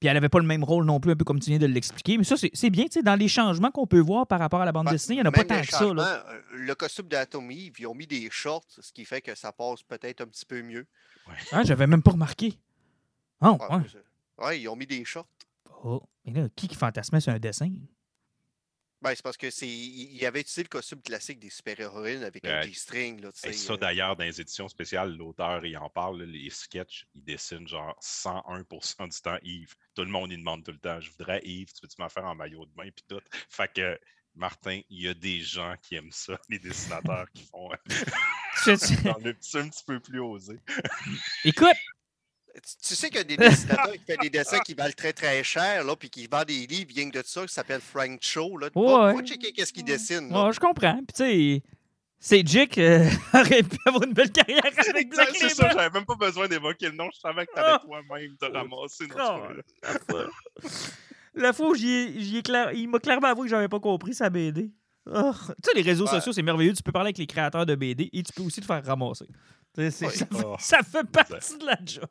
Speaker 2: Puis elle avait pas le même rôle non plus, un peu comme tu viens de l'expliquer. Mais ça, c'est c'est bien, tu sais, dans les changements qu'on peut voir par rapport à la bande
Speaker 3: Ben,
Speaker 2: dessinée, il n'y en a pas tant que ça. Là.
Speaker 3: euh, Le costume d'Atomy, ils ont mis des shorts, ce qui fait que ça passe peut-être un petit peu mieux.
Speaker 2: Hein, J'avais même pas remarqué. Oh,
Speaker 3: Ouais,
Speaker 2: ouais.
Speaker 3: Mais ouais, ils ont mis des shorts.
Speaker 2: Oh. Et là, qui qui fantasmait sur un dessin?
Speaker 3: Ben, c'est parce que c'est. Il avait utilisé le costume classique des super-héroïnes avec un. G-string.
Speaker 1: Et ça,
Speaker 3: euh,
Speaker 1: d'ailleurs, dans les éditions spéciales, l'auteur, il en parle, là, les sketchs, il dessine genre 101% du temps Yves. Tout le monde, il demande tout le temps, je voudrais Yves, tu peux-tu m'en faire en maillot de bain, puis tout. Fait que, Martin, il y a des gens qui aiment ça, les dessinateurs qui font
Speaker 2: je-
Speaker 1: dans le petit, un petit peu plus osé.
Speaker 2: Écoute,
Speaker 3: Tu, sais qu'il y a des dessinateurs qui font des dessins qui valent très très cher, là, puis qui vendent des livres rien que de ça, qui s'appelle Frank Cho. Là.
Speaker 2: Ouais.
Speaker 3: va checker qu'est-ce qu'il dessine. là.
Speaker 2: ouais, je comprends. Puis tu sais, c'est Jake euh, aurait pu avoir une belle carrière avec Black
Speaker 1: C'est ça, j'avais même pas besoin d'évoquer le nom, je savais que
Speaker 2: Ah!
Speaker 1: t'avais toi-même te ramasser dans
Speaker 2: Ah!
Speaker 1: ce là
Speaker 2: La fois où j'y ai- j'y ai clair- il m'a clairement avoué que j'avais pas compris sa BD. Oh. Tu sais, les réseaux
Speaker 3: Ouais.
Speaker 2: sociaux, c'est merveilleux. Tu peux parler avec les créateurs de BD et tu peux aussi te faire ramasser.
Speaker 3: Oui.
Speaker 2: ça, fait,
Speaker 1: Oh.
Speaker 2: ça fait partie de la job.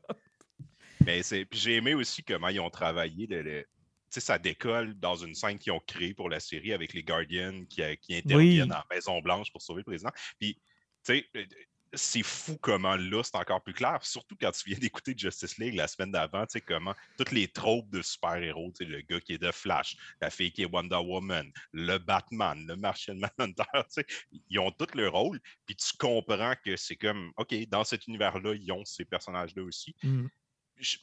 Speaker 1: Mais c'est. Puis j'ai aimé aussi comment ils ont travaillé le. ça décolle dans une scène qu'ils ont créée pour la série avec les Guardians qui, euh, qui interviennent en Maison-Blanche pour sauver le président. Puis, tu sais, euh, c'est fou comment là, c'est encore plus clair. Surtout quand tu viens d'écouter Justice League la semaine d'avant, tu sais, comment toutes les tropes de super-héros, tu sais, le gars qui est de Flash, la fille qui est Wonder Woman, le Batman, le Martian Manhunter, tu sais, ils ont tous leur rôle. Puis tu comprends que c'est comme, OK, dans cet univers-là, ils ont ces personnages-là aussi
Speaker 2: Mm.
Speaker 1: Je-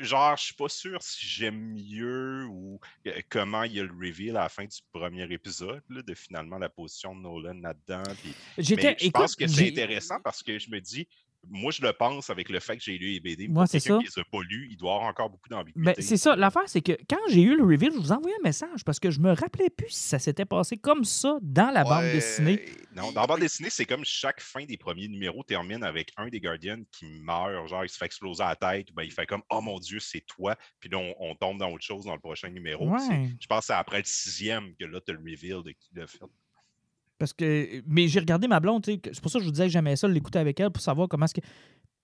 Speaker 1: genre, je suis pas sûr si j'aime mieux ou euh, comment il y a le reveal à la fin du premier épisode, là, de finalement la position de Nolan là-dedans. puis-
Speaker 2: J'étais.
Speaker 1: Mais je pense que c'est intéressant parce que je me dis, moi, je le pense avec le fait que j'ai lu les BD. Pour
Speaker 2: c'est ça.
Speaker 1: qui les a pas lus, il doit avoir encore beaucoup d'ambiguïté.
Speaker 2: Ben, c'est ça. L'affaire, c'est que quand j'ai eu le reveal, je vous ai envoyé un message parce que je me rappelais plus si ça s'était passé comme ça dans la bande dessinée.
Speaker 1: Non, dans la bande dessinée, c'est comme chaque fin des premiers numéros termine avec un des Guardians qui meurt, genre il se fait exploser la tête, ou ben, il fait comme Oh mon Dieu, c'est toi, puis là on, on tombe dans autre chose dans le prochain numéro.
Speaker 2: Ouais.
Speaker 1: Je pense que c'est après le sixième que là, tu as le reveal de qui l'a fait.
Speaker 2: Parce que. Mais j'ai regardé ma blonde, c'est pour ça que je vous disais que j'aimais ça, l'écouter avec elle pour savoir comment est-ce que.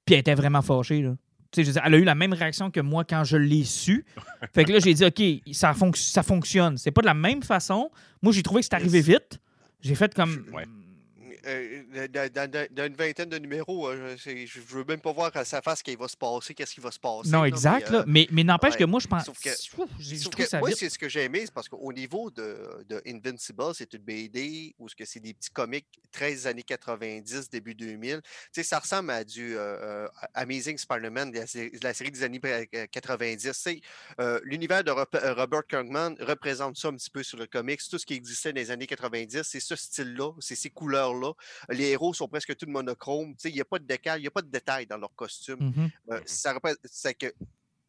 Speaker 2: Puis elle était vraiment fâchée, là. Tu sais, je dire, elle a eu la même réaction que moi quand je l'ai su. Fait que là, j'ai dit, OK, ça, fonc- ça fonctionne. C'est pas de la même façon. Moi, j'ai trouvé que c'est arrivé vite. J'ai fait comme.
Speaker 1: Ouais.
Speaker 3: Euh, dans, dans- une vingtaine de numéros, euh, je veux même pas voir à sa face qu'il va se passer, qu'est-ce qui va se passer.
Speaker 2: Non,
Speaker 3: là,
Speaker 2: exact,
Speaker 3: mais,
Speaker 2: là.
Speaker 3: euh,
Speaker 2: Mais, mais n'empêche
Speaker 3: ouais.
Speaker 2: que moi, je pense.
Speaker 3: Sauf que-
Speaker 2: Ouf, j'ai- je
Speaker 3: Sauf
Speaker 2: trouve
Speaker 3: que
Speaker 2: ça
Speaker 3: moi, c'est ce que j'ai aimé, c'est parce qu'au niveau de, de Invincible, c'est une BD ou ce que c'est des petits comics 13 années 90, début 2000. Tu sais, ça ressemble à du euh, euh, Amazing Spider-Man, de de la série des années euh, 90. Tu sais, euh, L'univers de euh, Robert Kirkman représente ça un petit peu sur le comics. Tout ce qui existait dans les années 90, c'est ce style-là, c'est ces couleurs-là. Les héros sont presque tous monochromes. Il n'y a pas de décal, il n'y a pas de détails dans leur costume.
Speaker 2: Mhm.
Speaker 3: Euh, ça c'est que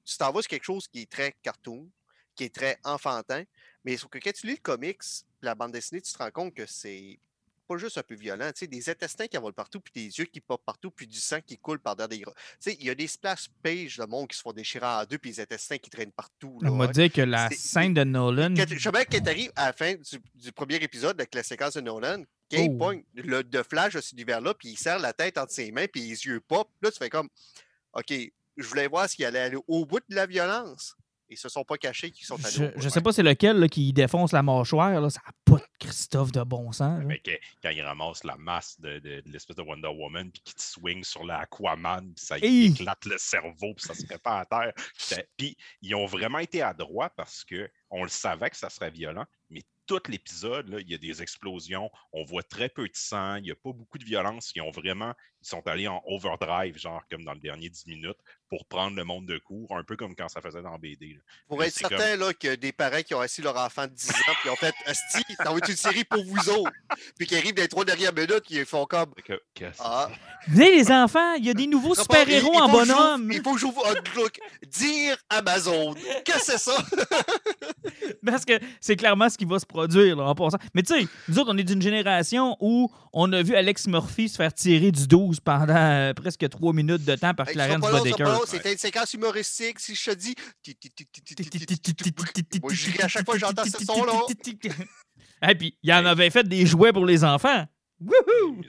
Speaker 3: tu t'en vas sur quelque chose qui est très cartoon, qui est très enfantin, mais sauf que quand tu lis le comics, la bande dessinée, tu te rends compte que c'est pas juste un peu violent, tu sais, des intestins qui volent partout, puis des yeux qui popent partout, puis du sang qui coule par derrière des gros. Tu sais, il y a des splash pages de monde qui se font déchirer en deux, puis les intestins qui traînent partout.
Speaker 2: On m'a
Speaker 3: hein.
Speaker 2: dit que la scène de Nolan.
Speaker 3: Quand- Je sais quand t'arrives à la fin du, du premier épisode avec la séquence de Nolan, il
Speaker 2: Oh.
Speaker 3: pogne le, de flash de cet univers-là, puis il serre la tête entre ses mains, puis les yeux pop, là, tu fais comme, OK, je voulais voir s'il allait aller au bout de la violence. Ils se sont pas cachés qu'ils sont allés
Speaker 2: Je,
Speaker 3: au bout.
Speaker 2: je sais pas c'est lequel là, qui défonce la mâchoire. Là. Ça n'a pas de Christophe de bon sens.
Speaker 1: Mais que- quand il ramasse la masse de, de- de l'espèce de Wonder Woman, puis qu'il te swing sur la Aquaman, puis ça éclate le cerveau, puis ça se répand à terre. Puis ils ont vraiment été adroits parce que on le savait que ça serait violent, mais tout l'épisode, il y a des explosions, on voit très peu de sang, il n'y a pas beaucoup de violence. Ils ont vraiment, ils sont allés en overdrive, genre comme dans le dernier 10 minutes, pour prendre le monde de court, un peu comme quand ça faisait dans BD. là.
Speaker 3: Pour
Speaker 1: Mais
Speaker 3: être
Speaker 1: comme-
Speaker 3: certain là, que des parents qui ont assis leur enfant de 10 ans, puis ont fait Asti, ça va être une série pour vous autres? Puis qui arrivent dans les trois dernières minutes, qui font comme
Speaker 1: que- qu'est-ce que
Speaker 3: Ah,
Speaker 2: Venez les enfants, il y a des nouveaux super-héros
Speaker 3: il
Speaker 2: en bonhomme.
Speaker 3: Il faut que j'ouvre Outlook. Dire Amazon. Qu'est-ce que c'est ça?
Speaker 2: Parce que c'est clairement ce qui va se produire en passant. Mais tu sais, nous autres, on est d'une génération où on a vu Alex Murphy se faire tirer du 12 pendant presque 3 minutes de temps par Clarence
Speaker 3: Bodecker. C'était une séquence humoristique. Si je te dis. Je chaque fois j'entends ce son-là.
Speaker 2: Et puis, il en avait fait des jouets pour les enfants. Wouhou!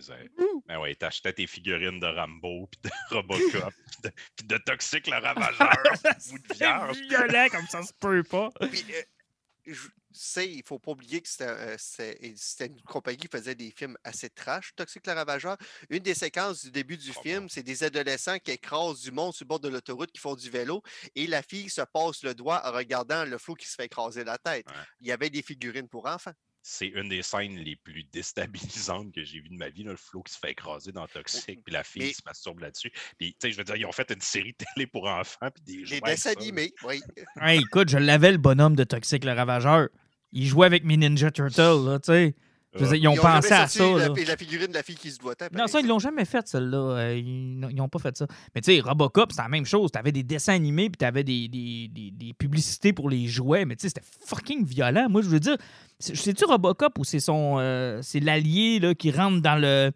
Speaker 1: Ben ouais, t'achetais tes figurines de Rambo, puis de Robocop, puis de, de Toxic le Ravageur, ou de Vierge.
Speaker 2: violent comme ça se peut pas.
Speaker 3: Puis, euh, sais, il ne faut pas oublier que c'était euh, c'était une compagnie qui faisait des films assez trash, Toxic le Ravageur. Une des séquences du début du film, c'est des adolescents qui écrasent du monde sur le bord de l'autoroute, qui font du vélo, et la fille se passe le doigt en regardant le flot qui se fait écraser la tête.
Speaker 1: Ouais.
Speaker 3: Il y avait des figurines pour enfants.
Speaker 1: C'est une des scènes les plus déstabilisantes que j'ai vues de ma vie, là, le flot qui se fait écraser dans Toxic, puis la fille
Speaker 3: Mais-
Speaker 1: se masturbe là-dessus. Puis, tu sais, je veux dire, ils ont fait une série télé pour enfants, puis des avec
Speaker 3: dessins animés, oui.
Speaker 2: Hey, écoute, je l'avais le bonhomme de Toxic le Ravageur. Il jouait avec mes Ninja Turtles, là, tu sais. Je veux dire, ils ont
Speaker 3: Ils
Speaker 2: pensé à ça.
Speaker 3: La,
Speaker 2: là.
Speaker 3: la figurine de la fille qui se doit
Speaker 2: Non, ça, ils l'ont jamais fait, celle-là. Euh, ils n'ont pas fait ça. Mais tu sais, Robocop, c'était la même chose. T'avais des dessins animés, puis t'avais des, des, des, des publicités pour les jouets. Mais tu sais, c'était fucking violent. Moi, je veux dire, c'est- c'est-tu Robocop ou c'est son. euh, c'est l'allié, là, qui rentre dans le.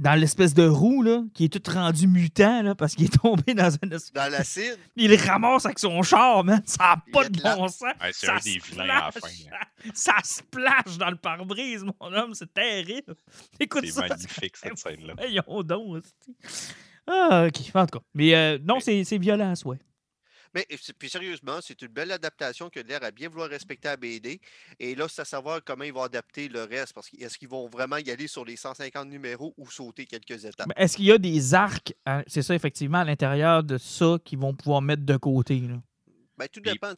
Speaker 2: Dans l'espèce de roue, là, qui est tout rendu mutant, là, parce qu'il est tombé dans un. espèce-
Speaker 3: Dans l'acide?
Speaker 2: Il le ramasse avec son char, man. Ça n'a pas de bon sens.
Speaker 1: Ouais, c'est
Speaker 2: Ça
Speaker 1: un des
Speaker 2: se
Speaker 1: vilains à la fin.
Speaker 2: flash.
Speaker 1: hein.
Speaker 2: Ça se plage dans le pare-brise, mon homme. C'est terrible. Écoute
Speaker 1: C'est
Speaker 2: ça.
Speaker 1: magnifique, cette scène-là.
Speaker 2: Voyons donc. Ah, OK. En tout cas. Mais euh, non,
Speaker 1: Mais-
Speaker 2: c'est c'est violent, ouais.
Speaker 3: Mais puis sérieusement, c'est une belle adaptation que l'air a bien vouloir respecter à BD. Et là, c'est à savoir comment ils vont adapter le reste. Parce est-ce qu'ils vont vraiment y aller sur les 150 numéros ou sauter quelques étapes?
Speaker 2: Est-ce qu'il y a des arcs, c'est ça, effectivement, à l'intérieur de ça qu'ils vont pouvoir mettre de côté? Là?
Speaker 3: Ben, tout
Speaker 1: Puis-
Speaker 3: dépend.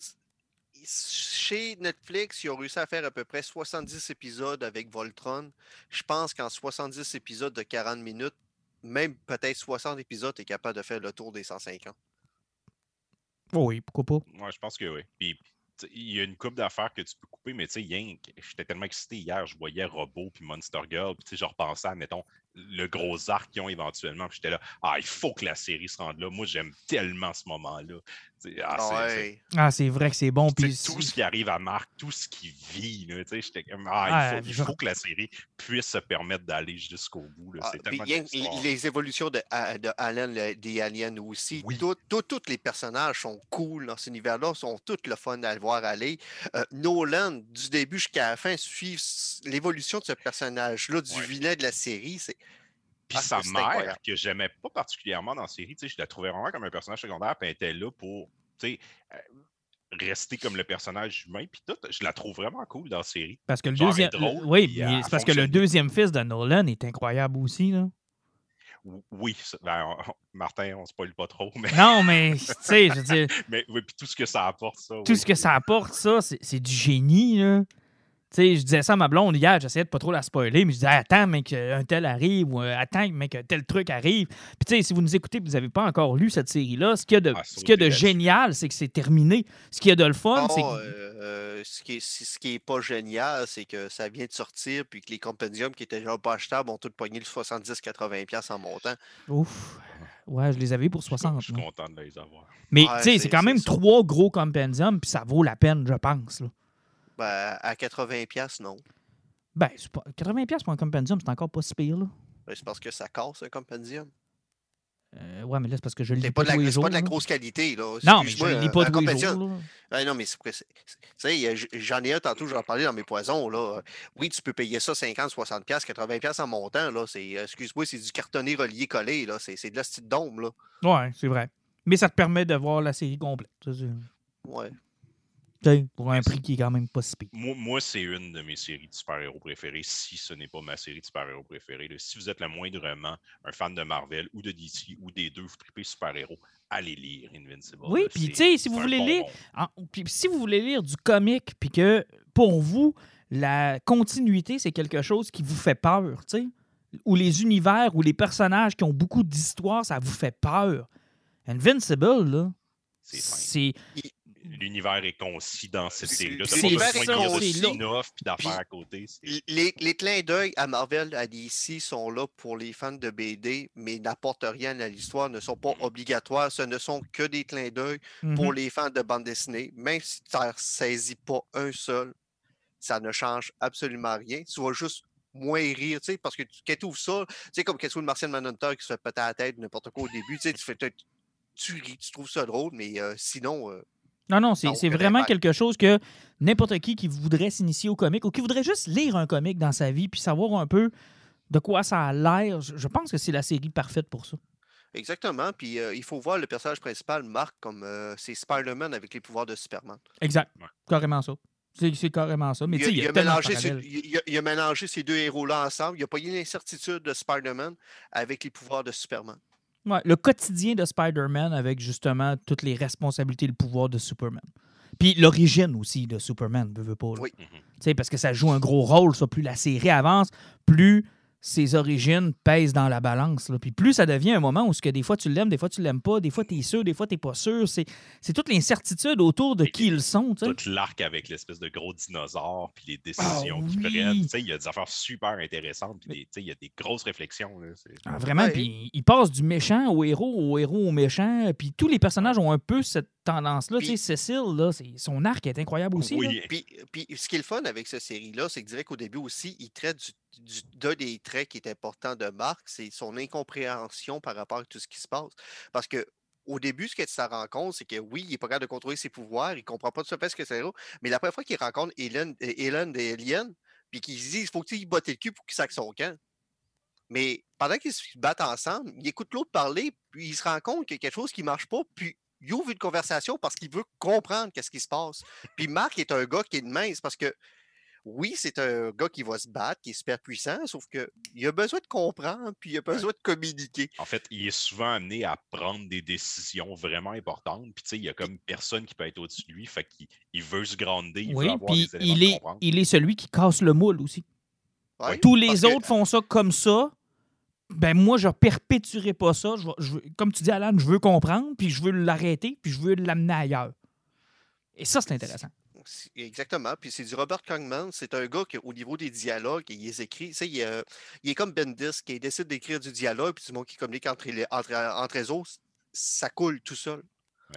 Speaker 3: Chez Netflix, ils ont réussi à faire à peu près 70 épisodes avec Voltron. Je pense qu'en 70 épisodes de 40 minutes, même peut-être 60 épisodes, tu es capable de faire le tour des 150.
Speaker 2: Oui, pourquoi pas?
Speaker 1: Moi, je pense que oui. Puis, il y a une coupe d'affaires que tu peux couper, mais tu sais, Yank, j'étais tellement excité hier, je voyais Robot puis Monster Girl, puis tu sais, je repensais à, mettons, le gros arc qu'ils ont éventuellement. Puis j'étais là, ah, il faut que la série se rende là. Moi, j'aime tellement ce moment-là. C'est- Ah, c'est-.
Speaker 2: Ah, c'est vrai que c'est bon. Puis
Speaker 1: tout ce qui arrive à Marc, tout ce qu'il vit, là, tu sais, j'étais comme, ah,
Speaker 2: Ah,
Speaker 1: il, faut, il
Speaker 2: je-
Speaker 1: faut que la série puisse se permettre d'aller jusqu'au bout. là.
Speaker 3: Ah,
Speaker 1: tellement
Speaker 3: les évolutions de, de Alan, le- des aliens aussi.
Speaker 1: Oui.
Speaker 3: Tout- tout- tous les personnages sont cool dans cet univers-là, sont tous le fun à le voir aller. Euh, Nolan, du début jusqu'à la fin, suivre s- l'évolution de ce personnage-là, du
Speaker 1: Ouais.
Speaker 3: vilain de la série. C'est
Speaker 1: Puis
Speaker 3: Ah,
Speaker 1: sa mère,
Speaker 3: incroyable.
Speaker 1: que j'aimais pas particulièrement dans la série, tu sais, je la trouvais vraiment comme un personnage secondaire, puis elle était là pour tu sais, euh, rester comme le personnage humain, puis tout. Je la trouve vraiment cool dans la série.
Speaker 2: Parce que le
Speaker 1: Genre,
Speaker 2: deuxième.
Speaker 1: drôle,
Speaker 2: oui, c'est parce que le deuxième fils de Nolan est incroyable aussi. Là.
Speaker 1: Ou- Oui, ben, on- Martin, on spoil pas trop, mais,
Speaker 2: Non, mais tu sais, je veux dire,
Speaker 1: mais oui, puis tout ce que ça apporte, ça.
Speaker 2: tout
Speaker 1: oui.
Speaker 2: ce que ça apporte, ça, c'est c'est du génie. Là. Tu sais, je disais ça à ma blonde hier, j'essayais de pas trop la spoiler, mais je disais attends, mec, un tel arrive, ou euh, attends, mec, un tel truc arrive. Puis tu sais, si vous nous écoutez et vous n'avez pas encore lu cette série-là, ce qu'il y a de,
Speaker 1: Ah,
Speaker 2: ce qu'il y a de génial, c'est que c'est terminé. Ce qu'il y a de le fun, c'est
Speaker 3: Oh,
Speaker 2: que.
Speaker 3: euh, euh, ce qui est, ce qui est pas génial, c'est que ça vient de sortir, puis que les compendiums qui étaient déjà pas achetables ont tous pogné le 70-80$ en montant.
Speaker 2: Ouf. Ouais, je les avais pour
Speaker 1: Je suis-
Speaker 2: 60.
Speaker 1: Je suis content de les avoir.
Speaker 2: Mais
Speaker 3: Ouais,
Speaker 2: tu sais,
Speaker 3: c'est-
Speaker 2: c'est quand
Speaker 3: c'est
Speaker 2: même trois gros compendiums, puis ça vaut la peine, je pense. Là.
Speaker 3: Ben, à 80$, non.
Speaker 2: Ben, c'est pas... 80$ pour un compendium, c'est encore pas si pire. Là.
Speaker 3: Ben, c'est parce que ça casse un compendium.
Speaker 2: Euh, ouais, mais là, c'est parce que je le lis
Speaker 3: C'est
Speaker 2: pas,
Speaker 3: pas,
Speaker 2: tous les
Speaker 3: c'est pas de la grosse qualité. Là.
Speaker 2: Non, mais je le lis pas tous les
Speaker 3: compendium-
Speaker 2: jours. là.
Speaker 3: Ah non, mais c'est tu sais, j'en ai un tantôt, j'en parlais dans mes poisons. Là. Oui, tu peux payer ça 50, 60 pièces, 80 pièces en montant. Là. Excuse-moi, c'est du cartonné relié collé. Là. C'est, de la petite dôme. Là.
Speaker 2: Ouais, c'est vrai. Mais ça te permet de voir la série complète.
Speaker 3: Ouais.
Speaker 2: Pour un prix qui est quand même pas si pire.
Speaker 1: Moi, moi, c'est une de mes séries de super-héros préférées, si ce n'est pas ma série de super-héros préférée. Si vous êtes le moindrement un fan de Marvel ou de DC ou des deux, vous tripez super-héros, allez lire Invincible.
Speaker 2: Oui, puis tu sais, si vous voulez lire- En- si vous voulez lire du comique, puis que pour vous, la continuité, c'est quelque chose qui vous fait peur, tu sais, ou les univers ou les personnages qui ont beaucoup d'histoire, ça vous fait peur. Invincible, là,
Speaker 1: c'est. L'univers est concis dans cette
Speaker 3: C'est-
Speaker 1: série-là.
Speaker 3: c'est
Speaker 1: T'as pas
Speaker 3: l'univers
Speaker 1: besoin
Speaker 3: est concis.
Speaker 1: d'affaires à côté.
Speaker 3: Les, les clins d'œil à Marvel, à DC sont là pour les fans de BD, mais n'apportent rien à l'histoire, ne sont pas obligatoires. Ce ne sont que des clins d'œil pour
Speaker 2: Mhm.
Speaker 3: les fans de bande dessinée. Même si tu n'en saisis pas un seul, ça ne change absolument rien. Tu vas juste moins rire, tu sais, parce que tu, quand tu ouvres ça, tu sais, comme quelque chose de Martian Manhunter qui se fait péter à la tête, n'importe quoi au début, tu sais, tu, fais, tu, tu ris, tu trouves ça drôle, mais euh, sinon, euh,
Speaker 2: Non, non, c'est vraiment quelque chose que n'importe qui qui voudrait s'initier au comique ou qui voudrait juste lire un comique dans sa vie puis savoir un peu de quoi ça a l'air, je pense que c'est la série parfaite pour ça.
Speaker 3: exactement. Puis euh, il faut voir le personnage principal, Marc, comme euh, c'est Spider-Man avec les pouvoirs de Superman.
Speaker 2: Exact.
Speaker 1: Ouais.
Speaker 2: Carrément ça. C'est carrément ça. Mais tu
Speaker 3: il,
Speaker 2: il y a,
Speaker 3: il a mélangé ces, il a- il a mélangé ces deux héros-là ensemble. Il a pas eu l'incertitude de Spider-Man avec les pouvoirs de Superman.
Speaker 2: Ouais, le quotidien de Spider-Man avec justement toutes les responsabilités et le pouvoir de Superman. Puis l'origine aussi de Superman, veux, veux pas. là.
Speaker 3: Oui.
Speaker 2: Tu sais, parce que ça joue un gros rôle, ça. Plus la série avance, plus ses origines pèsent dans la balance. là. Puis plus ça devient un moment où ce que des fois tu l'aimes, des fois tu l'aimes pas, des fois tu es sûr, des fois tu pas sûr. C'est c'est toute l'incertitude autour de
Speaker 1: Et-
Speaker 2: qui ils sont. tu sais.
Speaker 1: Tout l'arc avec l'espèce de gros dinosaure puis les décisions qu'ils
Speaker 2: Ah oui.
Speaker 1: prennent. Tu sais, Il y a des affaires super intéressantes. puis des- tu sais, Il y a des grosses réflexions. là.
Speaker 2: Ah, vraiment,
Speaker 3: Ouais.
Speaker 2: puis il passe du méchant au héros, au héros au méchant. Puis tous les personnages ont un peu cette tendance-là.
Speaker 3: Puis-
Speaker 2: Cécile, là, c'est- son arc est incroyable aussi.
Speaker 1: Oui.
Speaker 3: Puis, puis ce qui est le fun avec cette série-là, c'est que je dirais qu'au début aussi, il traite du- d'un des traits qui est important de Marc, c'est son incompréhension par rapport à tout ce qui se passe. Parce que au début, ce que tu rend compte, c'est que oui, il n'est pas capable de contrôler ses pouvoirs, il ne comprend pas tout à fait ce que c'est. Mais la première fois qu'il rencontre euh, Hélène des Aliens, puis qu'il dit il faut qu'il botte le cul pour qu'il saque son camp. Mais pendant qu'ils se battent ensemble, il écoute l'autre parler, puis il se rend compte qu'il y a quelque chose qui ne marche pas, puis il ouvre une conversation parce qu'il veut comprendre qu'est-ce qui se passe. Puis Marc est un gars qui est de mince parce que oui, c'est un gars qui va se battre, qui est super puissant, sauf qu'il a besoin de comprendre, puis il a besoin de communiquer.
Speaker 1: En fait, il est souvent amené à prendre des décisions vraiment importantes. Puis, tu sais, il y a comme personne qui peut être au-dessus de lui. Fait qu'il il veut se grandir. Il
Speaker 2: Oui,
Speaker 1: veut avoir
Speaker 2: puis
Speaker 1: des éléments
Speaker 2: il est, il est celui qui casse le moule aussi.
Speaker 3: Ouais,
Speaker 2: Tous les
Speaker 3: parce que-
Speaker 2: autres font ça comme ça. Ben moi, je perpétuerai pas ça. Je je comme tu dis, Alan, je veux comprendre, puis je veux l'arrêter, puis je veux l'amener ailleurs. Et ça, c'est intéressant.
Speaker 3: Exactement. Puis c'est du Robert Kongman. C'est un gars qui, au niveau des dialogues, il les écrit. Tu sais, il, euh, il est comme Bendis, qui décide d'écrire du dialogue, puis du monde qui communique entre, les, entre, entre autres. Ça coule tout seul.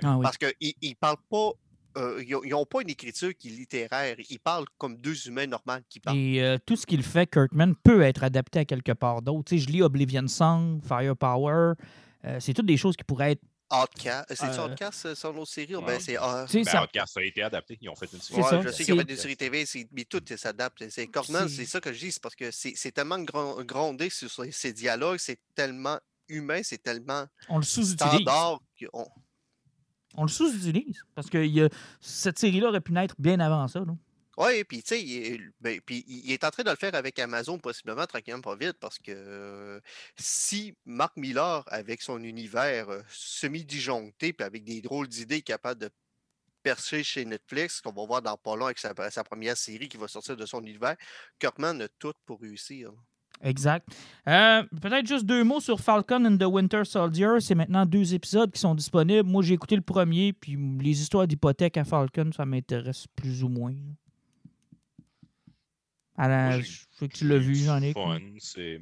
Speaker 2: Ah oui.
Speaker 3: Parce qu'ils ne parlent pas. euh, ils n'ont pas une écriture qui est littéraire. Ils parlent comme deux humains normaux qui parlent.
Speaker 2: Et euh, tout ce qu'il fait, Kirkman, peut être adapté à quelque part d'autre. Tu sais, je lis Oblivion Song, Firepower. euh, c'est toutes des choses qui pourraient être.
Speaker 3: Outcast. C'est
Speaker 2: Euh,
Speaker 3: Outcast, euh, son autre série? ou
Speaker 1: Ouais.
Speaker 3: Ben, c'est.
Speaker 2: sais,
Speaker 1: Ben,
Speaker 2: ça-
Speaker 1: Outcast, ça a été adapté. Ils ont fait une série.
Speaker 3: ouais,
Speaker 2: ça,
Speaker 3: je sais qu'il y a
Speaker 2: c'est-
Speaker 3: des séries TV, mais tout euh, s'adapte. C'est
Speaker 2: C'est-
Speaker 3: ça que je dis, c'est parce que c'est tellement gron- grondé sur ces- dialogues, c'est tellement humain, c'est tellement
Speaker 2: On le sous-utilise.
Speaker 3: standard. qu'on-
Speaker 2: On le sous-utilise. Parce que il y a- cette série-là aurait pu naître bien avant ça. là.
Speaker 3: Oui, puis tu sais, il, est- ben, il est en train de le faire avec Amazon, possiblement, tranquillement, pas vite, parce que euh, si Mark Millar, avec son univers euh, semi-disjoncté, puis avec des drôles d'idées, est capable de percer chez Netflix, qu'on va voir dans pas long avec sa, première série qui va sortir de son univers, Kirkman a tout pour réussir.
Speaker 2: Exact. Euh, Peut-être juste deux mots sur Falcon and the Winter Soldier. C'est maintenant deux épisodes qui sont disponibles. Moi, j'ai écouté le premier, puis les histoires d'hypothèque à Falcon, ça m'intéresse plus ou moins. À la-
Speaker 1: Moi, j'ai-
Speaker 2: je sais que tu l'as vu, j'en ai.
Speaker 1: Fun, c'est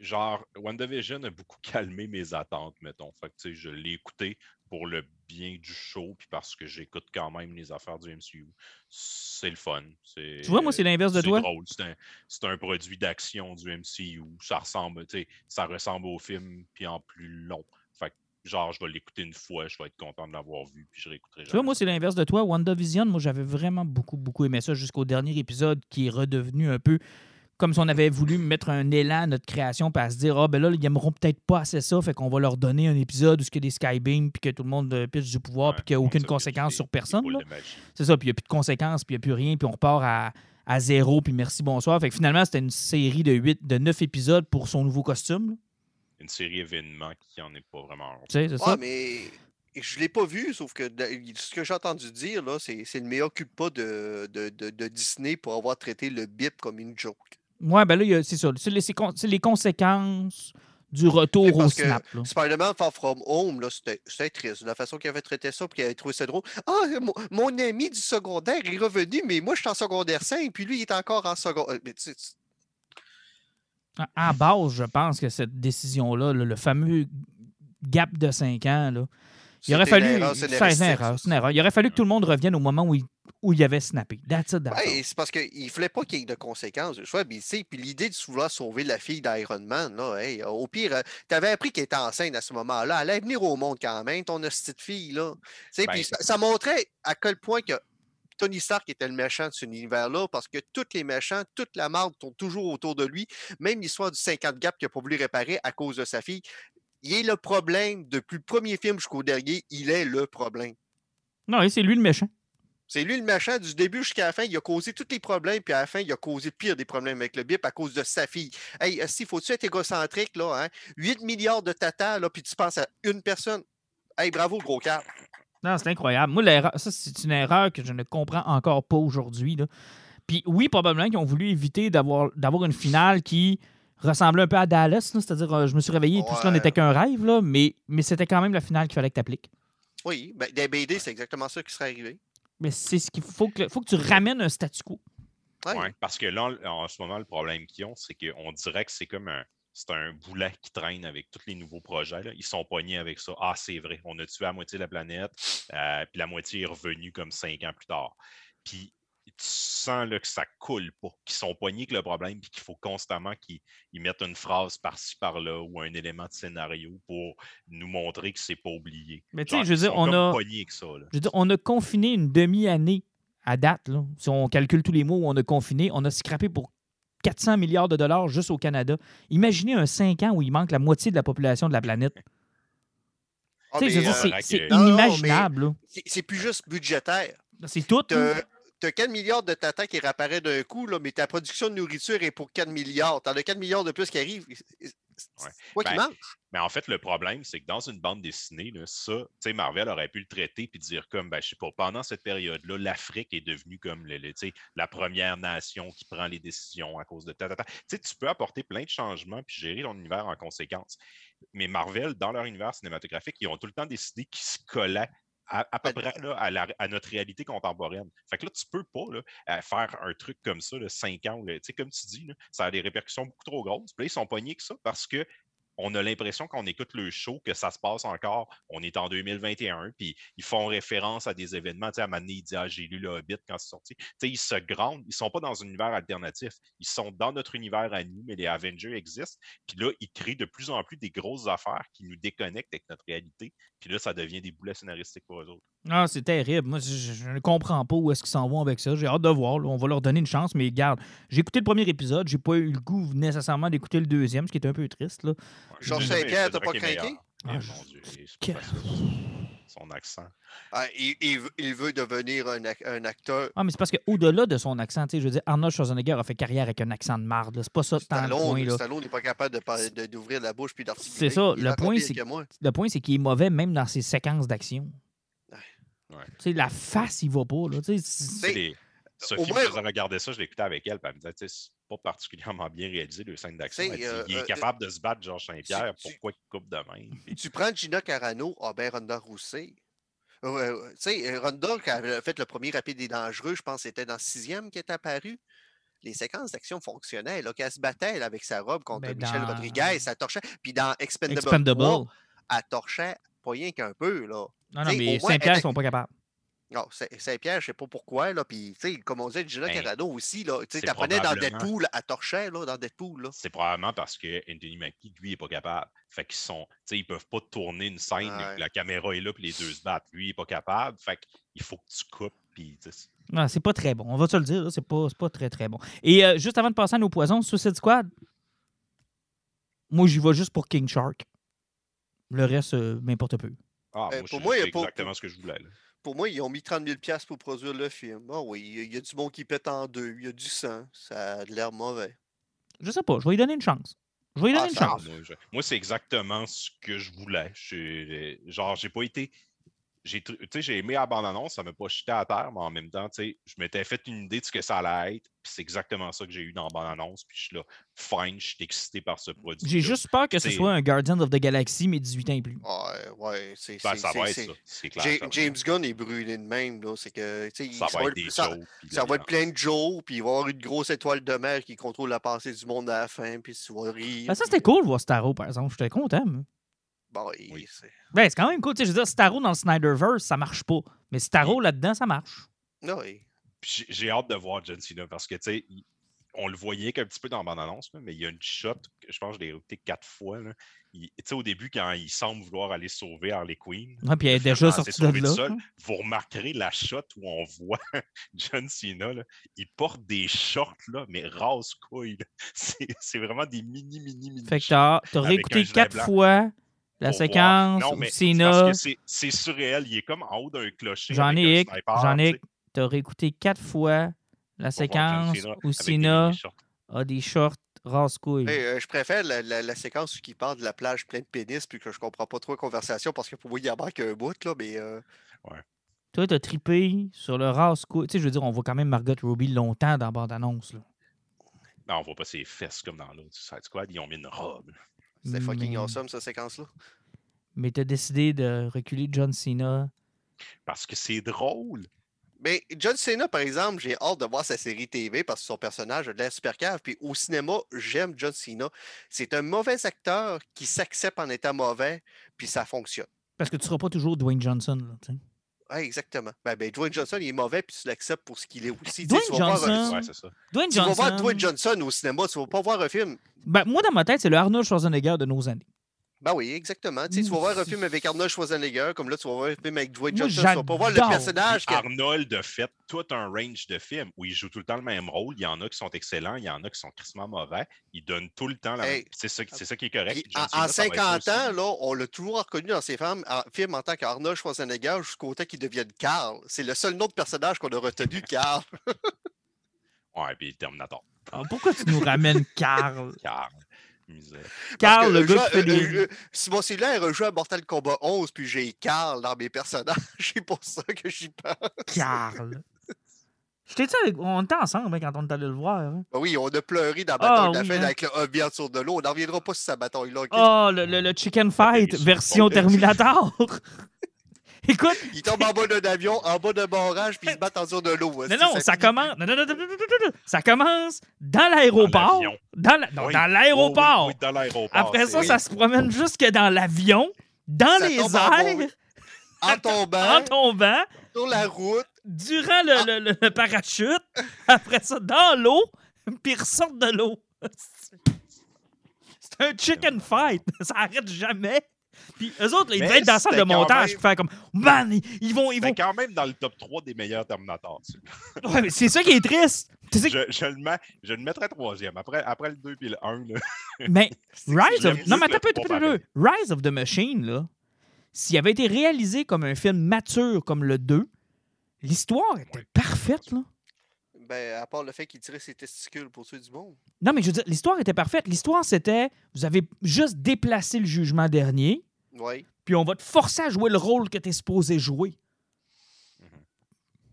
Speaker 1: genre WandaVision a beaucoup calmé mes attentes, mettons. Fait que, tu sais, je l'ai écouté pour le bien du show, puis parce que j'écoute quand même les affaires du MCU. C'est le fun.
Speaker 2: Tu vois, moi, c'est l'inverse de
Speaker 1: c'est
Speaker 2: toi.
Speaker 1: drôle. C'est un, c'est un produit d'action du MCU. Ça ressemble, tu sais, ça ressemble au film, puis en plus long. Que, genre, je vais l'écouter une fois, je vais être content de l'avoir vu, puis je réécouterai
Speaker 2: Tu vois, moi, c'est l'inverse de toi. WandaVision, moi, j'avais vraiment beaucoup, beaucoup aimé ça jusqu'au dernier épisode qui est redevenu un peu comme si on avait voulu mettre un élan à notre création puis à se dire, ah, ben là, ils aimeront peut-être pas assez ça, fait qu'on va leur donner un épisode où il y a des Skybeams puis que tout le monde euh, pitch du pouvoir puis qu'il n'y a aucune conséquence
Speaker 1: des-
Speaker 2: sur personne. C'est ça, puis il n'y a plus de conséquences, puis il n'y a plus rien, puis on repart à, à zéro, puis merci, bonsoir. Fait que finalement, c'était une série de 8, de 9 épisodes pour son nouveau costume. là.
Speaker 1: Une série événement qui en est pas vraiment un.
Speaker 2: Tu sais,
Speaker 3: Ouais, mais je ne l'ai pas vu, sauf que ce que j'ai entendu dire, là, c'est c'est le meilleur culpa de, de, de, de Disney pour avoir traité le bip comme une joke.
Speaker 2: Ouais, ben là, c'est ça. C'est les, c'est conséquences du retour
Speaker 3: Oui,
Speaker 2: au snap. là.
Speaker 3: Spider-Man Far From Home, là, c'était c'était triste. La façon qu'il avait traité ça, puis qu'il avait trouvé ça drôle. Ah, mon, mon ami du secondaire est revenu, mais moi, je suis en secondaire 5, puis lui, il est encore en secondaire. Mais tu sais,
Speaker 2: À base, je pense que cette décision-là, là, le fameux gap de 5 ans, là, il aurait
Speaker 3: une
Speaker 2: fallu.
Speaker 3: erreur
Speaker 2: une erreur,
Speaker 3: ça.
Speaker 2: c'est une erreur. Il aurait fallu que tout le monde revienne au moment où il, où il avait snappé. That's it, that's all.
Speaker 3: Ouais, c'est parce qu'il ne fallait pas qu'il y ait de conséquences. Je puis, tu sais, puis l'idée de vouloir sauver la fille d'Iron Man, là, hey, au pire, tu avais appris qu'elle était enceinte à ce moment-là. Elle allait venir au monde quand même, ton petite fille. Là.
Speaker 1: Ben,
Speaker 3: puis ça, ça montrait à quel point que Tony Stark était le méchant de cet univers-là, parce que tous les méchants, toute la marde tourne toujours autour de lui. Même l'histoire du 50 Gap qu'il n'a pas voulu réparer à cause de sa fille. Il est le problème depuis le premier film jusqu'au dernier. Il est le problème.
Speaker 2: Non, et c'est lui le méchant.
Speaker 3: C'est lui le méchant du début jusqu'à la fin. Il a causé tous les problèmes, puis à la fin, il a causé le pire des problèmes avec le bip à cause de sa fille. Hey, si faut-tu être égocentrique, là, hein? 8 milliards de tatas, là, puis tu penses à une personne. Hey, bravo, gros cap.
Speaker 2: Non, c'est incroyable. Moi, l'erreur, ça, c'est une erreur que je ne comprends encore pas aujourd'hui. là. Puis oui, probablement qu'ils ont voulu éviter d'avoir d'avoir une finale qui ressemblait un peu à Dallas. là. C'est-à-dire, euh, je me suis réveillé et tout cela n'était qu'un rêve, là, mais, mais c'était quand même la finale qu'il fallait que tu appliques.
Speaker 3: Oui, ben, des BD, c'est exactement ça qui serait arrivé.
Speaker 2: Mais c'est ce qu'il faut que, faut que tu ramènes un statu quo.
Speaker 3: Ouais.
Speaker 1: Ouais, parce que là, en en ce moment, le problème qu'ils ont, c'est qu'on dirait que c'est comme un. C'est un boulet qui traîne avec tous les nouveaux projets. là. Ils sont poignés avec ça. Ah, c'est vrai, on a tué la moitié de la planète, euh, puis la moitié est revenue comme cinq ans plus tard. Puis tu sens là, que ça coule pas, qu'ils sont poignés avec le problème, puis qu'il faut constamment qu'ils ils mettent une phrase par-ci, par-là, ou un élément de scénario pour nous montrer que c'est pas oublié.
Speaker 2: Mais tu sais, je veux dire, on a,
Speaker 1: ça.
Speaker 2: je veux dire, on a confiné une demi-année à date. Là. Si on calcule tous les mois où on a confiné, on a scrappé pour 400 milliards de dollars juste au Canada. Imaginez un 5 ans où il manque la moitié de la population de la planète.
Speaker 3: Ah,
Speaker 2: Tu sais, je veux
Speaker 3: mais,
Speaker 2: dire, c'est-
Speaker 1: euh,
Speaker 2: inimaginable.
Speaker 3: c'est plus juste budgétaire.
Speaker 2: C'est tout.
Speaker 3: Tu as 4 milliards de tatas qui réapparaissent d'un coup, là, mais ta production de nourriture est pour 4 milliards. Tu as 4 milliards de plus qui arrivent. C'est
Speaker 1: Ouais.
Speaker 3: quoi qui
Speaker 1: Ben? Mais en fait, le problème, c'est que dans une bande dessinée, là, ça, tu sais, Marvel aurait pu le traiter puis dire comme, ben, je sais pas, pendant cette période-là, l'Afrique est devenue comme le, le, tu sais, la première nation qui prend les décisions à cause de ta, ta, ta. Tu sais, tu peux apporter plein de changements puis gérer ton univers en conséquence. Mais Marvel, dans leur univers cinématographique, ils ont tout le temps décidé qu'ils se collaient à, à peu près là, à, la- à notre réalité contemporaine. Fait que là, tu peux pas là, faire un truc comme ça, là, 5 ans. là. Tu sais, comme tu dis, là, ça a des répercussions beaucoup trop grosses. Puis là, ils sont pognés que ça parce que on a l'impression qu'on écoute le show, que ça se passe encore. On est en 2021, puis ils font référence à des événements. Tu sais, à un moment donné, Ah, j'ai lu le Hobbit quand c'est sorti. Tu sais, ils se grandent. Ils sont pas dans un univers alternatif. Ils sont dans notre univers à nous, mais les Avengers existent. Puis là, ils créent de plus en plus des grosses affaires qui nous déconnectent avec notre réalité. Puis là, ça devient des boulets scénaristiques pour eux autres.
Speaker 2: Ah, c'est terrible. Moi, je, ne comprends pas où est-ce qu'ils s'en vont avec ça. J'ai hâte de voir. là. On va leur donner une chance, mais garde. J'ai écouté le premier épisode. J'ai pas eu le goût nécessairement d'écouter le deuxième, ce qui est un peu triste. Là.
Speaker 1: Ouais,
Speaker 3: Georges Saint-Pierre, t'as pas craqué?
Speaker 2: Ah, je-
Speaker 1: mon Dieu. Son accent.
Speaker 3: Ah, il, il veut- il veut devenir un, un acteur.
Speaker 2: Ah, mais c'est parce qu'au-delà de son accent, tu sais, je veux dire, Arnold Schwarzenegger a fait carrière avec un accent de marde. là. C'est pas ça tant le point.
Speaker 3: Stallone,
Speaker 2: Là.
Speaker 3: Stallone n'est pas capable de par- de- d'ouvrir la bouche puis d'articuler.
Speaker 2: C'est ça,
Speaker 3: Il
Speaker 2: le point, c'est-. Le point, c'est qu'il est mauvais même dans ses séquences d'action.
Speaker 3: Ouais.
Speaker 1: Ouais.
Speaker 2: Tu sais, la face, il va pas. Là.
Speaker 1: Les- Sophie
Speaker 3: moins-
Speaker 1: me faisait regarder ça, je l'écoutais avec elle, puis elle me disait, c'est pas particulièrement bien réalisé, le scène d'action. Elle
Speaker 3: euh,
Speaker 1: il est
Speaker 3: euh,
Speaker 1: capable de se battre, Georges Saint-Pierre,
Speaker 3: tu-
Speaker 1: pourquoi il coupe de? Puis-
Speaker 3: Tu prends Gina Carano, ah ben Ronda Rousset. Euh, euh, tu sais, euh, Ronda, elle a fait le premier Rapide et Dangereux, je pense que c'était dans le sixième qui est apparu. Les séquences d'action fonctionnaient. Là, qu'elle se battait elle, avec sa robe contre
Speaker 2: Ben,
Speaker 3: Michel
Speaker 2: dans-
Speaker 3: Rodriguez, ça torchait. Puis dans Expendable,
Speaker 2: Expendable.
Speaker 3: 3, elle torchait pas rien qu'un peu. Là.
Speaker 2: Non, non, mais Saint-Pierre, ils sont pas capables.
Speaker 3: Non, Saint- Saint-Pierre, je sais pas pourquoi. Là, puis, tu sais, comme on disait, Gina
Speaker 1: Ben,
Speaker 3: Carano aussi. Là, tu t'apprenais dans Deadpool, elle torchait là, dans Deadpool.
Speaker 1: C'est probablement parce que Anthony Mackie, lui, est pas capable. Fait qu'ils sont, tu sais, ils peuvent pas tourner une scène,
Speaker 3: Ouais.
Speaker 1: la caméra est là, puis les deux se battent. Lui, il est pas capable. Fait qu'il faut que tu coupes, puis tu sais,
Speaker 2: Non, c'est pas très bon. On va te le dire, c'est pas, c'est pas très, très bon. Et euh, juste avant de passer à nos poisons, Suicide Squad, moi, j'y vais juste pour King Shark. Le reste, euh, m'importe peu.
Speaker 1: Ah,
Speaker 3: Euh,
Speaker 1: moi,
Speaker 3: pour
Speaker 1: je-
Speaker 3: moi, il y a
Speaker 1: c'est
Speaker 3: pas-
Speaker 1: exactement ce que je voulais. là.
Speaker 3: Pour moi, ils ont mis 30 000 pour produire le film. Ah oui, il y a- il y a du monde qui pète en deux, il y a du sang, ça a de l'air mauvais.
Speaker 2: Je sais pas, je vais lui donner une chance. Je vais lui
Speaker 3: Ah,
Speaker 2: donner une chance.
Speaker 1: Moi, je- moi, c'est exactement ce que je voulais. Je- genre, j'ai pas été. J'ai tr- tu sais, j'ai aimé la bande-annonce, ça m'a pas jeté à terre, mais en même temps, tu sais, je m'étais fait une idée de ce que ça allait être, puis c'est exactement ça que j'ai eu dans la bande-annonce, puis je suis là, fine, je suis excité par ce produit.
Speaker 2: J'ai juste peur que ce soit un Guardian of the Galaxy, mais 18 ans et plus.
Speaker 3: Ouais, ouais, c'est.
Speaker 1: Ben,
Speaker 3: c'est-
Speaker 1: ça
Speaker 3: c'est-
Speaker 1: va être
Speaker 3: c'est-
Speaker 1: ça, c'est clair.
Speaker 3: James Gunn est brûlé de même, là. C'est que, tu sais,
Speaker 1: ça va
Speaker 3: va
Speaker 1: être des
Speaker 3: ça- va être plein de Joe, puis il va y avoir une grosse étoile de mer qui contrôle la pensée du monde à la fin, puis tu vas rire.
Speaker 2: Ben, ça,
Speaker 3: puis-
Speaker 2: c'était cool de voir Starro, par exemple. J'étais content. moi.
Speaker 3: Bon,
Speaker 1: Oui.
Speaker 3: c'est-
Speaker 2: Ben, c'est quand même cool. Tu sais, je veux dire, Starro dans le Snyderverse, ça marche pas. Mais Starro là-dedans, ça marche.
Speaker 1: Puis J'ai j'ai hâte de voir John Cena parce que, tu sais, on le voyait qu'un petit peu dans la bande-annonce, mais il y a une shot, que je pense que je l'ai écouté quatre fois. Tu sais, au début, quand il semble vouloir aller sauver Harley Quinn,
Speaker 2: Ouais, puis elle est
Speaker 1: le
Speaker 2: déjà sortie de là.
Speaker 1: seul.
Speaker 2: hein.
Speaker 1: vous remarquerez la shot où on voit John Cena, là, il porte des shorts, là, mais rase-couille. là. C'est c'est vraiment des mini, mini, mini
Speaker 2: Fait que
Speaker 1: shorts
Speaker 2: t'as t'as
Speaker 1: avec
Speaker 2: réécouté quatre
Speaker 1: blanc
Speaker 2: fois la séquence
Speaker 1: c'est surréel. Il est comme en haut d'un clocher.
Speaker 2: Jean-Nic, Jean-Nic, t'as réécouté quatre fois la séquence où
Speaker 1: shorts.
Speaker 2: a des shorts rase-couilles.
Speaker 3: Hey, euh, je préfère la, la- la séquence où il parle de la plage pleine de pénis, puis que je comprends pas trop la conversation, parce que pour moi, il en manque un bout, là, mais. euh,
Speaker 2: Toi, t'as trippé sur le rase-couille. Tu sais, je veux dire, on voit quand même Margot Robbie longtemps dans la bande-annonce. là.
Speaker 1: Non, on voit pas ses fesses comme dans l'autre Suicide Squad. Ils ont mis une robe.
Speaker 3: C'était fucking
Speaker 2: Mais-
Speaker 3: awesome, cette séquence-là.
Speaker 2: Mais t'as décidé de reculer John Cena.
Speaker 1: Parce que c'est drôle.
Speaker 3: Mais John Cena, par exemple, j'ai hâte de voir sa série TV parce que son personnage a de l'air super cave. Puis au cinéma, j'aime John Cena. C'est un mauvais acteur qui s'accepte en étant mauvais, puis ça fonctionne.
Speaker 2: Parce que tu seras pas toujours Dwayne Johnson. Là, tu sais.
Speaker 3: Ouais, exactement. Ben, ben, Dwayne Johnson, il est mauvais, puis tu l'acceptes pour ce qu'il est aussi. Tu sais,
Speaker 2: Dwayne
Speaker 3: tu vas voir
Speaker 2: Johnson-
Speaker 1: Ouais, c'est ça.
Speaker 2: Dwayne
Speaker 3: Tu vas
Speaker 2: Johnson.
Speaker 3: voir Dwayne Johnson au cinéma, tu vas pas voir un film.
Speaker 2: Ben, moi, dans ma tête, c'est le Arnold Schwarzenegger de nos années.
Speaker 3: Ben oui, exactement. Tu sais, tu vas voir un film avec Arnold Schwarzenegger, comme là, tu vas voir un film avec Dwayne Johnson. Tu vas pas voir le personnage. que-
Speaker 1: Arnold a fait tout un range de films où il joue tout le temps le même rôle. Il y en a qui sont excellents, il y en a qui sont crissement mauvais. Il donne tout le temps la
Speaker 3: Hey.
Speaker 1: même. C'est ça, c'est ça qui est correct.
Speaker 3: Puis en,
Speaker 1: Cena,
Speaker 3: en
Speaker 1: ça va être
Speaker 3: 50
Speaker 1: ça aussi.
Speaker 3: ans, là, on l'a toujours reconnu dans ses films en, films en tant qu'Arnold Schwarzenegger jusqu'au temps qu'il devienne Carl. C'est le seul nom de personnage qu'on a retenu, Carl.
Speaker 1: Ouais, puis Terminator.
Speaker 2: Ah, pourquoi tu nous ramènes Carl?
Speaker 1: Car. Misère.
Speaker 2: Carl, le gars fait des.
Speaker 3: Simon Célaire a joué à Mortal Kombat 11, puis j'ai Carl dans mes personnages. C'est pour ça que j'y pense.
Speaker 2: Carl. J'étais avec... On était ensemble hein, quand on est allé le voir. hein.
Speaker 3: Ben oui, on a pleuré dans la
Speaker 2: Ah,
Speaker 3: bataille de la
Speaker 2: oui,
Speaker 3: fin
Speaker 2: hein.
Speaker 3: avec le hobby en dessous de l'eau. On n'en reviendra pas sur sa bataille-là. ok?
Speaker 2: Oh, le, le- le Chicken Fight version. Terminator. Écoute,
Speaker 3: Ils tombent en bas d'un avion, en bas d'un barrage, puis ils se battent en dessous de l'eau.
Speaker 2: non, non, ça commence. Non, non, non, non, non, non, non, non. Ça commence dans l'aéroport. Dans la- non,
Speaker 1: Oui.
Speaker 2: dans l'aéroport.
Speaker 1: Oh, oui, oui, dans l'aéroport.
Speaker 2: Après ça, ça se promène jusque dans l'avion, dans
Speaker 3: Ça
Speaker 2: les
Speaker 3: en
Speaker 2: airs,
Speaker 3: En tombant,
Speaker 2: en tombant,
Speaker 3: sur la route.
Speaker 2: durant le,
Speaker 3: Ah.
Speaker 2: le- le- le parachute, après ça, dans l'eau, puis ils ressortent de l'eau. C'est un chicken fight. Ça arrête jamais. Puis eux autres, là, ils devaient être dans la salle de montage,
Speaker 1: même-
Speaker 2: puis faire comme, man, ils, ils vont, ils vont.
Speaker 1: C'est quand même dans le top 3 des meilleurs Terminators. tu sais.
Speaker 2: Ouais, mais c'est ça qui est triste. Tu sais,
Speaker 1: Je, je le mets, je le mettrais troisième. Après, après le 2 et le 1, là,
Speaker 2: mais Rise of. Non, mais attends peu, peu. Rise of the Machine, là, s'il avait été réalisé comme un film mature comme le 2, l'histoire était parfaite, là.
Speaker 3: Ben, à part le fait qu'il tirait ses testicules pour tuer du monde.
Speaker 2: Non, mais je veux dire, l'histoire était parfaite. L'histoire, c'était vous avez juste déplacé le jugement dernier,
Speaker 3: Oui.
Speaker 2: puis on va te forcer à jouer le rôle que tu es supposé jouer.
Speaker 1: Mhm.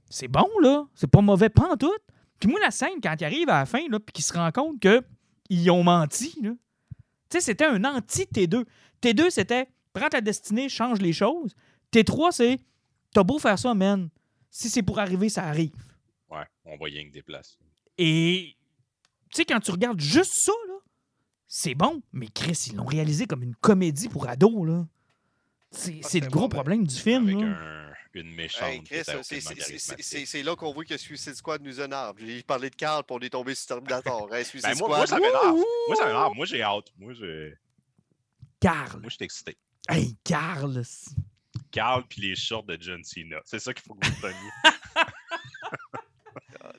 Speaker 2: C'est bon, là. C'est pas mauvais, pas en tout. Puis moi, la scène, quand il arrive à la fin, là, puis qu'il se rend compte qu'ils ont menti, là. Tu sais, c'était un anti-T2. T2, c'était prends ta destinée, change les choses. T3, c'est t'as beau faire ça, man. Si c'est pour arriver, ça arrive.
Speaker 1: ouais, on va rien que déplacer.
Speaker 2: Et tu sais, quand tu regardes juste ça, là, c'est bon, mais Chris, ils l'ont réalisé comme une comédie pour ados, là. C'est
Speaker 3: Ah,
Speaker 2: c'est le gros
Speaker 3: bon, ben,
Speaker 2: problème du film,
Speaker 1: Avec
Speaker 2: là.
Speaker 1: un- une méchante.
Speaker 3: Hey, c'est-
Speaker 1: aucunement
Speaker 3: c'est- c'est-
Speaker 1: charismatique.
Speaker 3: c'est c'est là qu'on voit que Suicide Squad nous énerve. J'ai parlé de Carl, puis on est tombé sur Terminator. Hey, Suicide
Speaker 1: Ben, moi,
Speaker 3: Squad.
Speaker 1: moi, ça m'énerve. Moi, ça m'énerve. Moi, j'ai hâte. Moi, je,
Speaker 2: Carl.
Speaker 1: moi, je suis excité.
Speaker 2: Hey, Carl.
Speaker 1: Carl puis les shorts de John Cena. C'est ça qu'il faut que vous teniez.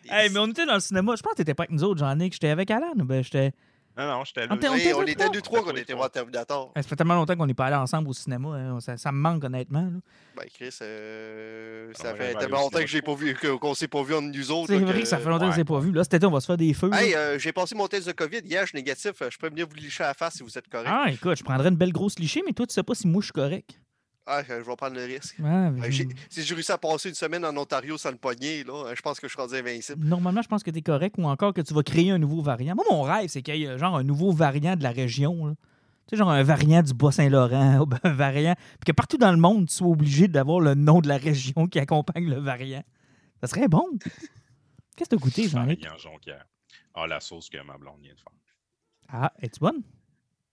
Speaker 2: Hey, mais on était dans le cinéma. Je pense que t'étais pas avec nous autres, Jean-Nic. J'étais avec Alan ben j'étais.
Speaker 1: Non, non, j'étais là.
Speaker 2: On était-
Speaker 3: Oui, on
Speaker 2: deux,
Speaker 3: était
Speaker 2: trois.
Speaker 3: deux, trois
Speaker 1: On
Speaker 3: qu'on
Speaker 1: était
Speaker 3: voir Terminator.
Speaker 2: Ça fait tellement longtemps qu'on n'est pas allés ensemble au cinéma. hein. Ça, ça me manque, honnêtement. là.
Speaker 3: Ben, Chris, euh,
Speaker 1: Ah,
Speaker 3: ça fait tellement
Speaker 1: allé au
Speaker 3: longtemps que j'ai pas vu, que- qu'on s'est pas vu entre nous autres.
Speaker 2: C'est
Speaker 3: là,
Speaker 2: vrai que ça fait longtemps qu'on
Speaker 1: ouais.
Speaker 2: s'est pas vu. Là, cet été, on va se faire des feux. là.
Speaker 3: Hey, euh, j'ai passé mon test de COVID hier, je suis négatif. euh, Je peux venir vous licher à la face si vous êtes correct.
Speaker 2: Ah, écoute, je prendrais une belle grosse lichée, mais toi, tu sais pas si moi je suis correct.
Speaker 3: Ah, je vais prendre le risque.
Speaker 2: Ouais, mais-
Speaker 3: j'ai- Si j'ai réussi à passer une semaine en Ontario sans le poignet, là, euh, je pense que je suis rendu invincible.
Speaker 2: Normalement, je pense que tu es correct ou encore que tu vas créer un nouveau variant. Moi, mon rêve, c'est qu'il y ait euh, genre un nouveau variant de la région. là. Tu sais, genre un variant du Bas-Saint-Laurent, ben, un variant. Puis que partout dans le monde, tu sois obligé d'avoir le nom de la région qui accompagne le variant. Ça serait bon. Qu'est-ce que t'as goûté, Jean-Luc?
Speaker 1: Ah, la sauce que ma blonde vient de faire.
Speaker 2: Ah, es-tu bonne?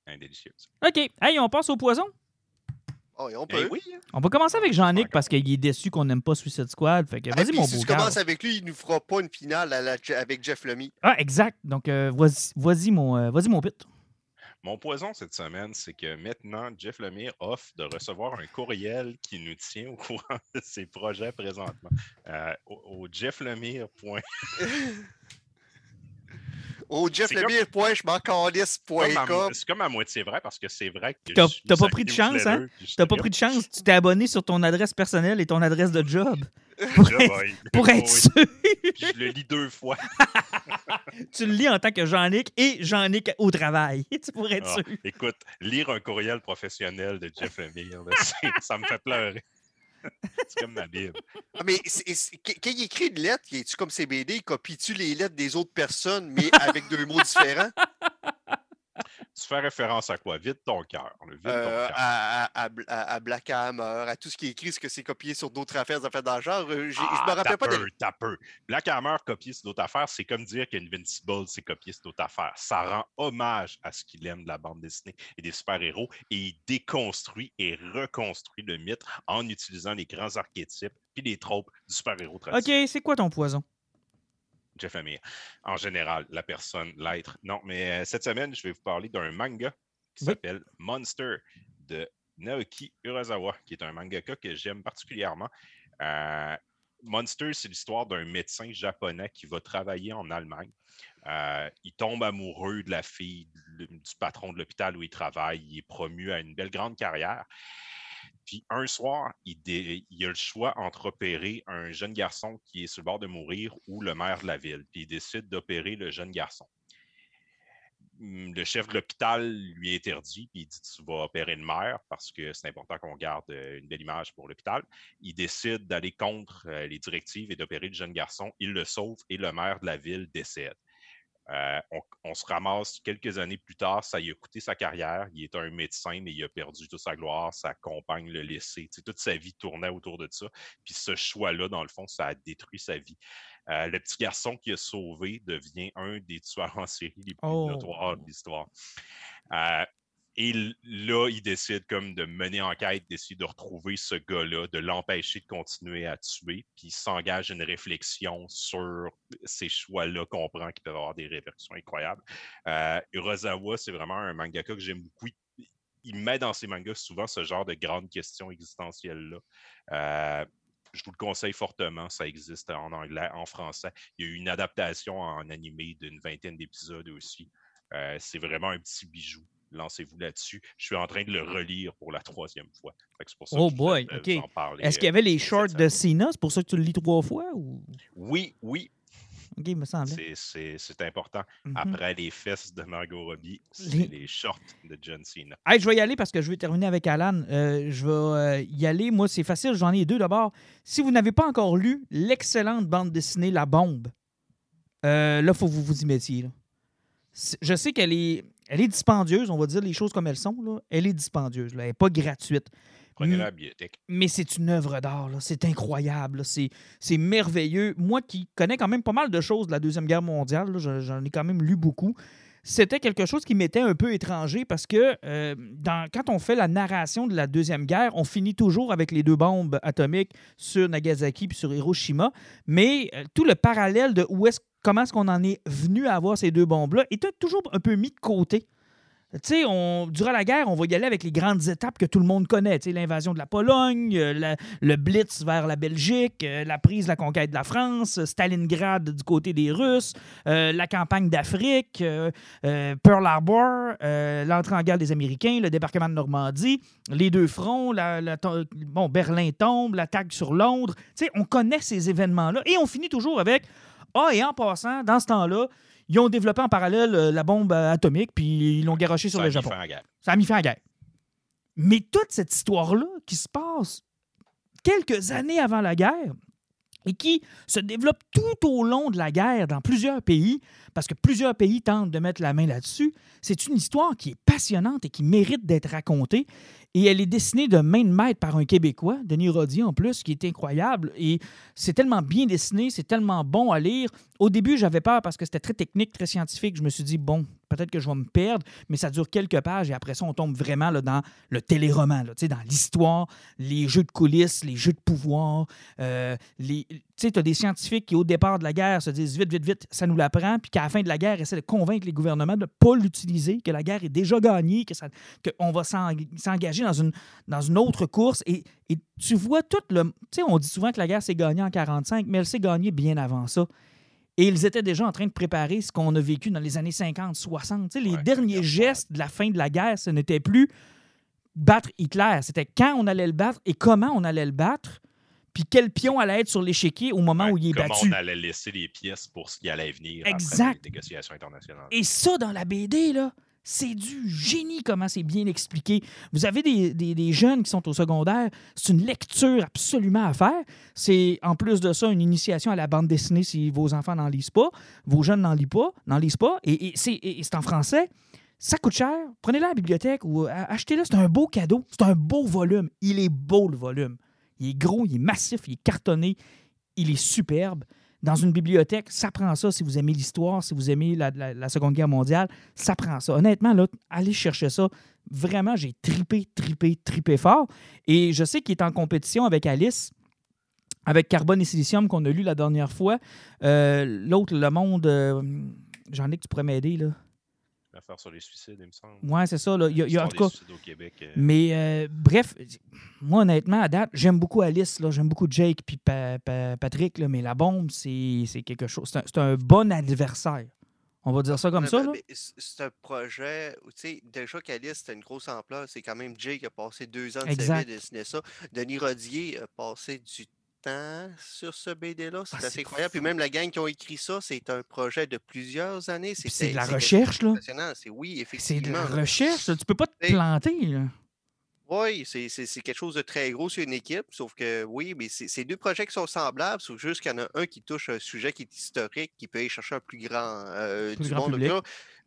Speaker 1: Un délicieuse.
Speaker 2: OK. Hey, on passe au poison?
Speaker 3: Oh, et on
Speaker 1: Eh
Speaker 3: peut.
Speaker 1: oui.
Speaker 2: On va commencer avec Jean-Nic parce qu'il est déçu qu'on n'aime pas Suicide Squad. Fait que
Speaker 3: Ah,
Speaker 2: vas-y, mon
Speaker 3: si
Speaker 2: beau
Speaker 3: tu commences avec lui, il nous fera pas une finale à la- avec Jeff Lemmy.
Speaker 2: Ah, exact. Donc, euh, vas-y, vas-y, mon, euh, vas-y, mon pit.
Speaker 1: Mon poison cette semaine, c'est que maintenant, Jeff Lemire offre de recevoir un courriel qui nous tient au courant de ses projets présentement. Euh, au, au jefflemire.com.
Speaker 3: Au Jeff
Speaker 1: C'est comme-
Speaker 3: Lemire, point, je m'en calisse, point.
Speaker 1: C'est comme à moitié vrai parce que c'est vrai que.
Speaker 2: T'as-
Speaker 1: je suis
Speaker 2: t'as pas pris de chance, hein? T'as pas pris de chance? Tu t'es abonné sur ton adresse personnelle et ton adresse de job. Pour
Speaker 1: je
Speaker 2: être,
Speaker 1: vais-
Speaker 2: pour
Speaker 1: oui,
Speaker 2: être sûr.
Speaker 1: je le lis deux fois.
Speaker 2: tu le lis en tant que Jean-Nic et Jean-Nic au travail. tu pourrais être
Speaker 1: Ah,
Speaker 2: sûr.
Speaker 1: écoute, lire un courriel professionnel de Jeff Lemire, ça me fait pleurer. C'est comme ma Bible.
Speaker 3: Ah, mais quand il écrit une lettre, il est-tu comme CBD, il copie-tu les lettres des autres personnes, mais avec deux mots différents?
Speaker 1: Tu fais référence à quoi? Vide ton cœur.
Speaker 3: Euh,
Speaker 1: ton cœur.
Speaker 3: à, à, à Bl- à- à Black Hammer, à tout ce qui est écrit, est-ce que c'est copié sur d'autres affaires, affaires dans le genre? Euh, je
Speaker 1: Ah,
Speaker 3: me rappelle pas
Speaker 1: t'as
Speaker 3: de.
Speaker 1: peu, peu. Black Hammer copié sur d'autres affaires, c'est comme dire qu'Invincible c'est copié sur d'autres affaires. Ça rend hommage à ce qu'il aime de la bande dessinée et des super-héros et il déconstruit et reconstruit le mythe en utilisant les grands archétypes et les tropes du super-héros traditionnel.
Speaker 2: OK, c'est quoi ton poison?
Speaker 1: Jeff Lemire. En général, la personne, l'être. Non, mais euh, cette semaine, je vais vous parler d'un manga qui
Speaker 2: Oui.
Speaker 1: s'appelle Monster de Naoki Urasawa, qui est un mangaka que j'aime particulièrement. Euh, Monster, c'est l'histoire d'un médecin japonais qui va travailler en Allemagne. Euh, il tombe amoureux de la fille du patron de l'hôpital où il travaille. Il est promu à une belle grande carrière. Puis un soir, il, a le choix entre opérer un jeune garçon qui est sur le bord de mourir ou le maire de la ville. Puis il décide d'opérer le jeune garçon. Hum, Le chef de l'hôpital lui interdit, puis il dit Tu vas opérer le maire parce que c'est important qu'on garde euh, une belle image pour l'hôpital. Il décide d'aller contre euh, les directives et d'opérer le jeune garçon. Il le sauve et le maire de la ville décède. Euh, on, se ramasse quelques années plus tard, ça y a coûté sa carrière. Il est un médecin, mais il a perdu toute sa gloire. Sa compagne l'a laissé. toute sa vie tournait autour de ça. Puis ce choix-là, dans le fond, ça a détruit sa vie. Euh, le petit garçon qui a sauvé devient un des tueurs en série les plus oh. notoires de l'histoire. Euh, et là, il décide comme de mener enquête, d'essayer de retrouver ce gars-là, de l'empêcher de continuer à tuer, puis il s'engage une réflexion sur ces choix-là qu'on prend qui peuvent avoir des répercussions incroyables. Euh, c'est vraiment un mangaka que j'aime beaucoup. Il, met dans ses mangas souvent ce genre de grandes questions existentielles-là. Euh, je vous le conseille fortement, ça existe en anglais, en français. Il y a eu une adaptation en animé d'une vingtaine d'épisodes aussi. Euh, c'est vraiment un petit bijou lancez-vous là-dessus. Je suis en train de le relire pour la troisième fois.
Speaker 2: oh boy, OK. Est-ce qu'il y avait les euh, shorts de Cena? C'est pour ça que tu le lis trois fois? Ou...
Speaker 1: Oui, oui.
Speaker 2: OK, il me semble.
Speaker 1: C'est important. Mm-hmm. Après les fesses de Margot Robbie, c'est les... shorts de John Cena.
Speaker 2: je vais y aller parce que je vais terminer avec Alan. Euh, je vais euh, y aller. Moi, c'est facile. J'en ai deux d'abord. Si vous n'avez pas encore lu l'excellente bande dessinée La Bombe, là, il faut que vous vous y mettiez. Je sais qu'elle est elle est dispendieuse, on va dire les choses comme elles sont. Là. Elle est dispendieuse. Là. Elle n'est pas gratuite. Mais c'est une œuvre d'art. C'est incroyable. C'est merveilleux. Moi qui connais quand même pas mal de choses de la Deuxième Guerre mondiale, j'en ai quand même lu beaucoup. C'était quelque chose qui m'était un peu étranger parce que euh, dans, quand on fait la narration de la Deuxième Guerre, on finit toujours avec les deux bombes atomiques sur Nagasaki puis sur Hiroshima. Mais euh, tout le parallèle de où est-ce comment est-ce qu'on en est venu à avoir ces deux bombes-là, est toujours un peu mis de côté. Tu sais, durant la guerre, on va y aller avec les grandes étapes que tout le monde connaît. Tu sais, l'invasion de la Pologne, euh, le blitz vers la Belgique, euh, la prise, la conquête de la France, Stalingrad du côté des Russes, euh, la campagne d'Afrique, Pearl Harbor, l'entrée en guerre des Américains, le débarquement de Normandie, les deux fronts, bon, Berlin tombe, l'attaque sur Londres. Tu sais, on connaît ces événements-là et on finit toujours avec ah, et en passant, dans ce temps-là, ils ont développé en parallèle euh, la bombe euh, atomique, puis ils l'ont garoché sur le Japon. Ça a mis fin à la guerre. Mais toute cette histoire-là qui se passe quelques années avant la guerre et qui se développe tout au long de la guerre dans plusieurs pays, parce que plusieurs pays tentent de mettre la main là-dessus, c'est une histoire qui est passionnante et qui mérite d'être racontée. Et elle est dessinée de main de maître par un Québécois, Denis Rodier en plus, qui est incroyable. Et c'est tellement bien dessiné, c'est tellement bon à lire. Au début, j'avais peur parce que c'était très technique, très scientifique. Je me suis dit, bon, peut-être que je vais me perdre, mais ça dure quelques pages et après ça, on tombe vraiment là, dans le téléroman, là, dans l'histoire, les jeux de coulisses, les jeux de pouvoir. Euh. Tu sais, tu as des scientifiques qui, au départ de la guerre, se disent vite, vite, vite, ça nous l'apprend, puis qu'à la fin de la guerre, essaient de convaincre les gouvernements de ne pas l'utiliser, que la guerre est déjà gagnée, que qu'on va s'engager dans une, dans une autre course. Et, et tu vois tout le. Tu sais, on dit souvent que la guerre s'est gagnée en 45, mais elle s'est gagnée bien avant ça. Et ils étaient déjà en train de préparer ce qu'on a vécu dans les années 50, 60. Tu sais, les derniers gestes de la fin de la guerre, ce n'était plus battre Hitler. C'était quand on allait le battre et comment on allait le battre, puis quel pion allait être sur l'échiquier au moment où il est battu.
Speaker 1: Comment on allait laisser les pièces pour ce qui allait venir exact. après les négociations internationales.
Speaker 2: Et ça, dans la BD, là, c'est du génie comment c'est bien expliqué. Vous avez des, jeunes qui sont au secondaire, c'est une lecture absolument à faire. C'est en plus de ça une initiation à la bande dessinée si vos enfants n'en lisent pas, vos jeunes n'en lisent pas, n'en lisent pas, et, c'est en français. Ça coûte cher. Prenez-le à la bibliothèque ou achetez-le. C'est un beau cadeau. C'est un beau volume. Il est beau, le volume. Il est gros, il est massif, il est cartonné, il est superbe dans une bibliothèque, ça prend ça si vous aimez l'histoire, si vous aimez la, Seconde Guerre mondiale, ça prend ça. Honnêtement, là, allez chercher ça. Vraiment, j'ai tripé, tripé, tripé fort. Et je sais qu'il est en compétition avec Alice, avec Carbone et Silicium qu'on a lu la dernière fois. Euh, l'autre, Le Monde, euh, j'en ai que tu pourrais m'aider, là.
Speaker 1: L'affaire sur les suicides, il me semble.
Speaker 2: Oui, c'est ça. Là. Il y a, en tout cas. Euh. Mais euh, bref, moi, honnêtement, à date, j'aime beaucoup Alice, j'aime beaucoup Jake puis Patrick, là, mais la bombe, c'est quelque chose. C'est un, bon adversaire. On va dire ça comme ça.
Speaker 3: C'est un projet, tu sais, déjà qu'Alice, c'était une grosse ampleur. C'est quand même Jake qui a passé deux ans de sa vie à dessiner ça. Denis Rodier a passé du sur ce BD-là. C'est ah, assez incroyable. Puis même la gang qui ont écrit ça, c'est un projet de plusieurs années.
Speaker 2: C'est de la recherche, là.
Speaker 3: C'est oui,
Speaker 2: effectivement. C'est de la recherche. Tu peux pas te planter, là.
Speaker 3: Oui, c'est c'est- c'est quelque chose de très gros sur une équipe, sauf que oui, mais c'est c'est deux projets qui sont semblables, sauf juste qu'il y en a un qui touche un sujet qui est historique, qui peut aller chercher un plus grand euh,
Speaker 2: Plus
Speaker 3: du
Speaker 2: grand
Speaker 3: monde,
Speaker 2: public.
Speaker 3: là,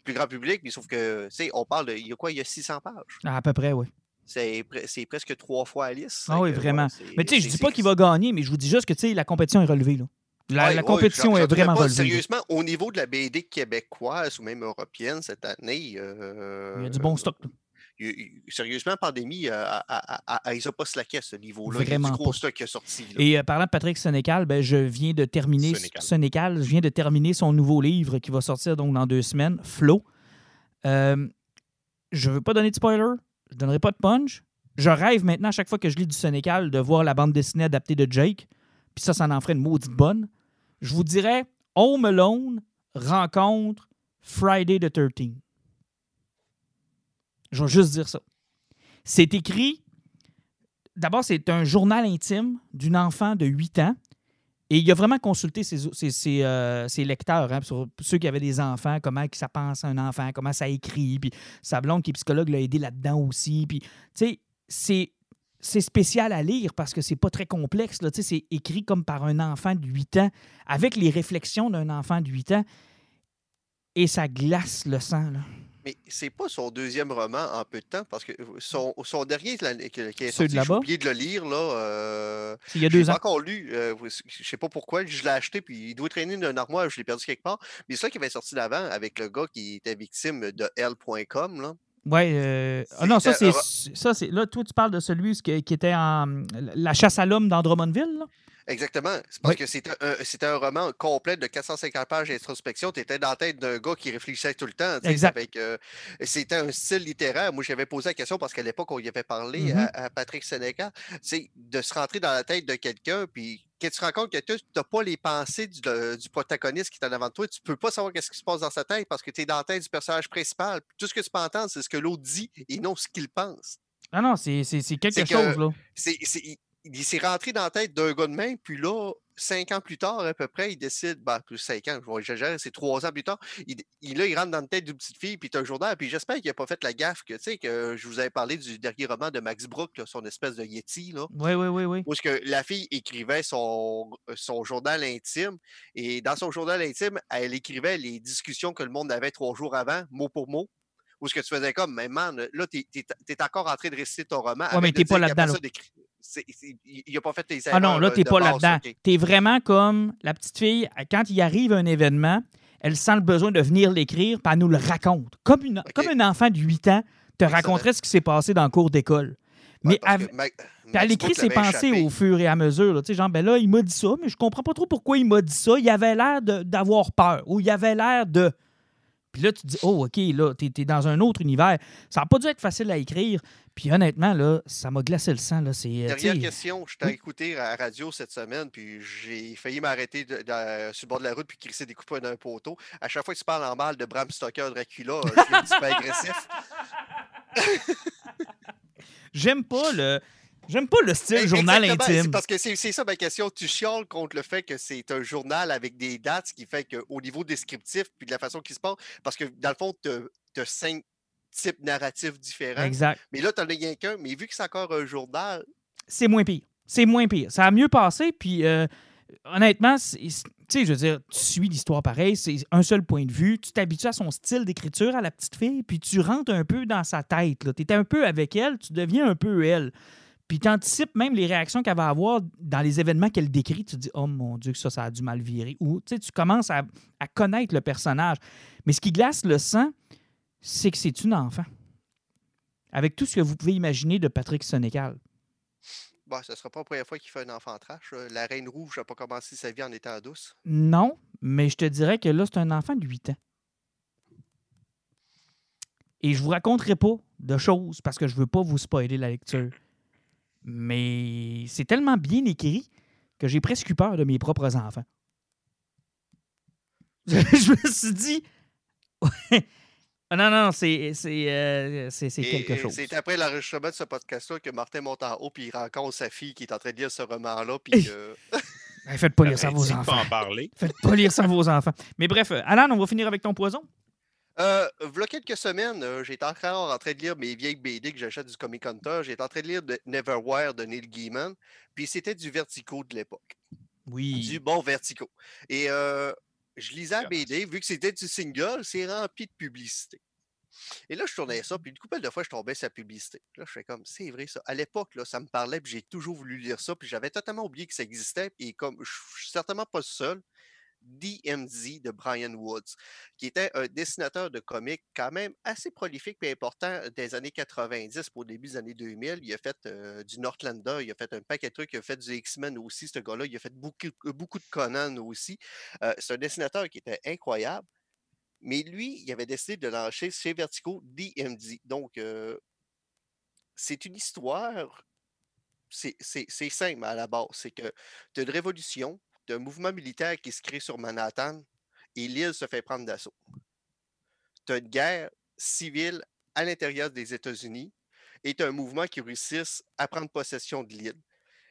Speaker 3: plus grand public, mais sauf que, tu sais, on parle de, il y a quoi, il y a 600 pages.
Speaker 2: À peu près, oui.
Speaker 3: C'est pre- c'est presque trois fois Alice.
Speaker 2: Ah oui, vraiment. Mais tu sais, je dis pas qu'il va gagner, mais je vous dis juste que tu sais, la compétition est relevée. Là. La,
Speaker 3: Ouais,
Speaker 2: la
Speaker 3: ouais,
Speaker 2: compétition est vraiment
Speaker 3: pas.
Speaker 2: relevée.
Speaker 3: Sérieusement, au niveau de la BD québécoise ou même européenne cette année, euh,
Speaker 2: Il y a du bon stock. là.
Speaker 3: il- il- sérieusement, Pandémie, euh, à- à- ils n'ont pas slacké à ce niveau-là. Il y a du gros
Speaker 2: pas.
Speaker 3: stock qui est sorti. là.
Speaker 2: Et euh, parlant de Patrick Sénécal, ben, je viens de terminer
Speaker 1: Sénécal.
Speaker 2: Sénécal, je viens de terminer son nouveau livre qui va sortir donc dans deux semaines, Flow. Euh, je veux pas donner de spoiler, je donnerai pas de punch. Je rêve maintenant à chaque fois que je lis du Sénécal de voir la bande dessinée adaptée de Jake. Puis ça, ça en ferait une maudite bonne. Je vous dirais Home Alone rencontre Friday the 13. Je vais juste dire ça. C'est écrit. D'abord, c'est un journal intime d'une enfant de 8 ans. Et il a vraiment consulté ses, euh, lecteurs, hein, ceux qui avaient des enfants, comment ça pense à un enfant, comment ça écrit. Puis sa blonde qui est psychologue l'a aidé là-dedans aussi. Puis, tu sais, c'est. Spécial à lire parce que c'est pas très complexe. C'est écrit comme par un enfant de 8 ans, avec les réflexions d'un enfant de 8 ans. Et ça glace le sang. Là.
Speaker 3: Mais c'est pas son deuxième roman en peu de temps, parce que son, son dernier qui est sorti, j'ai oublié de le lire, là. Euh,
Speaker 2: il y a deux ans?
Speaker 3: encore lu. euh, je sais pas pourquoi. Je l'ai acheté, puis il doit traîner dans un armoire. Je l'ai perdu quelque part. Mais c'est ça qui avait sorti d'avant avec le gars qui était victime de L.com. Là.
Speaker 2: Ouais. euh, Ah non, ça, c'est. Ça, c'est. Là, toi, tu parles de celui qui, était en. La chasse à l'homme d'Andromonville, là?
Speaker 3: Exactement. C'est parce
Speaker 2: Oui.
Speaker 3: que c'était un, c'était un roman complet de 450 pages d'introspection. Tu étais dans la tête d'un gars qui réfléchissait tout le temps.
Speaker 2: Exact.
Speaker 3: avec, euh, c'était un style littéraire. Moi, j'avais posé la question parce qu'à l'époque, on y avait parlé
Speaker 2: Mhm.
Speaker 3: à, à Patrick Sénéca. C'est de se rentrer dans la tête de quelqu'un, puis quand tu te rends compte que tu n'as pas les pensées du, le- du protagoniste qui est en avant de toi, tu peux pas savoir qu'est-ce qui se passe dans sa tête parce que tu es dans la tête du personnage principal. Tout ce que tu peux entendre, c'est ce que l'autre dit et non ce qu'il pense.
Speaker 2: Ah non, c'est c'est- c'est quelque
Speaker 3: C'est que-
Speaker 2: chose, là.
Speaker 3: c'est- il, il s'est rentré dans la tête d'un gars de main, puis là, cinq ans plus tard, à peu près, il décide, ben, plus cinq ans, je vais exagérer, c'est trois ans plus tard, il, il- là, il rentre dans la tête d'une petite fille, puis c'est un journal, puis j'espère qu'il n'a pas fait la gaffe que, tu sais, que je vous avais parlé du dernier roman de Max Brook, là, son espèce de Yeti, là,
Speaker 2: Oui, oui, oui, oui.
Speaker 3: où est-ce que la fille écrivait son, son journal intime, et dans son journal intime, elle écrivait les discussions que le monde avait trois jours avant, mot pour mot. Où ce que tu faisais comme, mais man, là, t'es es, encore en train de réciter ton roman.
Speaker 2: mais
Speaker 3: arrête de
Speaker 2: t'es pas là-dedans,
Speaker 3: Il n'a pas fait tes
Speaker 2: Ah non,
Speaker 3: erreurs,
Speaker 2: là,
Speaker 3: euh,
Speaker 2: t'es
Speaker 3: de
Speaker 2: pas là-dedans.
Speaker 3: OK.
Speaker 2: T'es vraiment comme la petite fille, quand il arrive un événement, elle sent le besoin de venir l'écrire, puis elle nous le raconte. Comme, une, comme un enfant de 8 ans te
Speaker 3: Excellent.
Speaker 2: raconterait ce qui s'est passé dans le cours d'école. Mais
Speaker 3: Ma-
Speaker 2: elle écrit ses pensées
Speaker 3: échappé.
Speaker 2: au fur et à mesure. là. Tu sais, genre, ben là, il m'a dit ça, mais je comprends pas trop pourquoi il m'a dit ça. Il avait l'air d'avoir peur ou il avait l'air de. Puis là, tu te dis, oh, OK, là, t'es es dans un autre univers. Ça n'a pas dû être facile à écrire. Puis honnêtement, là, ça m'a glacé le sang. Là. C'est, euh,
Speaker 3: Dernière question, je t'ai
Speaker 2: oui.
Speaker 3: écouté à la radio cette semaine, puis j'ai failli m'arrêter sur le bord de la route puis crisser des coups d'un poteau. À chaque fois que tu parles en mal de Bram Stoker Dracula, tu es un petit peu agressif.
Speaker 2: J'aime pas le. J'aime pas le style
Speaker 3: Eh,
Speaker 2: journal intime.
Speaker 3: Parce que c'est ça ma question. Tu chiales contre le fait que c'est un journal avec des dates, ce qui fait qu'au niveau descriptif, puis de la façon qu'il se passe, parce que dans le fond, tu as cinq types narratifs différents.
Speaker 2: Exact.
Speaker 3: Mais là, tu n'en as rien qu'un. Mais vu que c'est encore un journal,
Speaker 2: c'est moins pire. C'est moins pire. Ça a mieux passé, puis euh, honnêtement, tu sais, je veux dire, tu suis l'histoire pareil, c'est un seul point de vue, tu t'habitues à son style d'écriture, à la petite fille, puis tu rentres un peu dans sa tête. Tu es un peu avec elle, tu deviens un peu elle. Puis tu anticipes même les réactions qu'elle va avoir dans les événements qu'elle décrit. Tu te dis, oh mon Dieu, que ça, ça a dû mal virer. Ou tu sais, tu commences à, à connaître le personnage. Mais ce qui glace le sang, c'est que c'est une enfant. Avec tout ce que vous pouvez imaginer de Patrick Sénécal.
Speaker 3: bon, ce ne sera pas la première fois qu'il fait un enfant trash. là. La Reine Rouge n'a pas commencé sa vie en étant douce.
Speaker 2: Non, mais je te dirais que là, c'est un enfant de 8 ans. Et je vous raconterai pas de choses parce que je veux pas vous spoiler la lecture. Mais c'est tellement bien écrit que j'ai presque eu peur de mes propres enfants. je me suis dit. Ah non, non, c'est c'est, euh, quelque chose.
Speaker 3: C'est après l'enregistrement de ce podcast-là que Martin monte en haut puis il rencontre sa fille qui est en train de lire ce roman-là. Puis que-
Speaker 2: Hey, faites pas lire ça à vos
Speaker 1: pas
Speaker 2: enfants.
Speaker 1: en parler.
Speaker 2: Faites pas lire ça à vos enfants. Mais bref, euh, Alan, on va finir avec ton poison.
Speaker 3: Euh, voilà quelques semaines, euh, j'étais encore en train de lire mes vieilles BD que j'achète du Comic Hunter. J'étais en train de lire de Neverwhere de Neil Gaiman. Puis c'était du Vertigo de l'époque.
Speaker 2: Oui.
Speaker 3: Du bon Vertigo. Et euh, je lisais la BD, vu que c'était du single, c'est rempli de publicité. Et là, je tournais ça, puis une couple de fois, je tombais sur la publicité. Là, je fais comme, c'est vrai ça. À l'époque, là, ça me parlait, puis j'ai toujours voulu lire ça, puis j'avais totalement oublié que ça existait. Et comme je suis certainement pas seul, DMZ de Brian Woods, qui était un dessinateur de comics quand même assez prolifique et important des années 90 pour début des années 2000. Il a fait euh, du Northlander, il a fait un paquet de trucs, il a fait du X-Men aussi, ce gars-là. Il a fait beaucoup, beaucoup de Conan aussi. Euh, c'est un dessinateur qui était incroyable. Mais lui, il avait décidé de lancer chez Vertigo DMZ. Donc, euh, c'est une histoire, c'est simple à la base. C'est que tu as une révolution, tu as un mouvement militaire qui se crée sur Manhattan et l'île se fait prendre d'assaut. Tu as une guerre civile à l'intérieur des États-Unis et tu as un mouvement qui réussisse à prendre possession de l'île.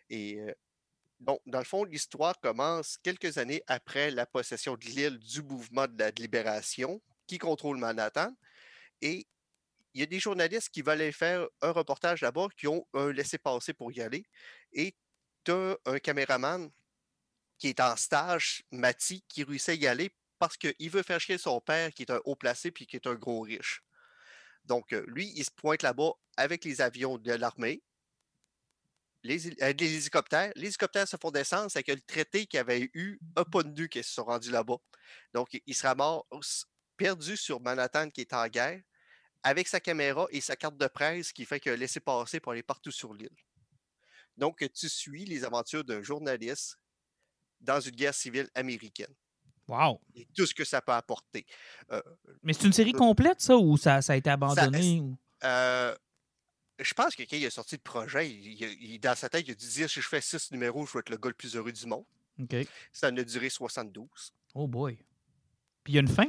Speaker 3: Et euh, dans le fond, l'histoire commence quelques années après la possession de l'île du mouvement de la libération qui contrôle Manhattan. Et il y a des journalistes qui veulent faire un reportage là-bas, qui ont un laissé-passer pour y aller. Et tu as un caméraman qui est en stage, Mati, qui réussit à y aller parce qu'il veut faire chier son père, qui est un haut placé puis qui est un gros riche. Donc, euh, lui, il se pointe là-bas avec les avions de l'armée les, euh, hélicoptères. Les hélicoptères se font descendre, c'est que le traité qu'il avait eu n'a pas de nu qui se sont rendus là-bas. Donc, il sera mort perdu sur Manhattan qui est en guerre, avec sa caméra et sa carte de presse qui fait que laisser passer pour aller partout sur l'île. Donc, tu suis les aventures d'un journaliste dans une guerre civile américaine.
Speaker 2: Wow!
Speaker 3: Et tout ce que ça peut apporter.
Speaker 2: Euh, Mais c'est une série complète, ça, ou ça, ça a été abandonné?
Speaker 3: euh, je pense que quand il a sorti le projet, il, dans sa tête, il a dû dire si je fais six numéros, je vais être le gars le plus heureux du monde. Ça en a duré 72.
Speaker 2: Oh boy. Puis il y a une fin?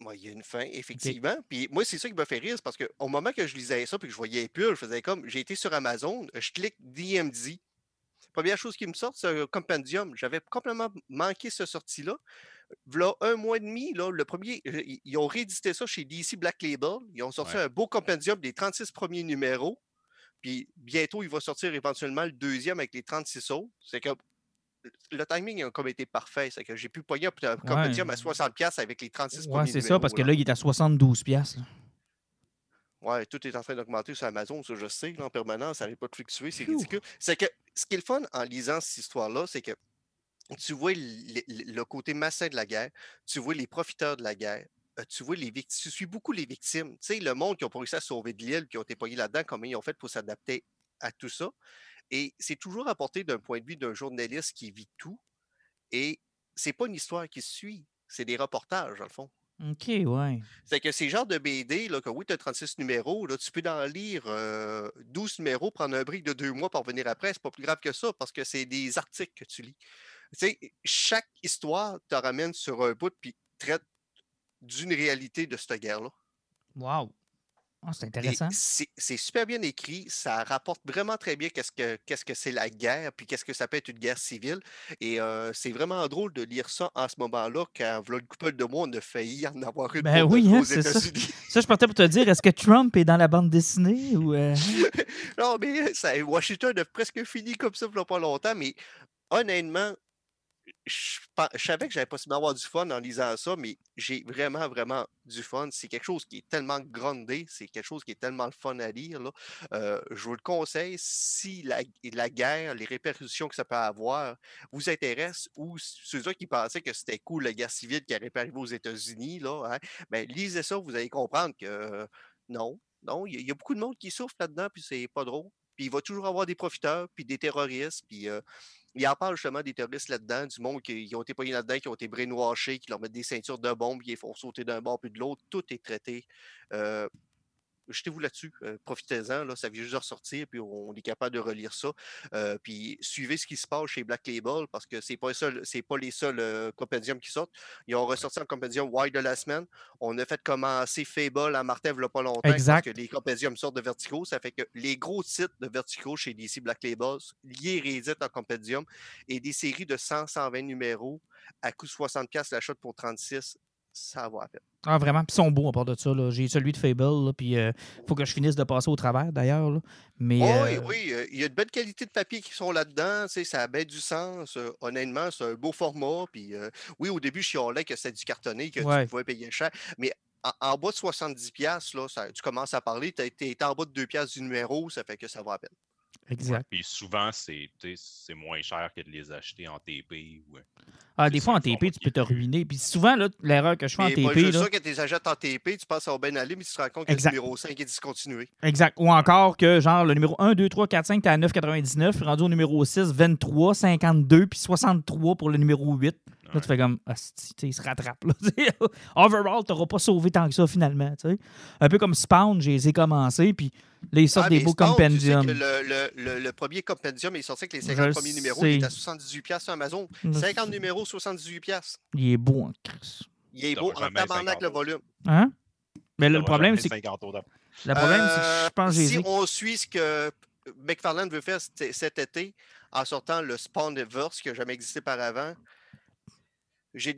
Speaker 3: Moi, il y a une fin, effectivement. Puis moi, c'est ça qui m'a fait rire, parce qu'au moment que je lisais ça puis que je voyais les pulls, je faisais comme j'ai été sur Amazon, je clique DMZ. Première chose qui me sort, c'est un compendium. J'avais complètement manqué ce sortie-là. Là, un mois et demi, là, le premier, euh, ils ont réédité ça chez DC Black Label. Ils ont sorti un beau compendium des 36 premiers numéros. Puis bientôt, il va sortir éventuellement le deuxième avec les 36 autres. C'est que le timing a comme été parfait. C'est que j'ai pu pogner un compendium à 60$ avec les 36
Speaker 2: ouais, c'est ça, parce que là, il est à 72$.
Speaker 3: Ouais, tout est en train d'augmenter sur Amazon, ça je sais, en permanence, ça n'arrête pas de fluctuer, c'est ridicule. C'est que ce qui est le fun en lisant cette histoire-là, c'est que tu vois le, côté massin de la guerre, tu vois les profiteurs de la guerre, euh, tu vois les victimes, tu suis beaucoup les victimes. Tu sais, le monde qui a réussi à sauver de l'île, qui ont été pognés là-dedans, comment ils ont fait pour s'adapter à tout ça. Et c'est toujours apporté d'un point de vue d'un journaliste qui vit tout. Et c'est pas une histoire qui suit, c'est des reportages, dans le fond.
Speaker 2: OK, ouais.
Speaker 3: C'est que ces genres de BD, là, que oui, tu as 36 numéros, là, tu peux en lire 12 euh, numéros, prendre un brick de deux mois pour venir après. C'est pas plus grave que ça parce que c'est des articles que tu lis. Tu sais, chaque histoire te ramène sur un bout puis traite d'une réalité de cette guerre-là.
Speaker 2: Wow! Ah, c'est intéressant.
Speaker 3: C'est super bien écrit. Ça rapporte vraiment très bien qu'est-ce que qu'est-ce que c'est la guerre, puis qu'est-ce que ça peut être une guerre civile. Et euh, c'est vraiment drôle de lire ça en ce moment-là, quand voilà une couple de mois, on a failli en avoir une
Speaker 2: ben oui, hein, aux États-Unis. Ça. je partais pour te dire, est-ce que Trump est dans la bande dessinée ou euh?
Speaker 3: Non, mais ça, Washington a presque fini comme ça il n'y a pas longtemps, mais honnêtement, je, savais que j'avais possiblement avoir du fun en lisant ça, mais j'ai vraiment, vraiment du fun. C'est quelque chose qui est tellement grandé, c'est quelque chose qui est tellement le fun à lire. Euh, je vous le conseille, si la, la, guerre, les répercussions que ça peut avoir vous intéressent, ou ceux qui pensaient que c'était cool la guerre civile qui arrivait arriver aux États-Unis, hein, ben, lisez ça, vous allez comprendre que non, non, il y, a beaucoup de monde qui souffre là-dedans, puis c'est pas drôle. Puis il va toujours avoir des profiteurs, puis des terroristes, puis euh, il en parle justement des terroristes là-dedans, du monde qui, ont été pognés là-dedans, qui ont été brainwashés, qui leur mettent des ceintures de bombes, qui les font sauter d'un bord puis de l'autre. Tout est traité. Euh, jetez-vous là-dessus, euh, profitez-en, là, ça vient juste de ressortir, puis on est capable de relire ça. Euh, puis suivez ce qui se passe chez Black Label, parce que c'est pas c'est pas les seuls euh, compendiums qui sortent. Ils ont ressorti un compendium Why de la semaine. On a fait commencer Fable à Martin il n'y a pas longtemps,
Speaker 2: parce
Speaker 3: que les compendiums sortent de Vertigo. Ça fait que les gros titres de Vertigo chez DC Black Label, liés rééditent en compendium, et des séries de 100-120 numéros à coût de 60$ la shot pour 36 ça va à peine.
Speaker 2: Ah, vraiment? Puis ils sont beaux à part de ça. J'ai celui de Fable, puis il faut que je finisse de passer au travers, d'ailleurs. Mais,
Speaker 3: Oh,
Speaker 2: euh,
Speaker 3: oui, oui, euh, il y a de belles qualités de papier qui sont là-dedans. Ça a bien du sens. euh, honnêtement, c'est un beau format. Puis, euh, oui, au début, je chialais que c'était du cartonné, que
Speaker 2: Ouais.
Speaker 3: tu pouvais payer cher. Mais en, en bas de 70$, là, ça- tu commences à parler. Tu es en bas de 2$ piastres du numéro, ça fait que ça va à peine.
Speaker 2: Exact.
Speaker 1: Puis souvent, c'est tu c'est moins cher que de les acheter en TP. Ou...
Speaker 2: Ah,
Speaker 1: c'est
Speaker 2: des fois, en TP, tu peux te ruiner. Puis souvent, là, l'erreur que je fais en
Speaker 3: Mais
Speaker 2: TP, là,
Speaker 3: ça, que tu les achètes en TP, tu penses ça va bien aller, mais tu te rends compte que
Speaker 2: Exact.
Speaker 3: le numéro 5 est discontinué.
Speaker 2: Exact. Ou encore que, genre, le numéro 1, 2, 3, 4, 5, t'es à 9,99. Rendu au numéro 6, 23, 52, puis 63 pour le numéro 8. Là,
Speaker 1: Ouais.
Speaker 2: tu fais comme, ah, tu il se rattrape. Là. Overall, t'auras pas sauvé tant que ça, finalement. tu sais. Un peu comme Spawn, j'ai les ai commencés, puis là, ils sortent
Speaker 3: Ah,
Speaker 2: des beaux
Speaker 3: Spawn, tu sais
Speaker 2: compendiums.
Speaker 3: le, le- le- le premier compendium est sorti avec les
Speaker 2: Je
Speaker 3: 50 premiers numéros. Il est à 78$ piastres sur Amazon.
Speaker 2: Mm.
Speaker 3: 50 numéros, 78$. piastres.
Speaker 2: Il est beau en Chris.
Speaker 3: Il est beau en tabarnak
Speaker 1: 50
Speaker 3: le volume.
Speaker 2: Hein? Mais le problème, c'est que,
Speaker 1: 50 au départ.
Speaker 2: le problème, c'est que je
Speaker 3: Euh,
Speaker 2: pense que
Speaker 3: si on suit ce que McFarlane veut faire cet été en sortant le Spawnverse qui n'a jamais existé par avant, j'ai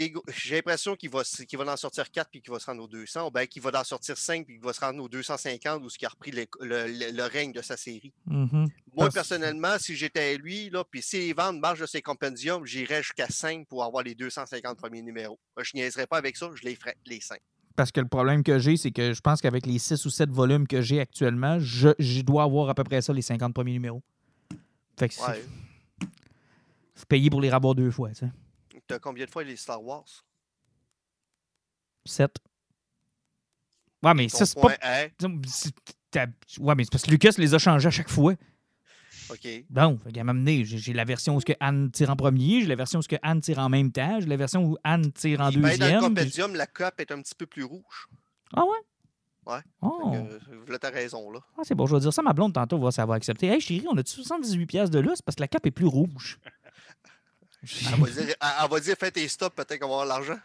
Speaker 3: l'impression qu'il va, qu'il va en sortir 4 puis qu'il va se rendre aux 200, ou bien qu'il va en sortir 5 puis qu'il va se rendre aux 250 ou ce qui a repris le, le- le- le règne de sa série.
Speaker 2: Mhm.
Speaker 3: Moi,
Speaker 2: Parce-
Speaker 3: personnellement, si j'étais lui, là, puis si les ventes marchent de ses compendiums, j'irais jusqu'à 5 pour avoir les 250 premiers numéros. Je niaiserais pas avec ça, je les ferais les 5.
Speaker 2: Parce que le problème que j'ai, c'est que je pense qu'avec les 6 ou 7 volumes que j'ai actuellement, je, je dois avoir à peu près ça, les 50 premiers numéros. Fait que c'est
Speaker 3: Ouais.
Speaker 2: faut payer pour les rabots deux fois, tu sais.
Speaker 3: T'as combien de fois les Star Wars?
Speaker 2: 7. Ouais, mais
Speaker 3: Ton
Speaker 2: ça, c'est
Speaker 3: point
Speaker 2: pas.
Speaker 3: est,
Speaker 2: c'est- t'as- Ouais, mais c'est parce que Lucas les a changés à chaque fois.
Speaker 3: OK.
Speaker 2: Bon, fait qu'à m'amener, j'ai j'ai la version où ce que Anne tire en premier, j'ai la version où ce que Anne tire en même temps, j'ai la version où Anne tire en
Speaker 3: Puis, ben, dans le
Speaker 2: deuxième. puis-
Speaker 3: la cape est un petit peu plus rouge.
Speaker 2: Ah ouais?
Speaker 3: Ouais.
Speaker 2: Oh.
Speaker 3: Fait que, Là, t'as raison, là.
Speaker 2: Ah, c'est bon, je vais dire ça à ma blonde tantôt, voir si elle va accepter. Hey chérie, on a-tu 78 pièces de lousse? Parce que la cape est plus rouge?
Speaker 3: Elle va dire, elle, elle va dire fais tes stops, peut-être qu'on va avoir l'argent.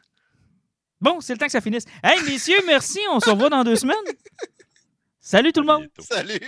Speaker 2: Bon, c'est le temps que ça finisse. Hey, messieurs, merci. On se revoit dans deux semaines. Salut tout le monde.
Speaker 3: Salut!